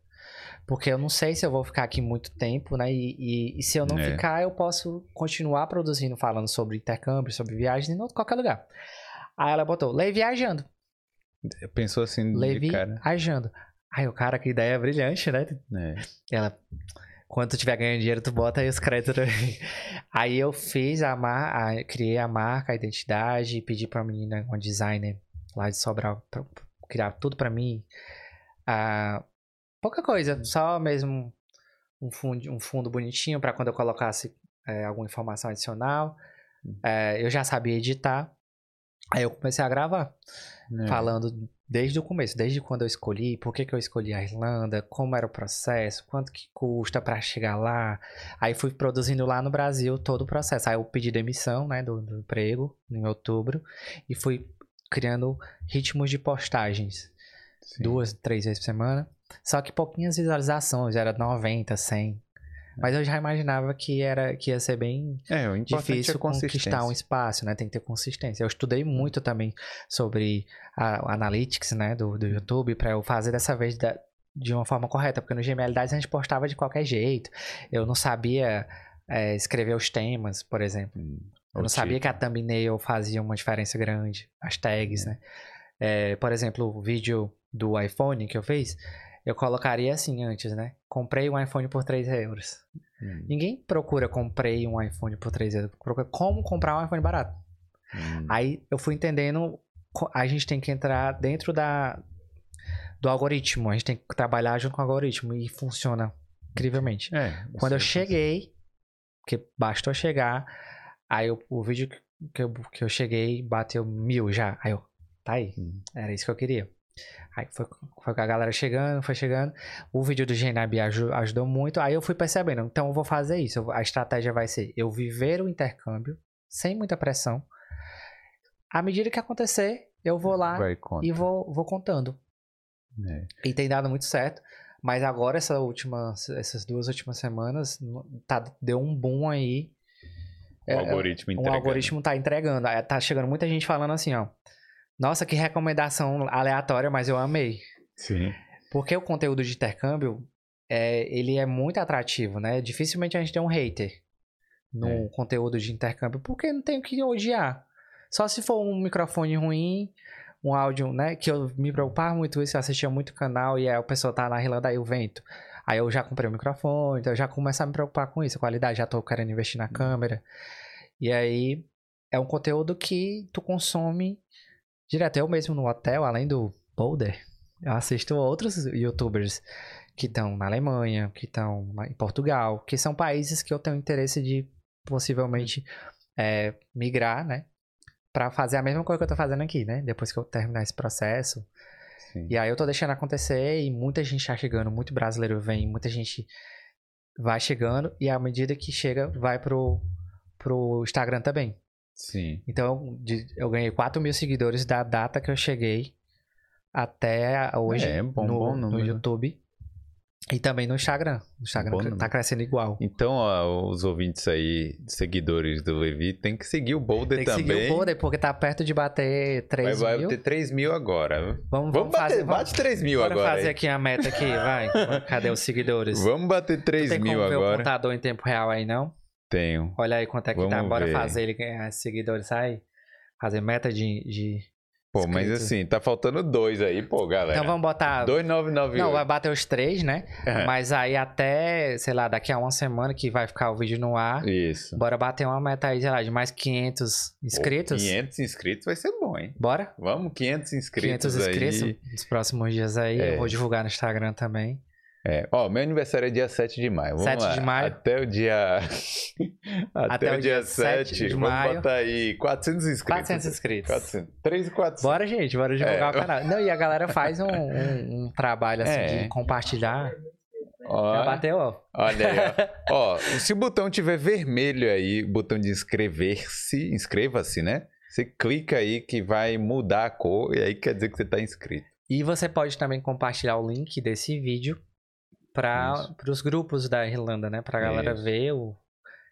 Porque eu não sei se eu vou ficar aqui muito tempo, né? E, e- e se eu não É. ficar, eu posso continuar produzindo, falando sobre intercâmbio, sobre viagens em outro- qualquer lugar. Aí ela botou, Lei Viajando. Pensou assim de Levi cara. Viajando. Ai, o cara, que ideia brilhante, né? É. Ela, quando tu tiver ganhando dinheiro, tu bota aí os créditos. Aí eu fiz a marca, criei a marca, a identidade, pedi pra menina, uma designer lá de Sobral, pra criar tudo pra mim. Ah, pouca coisa, só mesmo um fundo, um fundo bonitinho pra quando eu colocasse é, alguma informação adicional. É, eu já sabia editar. Aí eu comecei a gravar, É. falando desde o começo, desde quando eu escolhi, por que, que eu escolhi a Irlanda, como era o processo, quanto que custa pra chegar lá. Aí fui produzindo lá no Brasil todo o processo. Aí eu pedi demissão, né, do, do emprego em outubro e fui criando ritmos de postagens, Sim. duas, três vezes por semana. Só que pouquinhas visualizações, era 90, 100. Mas eu já imaginava que era que ia ser bem É, difícil é conquistar um espaço, né? Tem que ter consistência. Eu estudei muito também sobre a, o analytics, né, do, do YouTube para eu fazer dessa vez da- de uma forma correta, porque no Gmailidades a gente postava de qualquer jeito. Eu não sabia é, escrever os temas, por exemplo. Hum, Eu não sabia que a thumbnail fazia uma diferença grande, as tags, né? É, por exemplo, o vídeo do iPhone que eu fiz, eu colocaria assim antes, né? Comprei um iPhone por 3 euros. Hum, Ninguém procura comprei um iPhone por 3 euros. Procura como comprar um iPhone barato. hum. Aí eu fui entendendo. A gente tem que entrar dentro da do algoritmo. A gente tem que trabalhar junto com o algoritmo. E funciona incrivelmente. É, Quando eu cheguei, que bastou chegar, aí eu- o vídeo que eu, que eu cheguei bateu mil já. Aí eu, tá aí. Hum. Era isso que eu queria. Aí foi, foi com a galera chegando, foi chegando. O vídeo do aju- ajudou muito. Aí eu fui percebendo, então eu vou fazer isso. eu A estratégia vai ser eu viver o intercâmbio sem muita pressão. À medida que acontecer, eu vou lá e vou, vou contando. É. E tem dado muito certo. Mas agora, essa última, essas duas últimas semanas, tá, deu um boom aí. O É, algoritmo o entregando. algoritmo tá entregando. Aí Tá chegando muita gente falando assim, ó. Nossa, que recomendação aleatória, mas eu amei. Sim. Porque o conteúdo de intercâmbio, é, ele é muito atrativo, né? Dificilmente a gente tem um hater no É. conteúdo de intercâmbio, porque não tem o que odiar. Só se for um microfone ruim, um áudio, né? Que eu me preocupava muito isso, eu assistia muito canal e aí o pessoal tá na Irlanda, aí o vento. Aí eu já comprei o microfone, então eu já começo a me preocupar com isso, a qualidade, já tô querendo investir na câmera. E aí é um conteúdo que tu consome direto. Eu mesmo no hotel, além do Boulder, eu assisto outros youtubers que estão na Alemanha, que estão em Portugal, que são países que eu tenho interesse de possivelmente é, migrar, né? Pra fazer a mesma coisa que eu tô fazendo aqui, né? Depois que eu terminar esse processo. Sim. E aí eu tô deixando acontecer e muita gente tá chegando, muito brasileiro vem, muita gente vai chegando e à medida que chega, vai pro, pro Instagram também. Sim. Então, de- eu ganhei 4 mil seguidores da data que eu cheguei até hoje É, bom- no, bom no. YouTube. E também no Instagram. O Instagram Bom tá crescendo igual. Então, ó, os ouvintes aí, seguidores do Levi, tem que seguir o Boulder Tem que também. seguir o Boulder, porque tá perto de bater 3 vai, vai mil. ter 3 mil agora. Vamos, Vamos bater, fazer, bate 3 mil agora. fazer aí. aqui a meta aqui, vai. Cadê os seguidores? Vamos bater Tu 3 tem mil como ver o agora. contador em tempo real aí, não? Tenho. Olha aí quanto é que tá. Vamos Bora ver. fazer ele ganhar seguidores, sai. Fazer meta de... de... Pô, mas assim, tá faltando dois aí, pô, galera. Então vamos botar... 2998. Não, vai bater os três, né? É. Mas aí até, sei lá, daqui a uma semana que vai ficar o vídeo no ar, Isso. bora bater uma meta aí, sei lá, de mais 500 inscritos. Pô, 500 inscritos vai ser bom, hein? Bora? Vamos, 500 inscritos 500 inscritos aí. nos próximos dias aí. É. Eu vou divulgar no Instagram também. É. Ó, meu aniversário é dia 7 de maio. Vamos 7 lá. de maio. Até o dia... Até, Até o dia dia 7, 7 de vamos maio. botar aí 400 inscritos. 400 inscritos. 400. 3 e 400. Bora, gente, bora divulgar É. o canal. Não, e a galera faz um, um- um trabalho assim É. de compartilhar. Ó, Já bateu, ó. Olha aí, ó. ó. Se o botão tiver vermelho aí, o botão de inscrever-se, inscreva-se, né? Você clica aí que vai mudar a cor e aí quer dizer que você tá inscrito. E você pode também compartilhar o link desse vídeo para os grupos da Irlanda, né? Pra galera Isso. ver, o,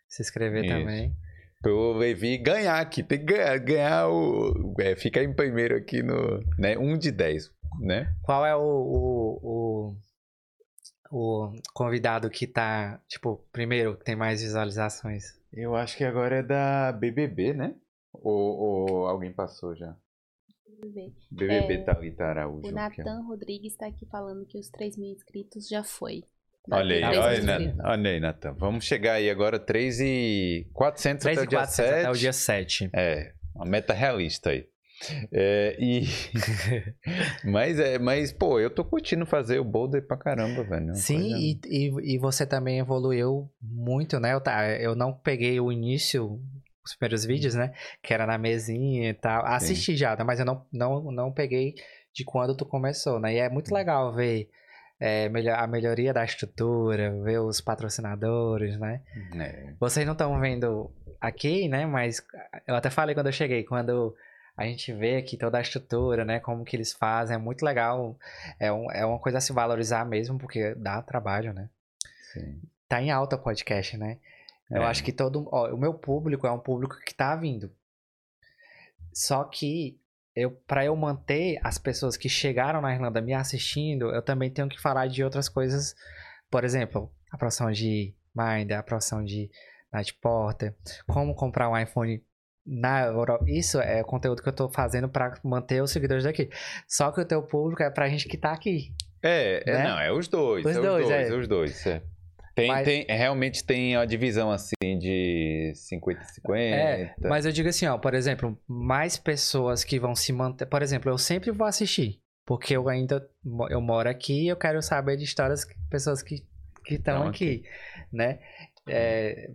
se inscrever Isso. também. Pro Levi ganhar aqui, tem que ganhar, ganhar o. É, ficar em primeiro aqui no. Né, um de 10, né? Qual é o, o, o, o convidado que tá, tipo, primeiro, que tem mais visualizações? Eu acho que agora é da BBB, né? Ou, ou alguém passou já? Ver. BBB É, Thalita Araújo. O que é. Nathan Rodrigues está aqui falando que os 3 mil inscritos já foi. Olha aí, olha, 3 aí, Natan. Vamos chegar aí agora 3 e 400 até o dia 7. até o dia 7. É, uma meta realista aí. É, e... mas, é, mas, pô, eu tô curtindo fazer o boulder pra caramba, velho. É Sim, e, e, e você também evoluiu muito, né? Eu, tá, eu não peguei o início, os primeiros vídeos, né? Que era na mesinha e tal. Assisti já, mas eu não, não, não peguei de quando tu começou, né? E é muito legal ver é, a melhoria da estrutura, ver os patrocinadores, né? É, Vocês não estão vendo aqui, né? Mas eu até falei quando eu cheguei, quando a gente vê aqui toda a estrutura, né? Como que eles fazem, é muito legal. É, um, é uma coisa a se valorizar mesmo, porque dá trabalho, né? sim. Tá em alta podcast, né? Eu É. acho que todo. Ó, o meu público é um público que tá vindo. Só que eu, para eu manter as pessoas que chegaram na Irlanda me assistindo, eu também tenho que falar de outras coisas. Por exemplo, a profissão de Mind, a profissão de Night Porter, como comprar um iPhone na Europa. Isso é conteúdo que eu tô fazendo para manter os seguidores daqui. Só que o teu público é pra gente que tá aqui. É, é, Né? não, é os dois. Os é dois, os dois, é. é os dois. é. Tem, Mas- tem, realmente tem a divisão assim de 50 e 50. É, mas eu digo assim, ó, por exemplo, mais pessoas que vão se manter. Por exemplo, eu sempre vou assistir. Porque eu ainda eu moro aqui e eu quero saber de histórias que pessoas que estão Tão aqui, né? É,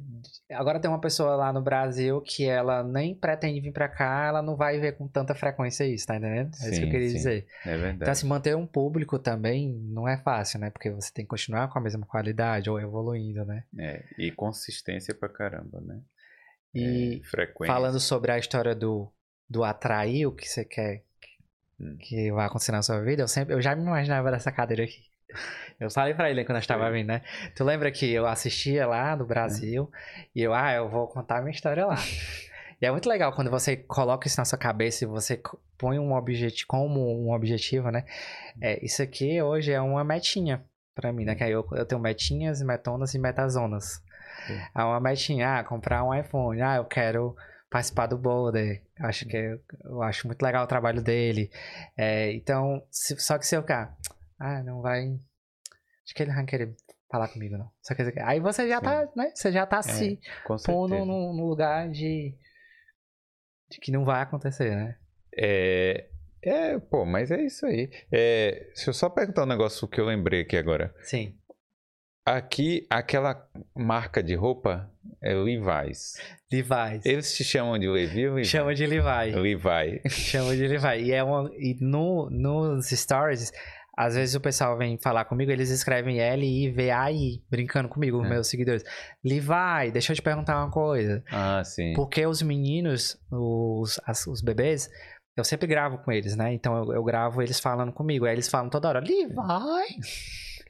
agora tem uma pessoa lá no Brasil que ela nem pretende vir pra cá, ela não vai ver com tanta frequência isso, tá entendendo? É isso que Sim, eu queria sim. dizer. É verdade. Então, assim, manter um público também não é fácil, né? Porque você tem que continuar com a mesma qualidade ou evoluindo, né? É, e consistência pra caramba, né? E É, frequência. falando sobre a história do, do atrair o que você quer Hum. que vai acontecer na sua vida, eu sempre eu já me imaginava dessa cadeira aqui. Eu falei pra ele quando nós estava vindo, né? Tu lembra que eu assistia lá no Brasil e eu, ah, eu vou contar a minha história lá. E é muito legal quando você coloca isso na sua cabeça e você põe um objetivo como um objetivo, né? É, isso aqui hoje é uma metinha pra mim, né? Que aí eu, eu tenho metinhas, metonas e metazonas. Sim. É uma metinha, ah, comprar um iPhone, ah, eu quero participar do Boulder. Acho que é- eu acho muito legal o trabalho dele. É, então, se- só que se eu ficar, ah, não vai. Acho que ele não vai querer falar comigo, não. Só que, aí você já Sim. tá, né? Você já tá se Com pondo num, num lugar de, de que não vai acontecer, né? É, é, pô, mas é isso aí. É, deixa eu só perguntar um negócio que eu lembrei aqui agora. Sim. Aqui, aquela marca de roupa é Levi's. Levi's. Eles te chamam de Levi ou Levi? Chama de Levi. Levi. Chama de Levi. E, é uma, e no, nos stories, às vezes o pessoal vem falar comigo, eles escrevem L-I-V-A-I, brincando comigo, É. meus seguidores. Levi, deixa eu te perguntar uma coisa. Ah, sim. Porque os meninos, os, as- os bebês, eu sempre gravo com eles, né? Então eu, eu gravo eles falando comigo. Aí eles falam toda hora, Levi, Levi.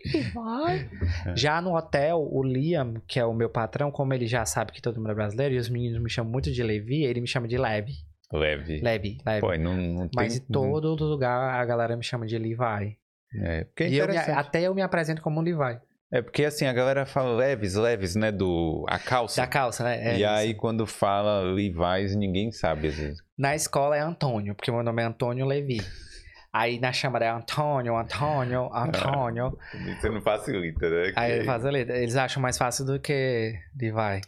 já no hotel, o Liam, que é o meu patrão, como ele já sabe que todo mundo é brasileiro, e os meninos me chamam muito de Levi, ele me chama de Levi. Leve. Levi, Levi. Pô, não, não tem... Mas em todo lugar a galera me chama de Levi. É, porque é e eu me- até eu me apresento como um Levi. É porque assim, a galera fala leves, leves, né? Do... A calça. Da calça, né? É e isso. aí, quando fala Levi's, ninguém sabe. Na escola é Antônio, porque meu nome é Antônio Levi. Aí na chamada é Antônio, Antônio, Antônio. Você não facilita, né? Aí Que- ali. Eles acham mais fácil do que Levi.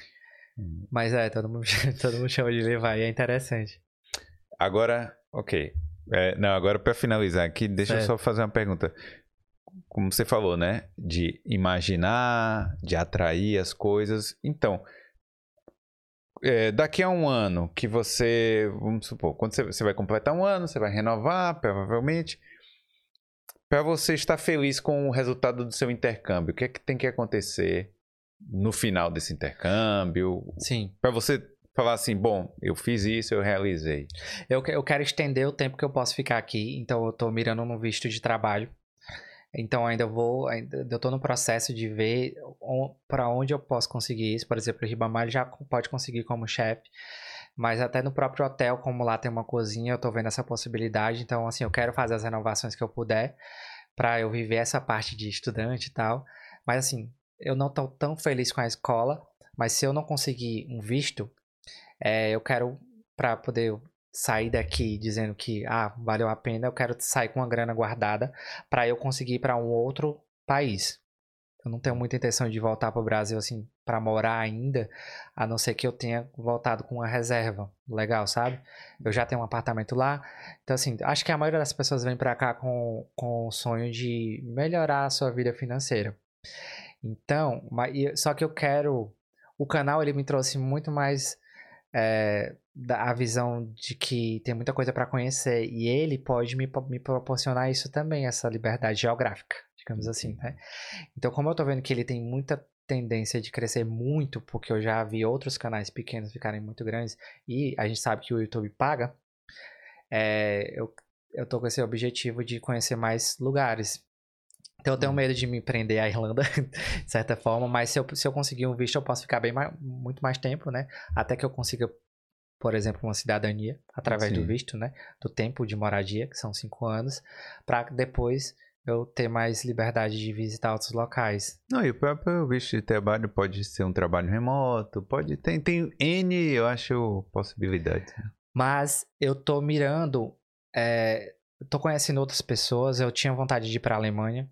Hum. Mas é, todo mundo, todo mundo chama de Levi. É interessante. Agora, ok. É, não, agora para finalizar aqui, deixa eu Certo. só fazer uma pergunta. Como você falou, né? De imaginar, de atrair as coisas. Então, é, daqui a um ano que você, vamos supor, quando você, você vai completar um ano, você vai renovar, provavelmente. Para você estar feliz com o resultado do seu intercâmbio, o que é que tem que acontecer no final desse intercâmbio? Sim. Para você falar assim, bom, eu fiz isso, eu realizei. Eu, eu quero estender o tempo que eu posso ficar aqui, então eu tô mirando no visto de trabalho. Então ainda vou, ainda eu tô no processo de ver para onde eu posso conseguir isso. Por exemplo, o Ribamar já pode conseguir como chefe, mas até no próprio hotel, como lá tem uma cozinha, eu tô vendo essa possibilidade. Então assim, eu quero fazer as renovações que eu puder para eu viver essa parte de estudante e tal. Mas assim, eu não tô tão feliz com a escola, mas se eu não conseguir um visto, é, eu quero para poder sair daqui dizendo que ah, valeu a pena, eu quero sair com uma grana guardada para eu conseguir ir para um outro país. eu não tenho muita intenção de voltar para o Brasil assim para morar ainda, a não ser que eu tenha voltado com uma reserva legal, sabe? Eu já tenho um apartamento lá, então assim, acho que a maioria das pessoas vem para cá com, com o sonho de melhorar a sua vida financeira. Então, só que eu quero, o canal ele me trouxe muito mais é, a visão de que tem muita coisa para conhecer e ele pode me, me proporcionar isso também, essa liberdade geográfica digamos assim, né? Então, como eu tô vendo que ele tem muita tendência de crescer muito, porque eu já vi outros canais pequenos ficarem muito grandes, e a gente sabe que o YouTube paga, é, eu, eu tô com esse objetivo de conhecer mais lugares. Então eu tenho uhum. medo de me prender à Irlanda, de certa forma, mas se eu, se eu conseguir um visto, eu posso ficar bem mais, muito mais tempo, né? Até que eu consiga, por exemplo, uma cidadania através Sim. do visto, né? Do tempo de moradia, que são cinco anos, para depois eu ter mais liberdade de visitar outros locais. Não, e o próprio visto de trabalho pode ser um trabalho remoto, pode tem tem N, eu acho, possibilidades. Mas eu tô mirando, é, tô conhecendo outras pessoas, eu tinha vontade de ir para a Alemanha.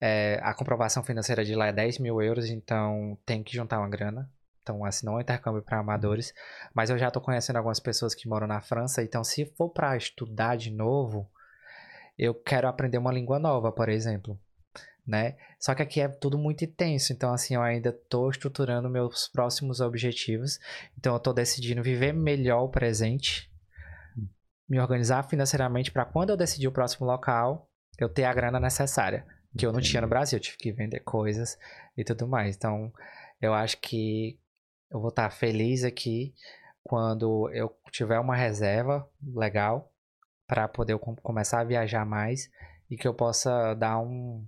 É, a comprovação financeira de lá é 10 mil euros, então tem que juntar uma grana. Então, assim, não é intercâmbio para amadores. Mas eu já tô conhecendo algumas pessoas que moram na França, então se for para estudar de novo, eu quero aprender uma língua nova, por exemplo, né? Só que aqui é tudo muito intenso, então assim, eu ainda estou estruturando meus próximos objetivos. Então eu estou decidindo viver melhor o presente, me organizar financeiramente para quando eu decidir o próximo local, eu ter a grana necessária, que eu não tinha no Brasil, eu tive que vender coisas e tudo mais. Então, eu acho que eu vou estar feliz aqui quando eu tiver uma reserva legal para poder começar a viajar mais e que eu possa dar um,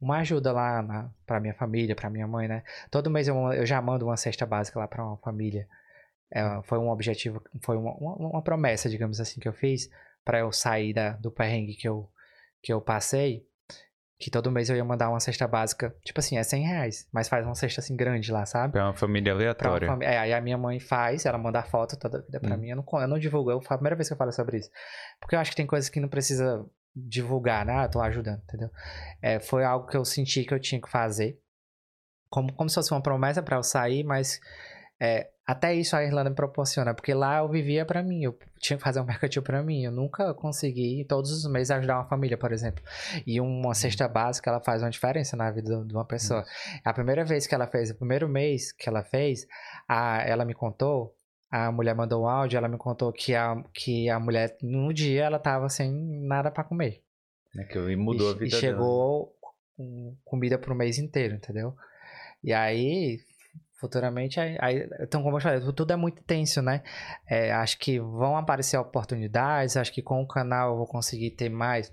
uma ajuda lá para minha família, para minha mãe, né? Todo mês eu, eu já mando uma cesta básica lá para uma família. É, foi um objetivo, foi uma, uma, promessa, digamos assim, que eu fiz para eu sair da, do perrengue que eu, que eu passei que todo mês eu ia mandar uma cesta básica, tipo assim, é 100 reais, mas faz uma cesta assim grande lá, sabe? Pra uma família aleatória. Uma fami é, aí a minha mãe faz, ela manda a foto toda vida pra hum. mim, eu não, eu não divulgo, eu, a primeira vez que eu falo sobre isso. Porque eu acho que tem coisas que não precisa divulgar, né? Ah, eu tô ajudando, entendeu? É, foi algo que eu senti que eu tinha que fazer, como, como se fosse uma promessa para eu sair, mas é, até isso a Irlanda me proporciona, porque lá eu vivia para mim, eu tinha que fazer um mercantil para mim, eu nunca consegui todos os meses ajudar uma família, por exemplo. E uma uhum. cesta básica, ela faz uma diferença na vida de uma pessoa. A primeira vez que ela fez, o primeiro mês que ela fez, a, ela me contou, a mulher mandou um áudio, ela me contou que a, que a mulher, no dia, ela tava sem nada para comer. É que mudou e, a vida E chegou dela. comida pro mês inteiro, entendeu? E aí futuramente, aí, aí, então como eu falei, tudo é muito tenso, né? É, acho que vão aparecer oportunidades, acho que com o canal eu vou conseguir ter mais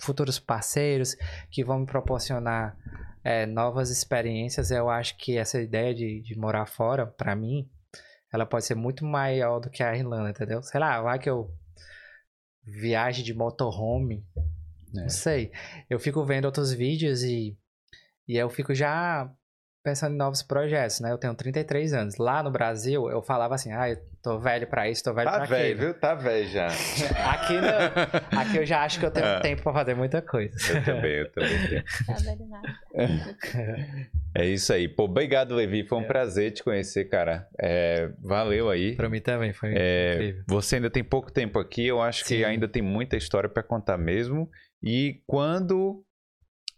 futuros parceiros que vão me proporcionar é, novas experiências. Eu acho que essa ideia de, de morar fora, para mim, ela pode ser muito maior do que a Irlanda, entendeu? Sei lá, vai que eu viaje de motorhome, é. não sei. Eu fico vendo outros vídeos e, e eu fico já pensando em novos projetos, né? Eu tenho 33 anos. Lá no Brasil, eu falava assim, ah, eu tô velho pra isso, tô velho tá pra velho, aquilo. Tá velho, viu? Tá velho já. aqui, não, aqui eu já acho que eu tenho é. tempo pra fazer muita coisa. Eu também, eu também Tá velho nada. É isso aí. Pô, obrigado, Levi. Foi um é. prazer te conhecer, cara. É, valeu aí. Pra mim também, foi é, incrível. Você ainda tem pouco tempo aqui, eu acho Sim. que ainda tem muita história para contar mesmo. E quando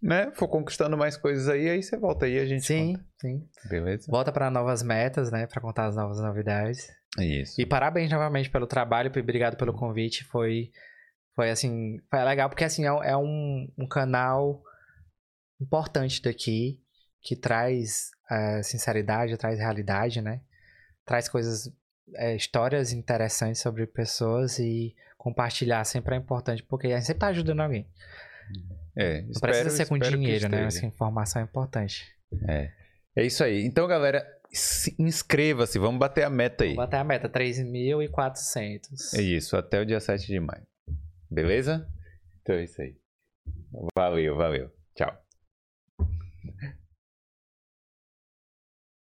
né, for conquistando mais coisas aí, aí você volta aí a gente Sim, conta. sim. Beleza? Volta para novas metas, né, para contar as novas novidades. Isso. E parabéns novamente pelo trabalho e obrigado pelo convite. Foi, foi assim, foi legal porque assim é, é um, um canal importante daqui que traz é, sinceridade, traz realidade, né? Traz coisas, é, histórias interessantes sobre pessoas e compartilhar sempre é importante porque a gente sempre tá ajudando alguém. É, Não espero, precisa ser com dinheiro, né? Essa informação é importante. É. É isso aí. Então, galera, inscreva-se. Vamos bater a meta aí. Vamos bater a meta, 3.400. É isso, até o dia 7 de maio. Beleza? Então é isso aí. Valeu, valeu. Tchau.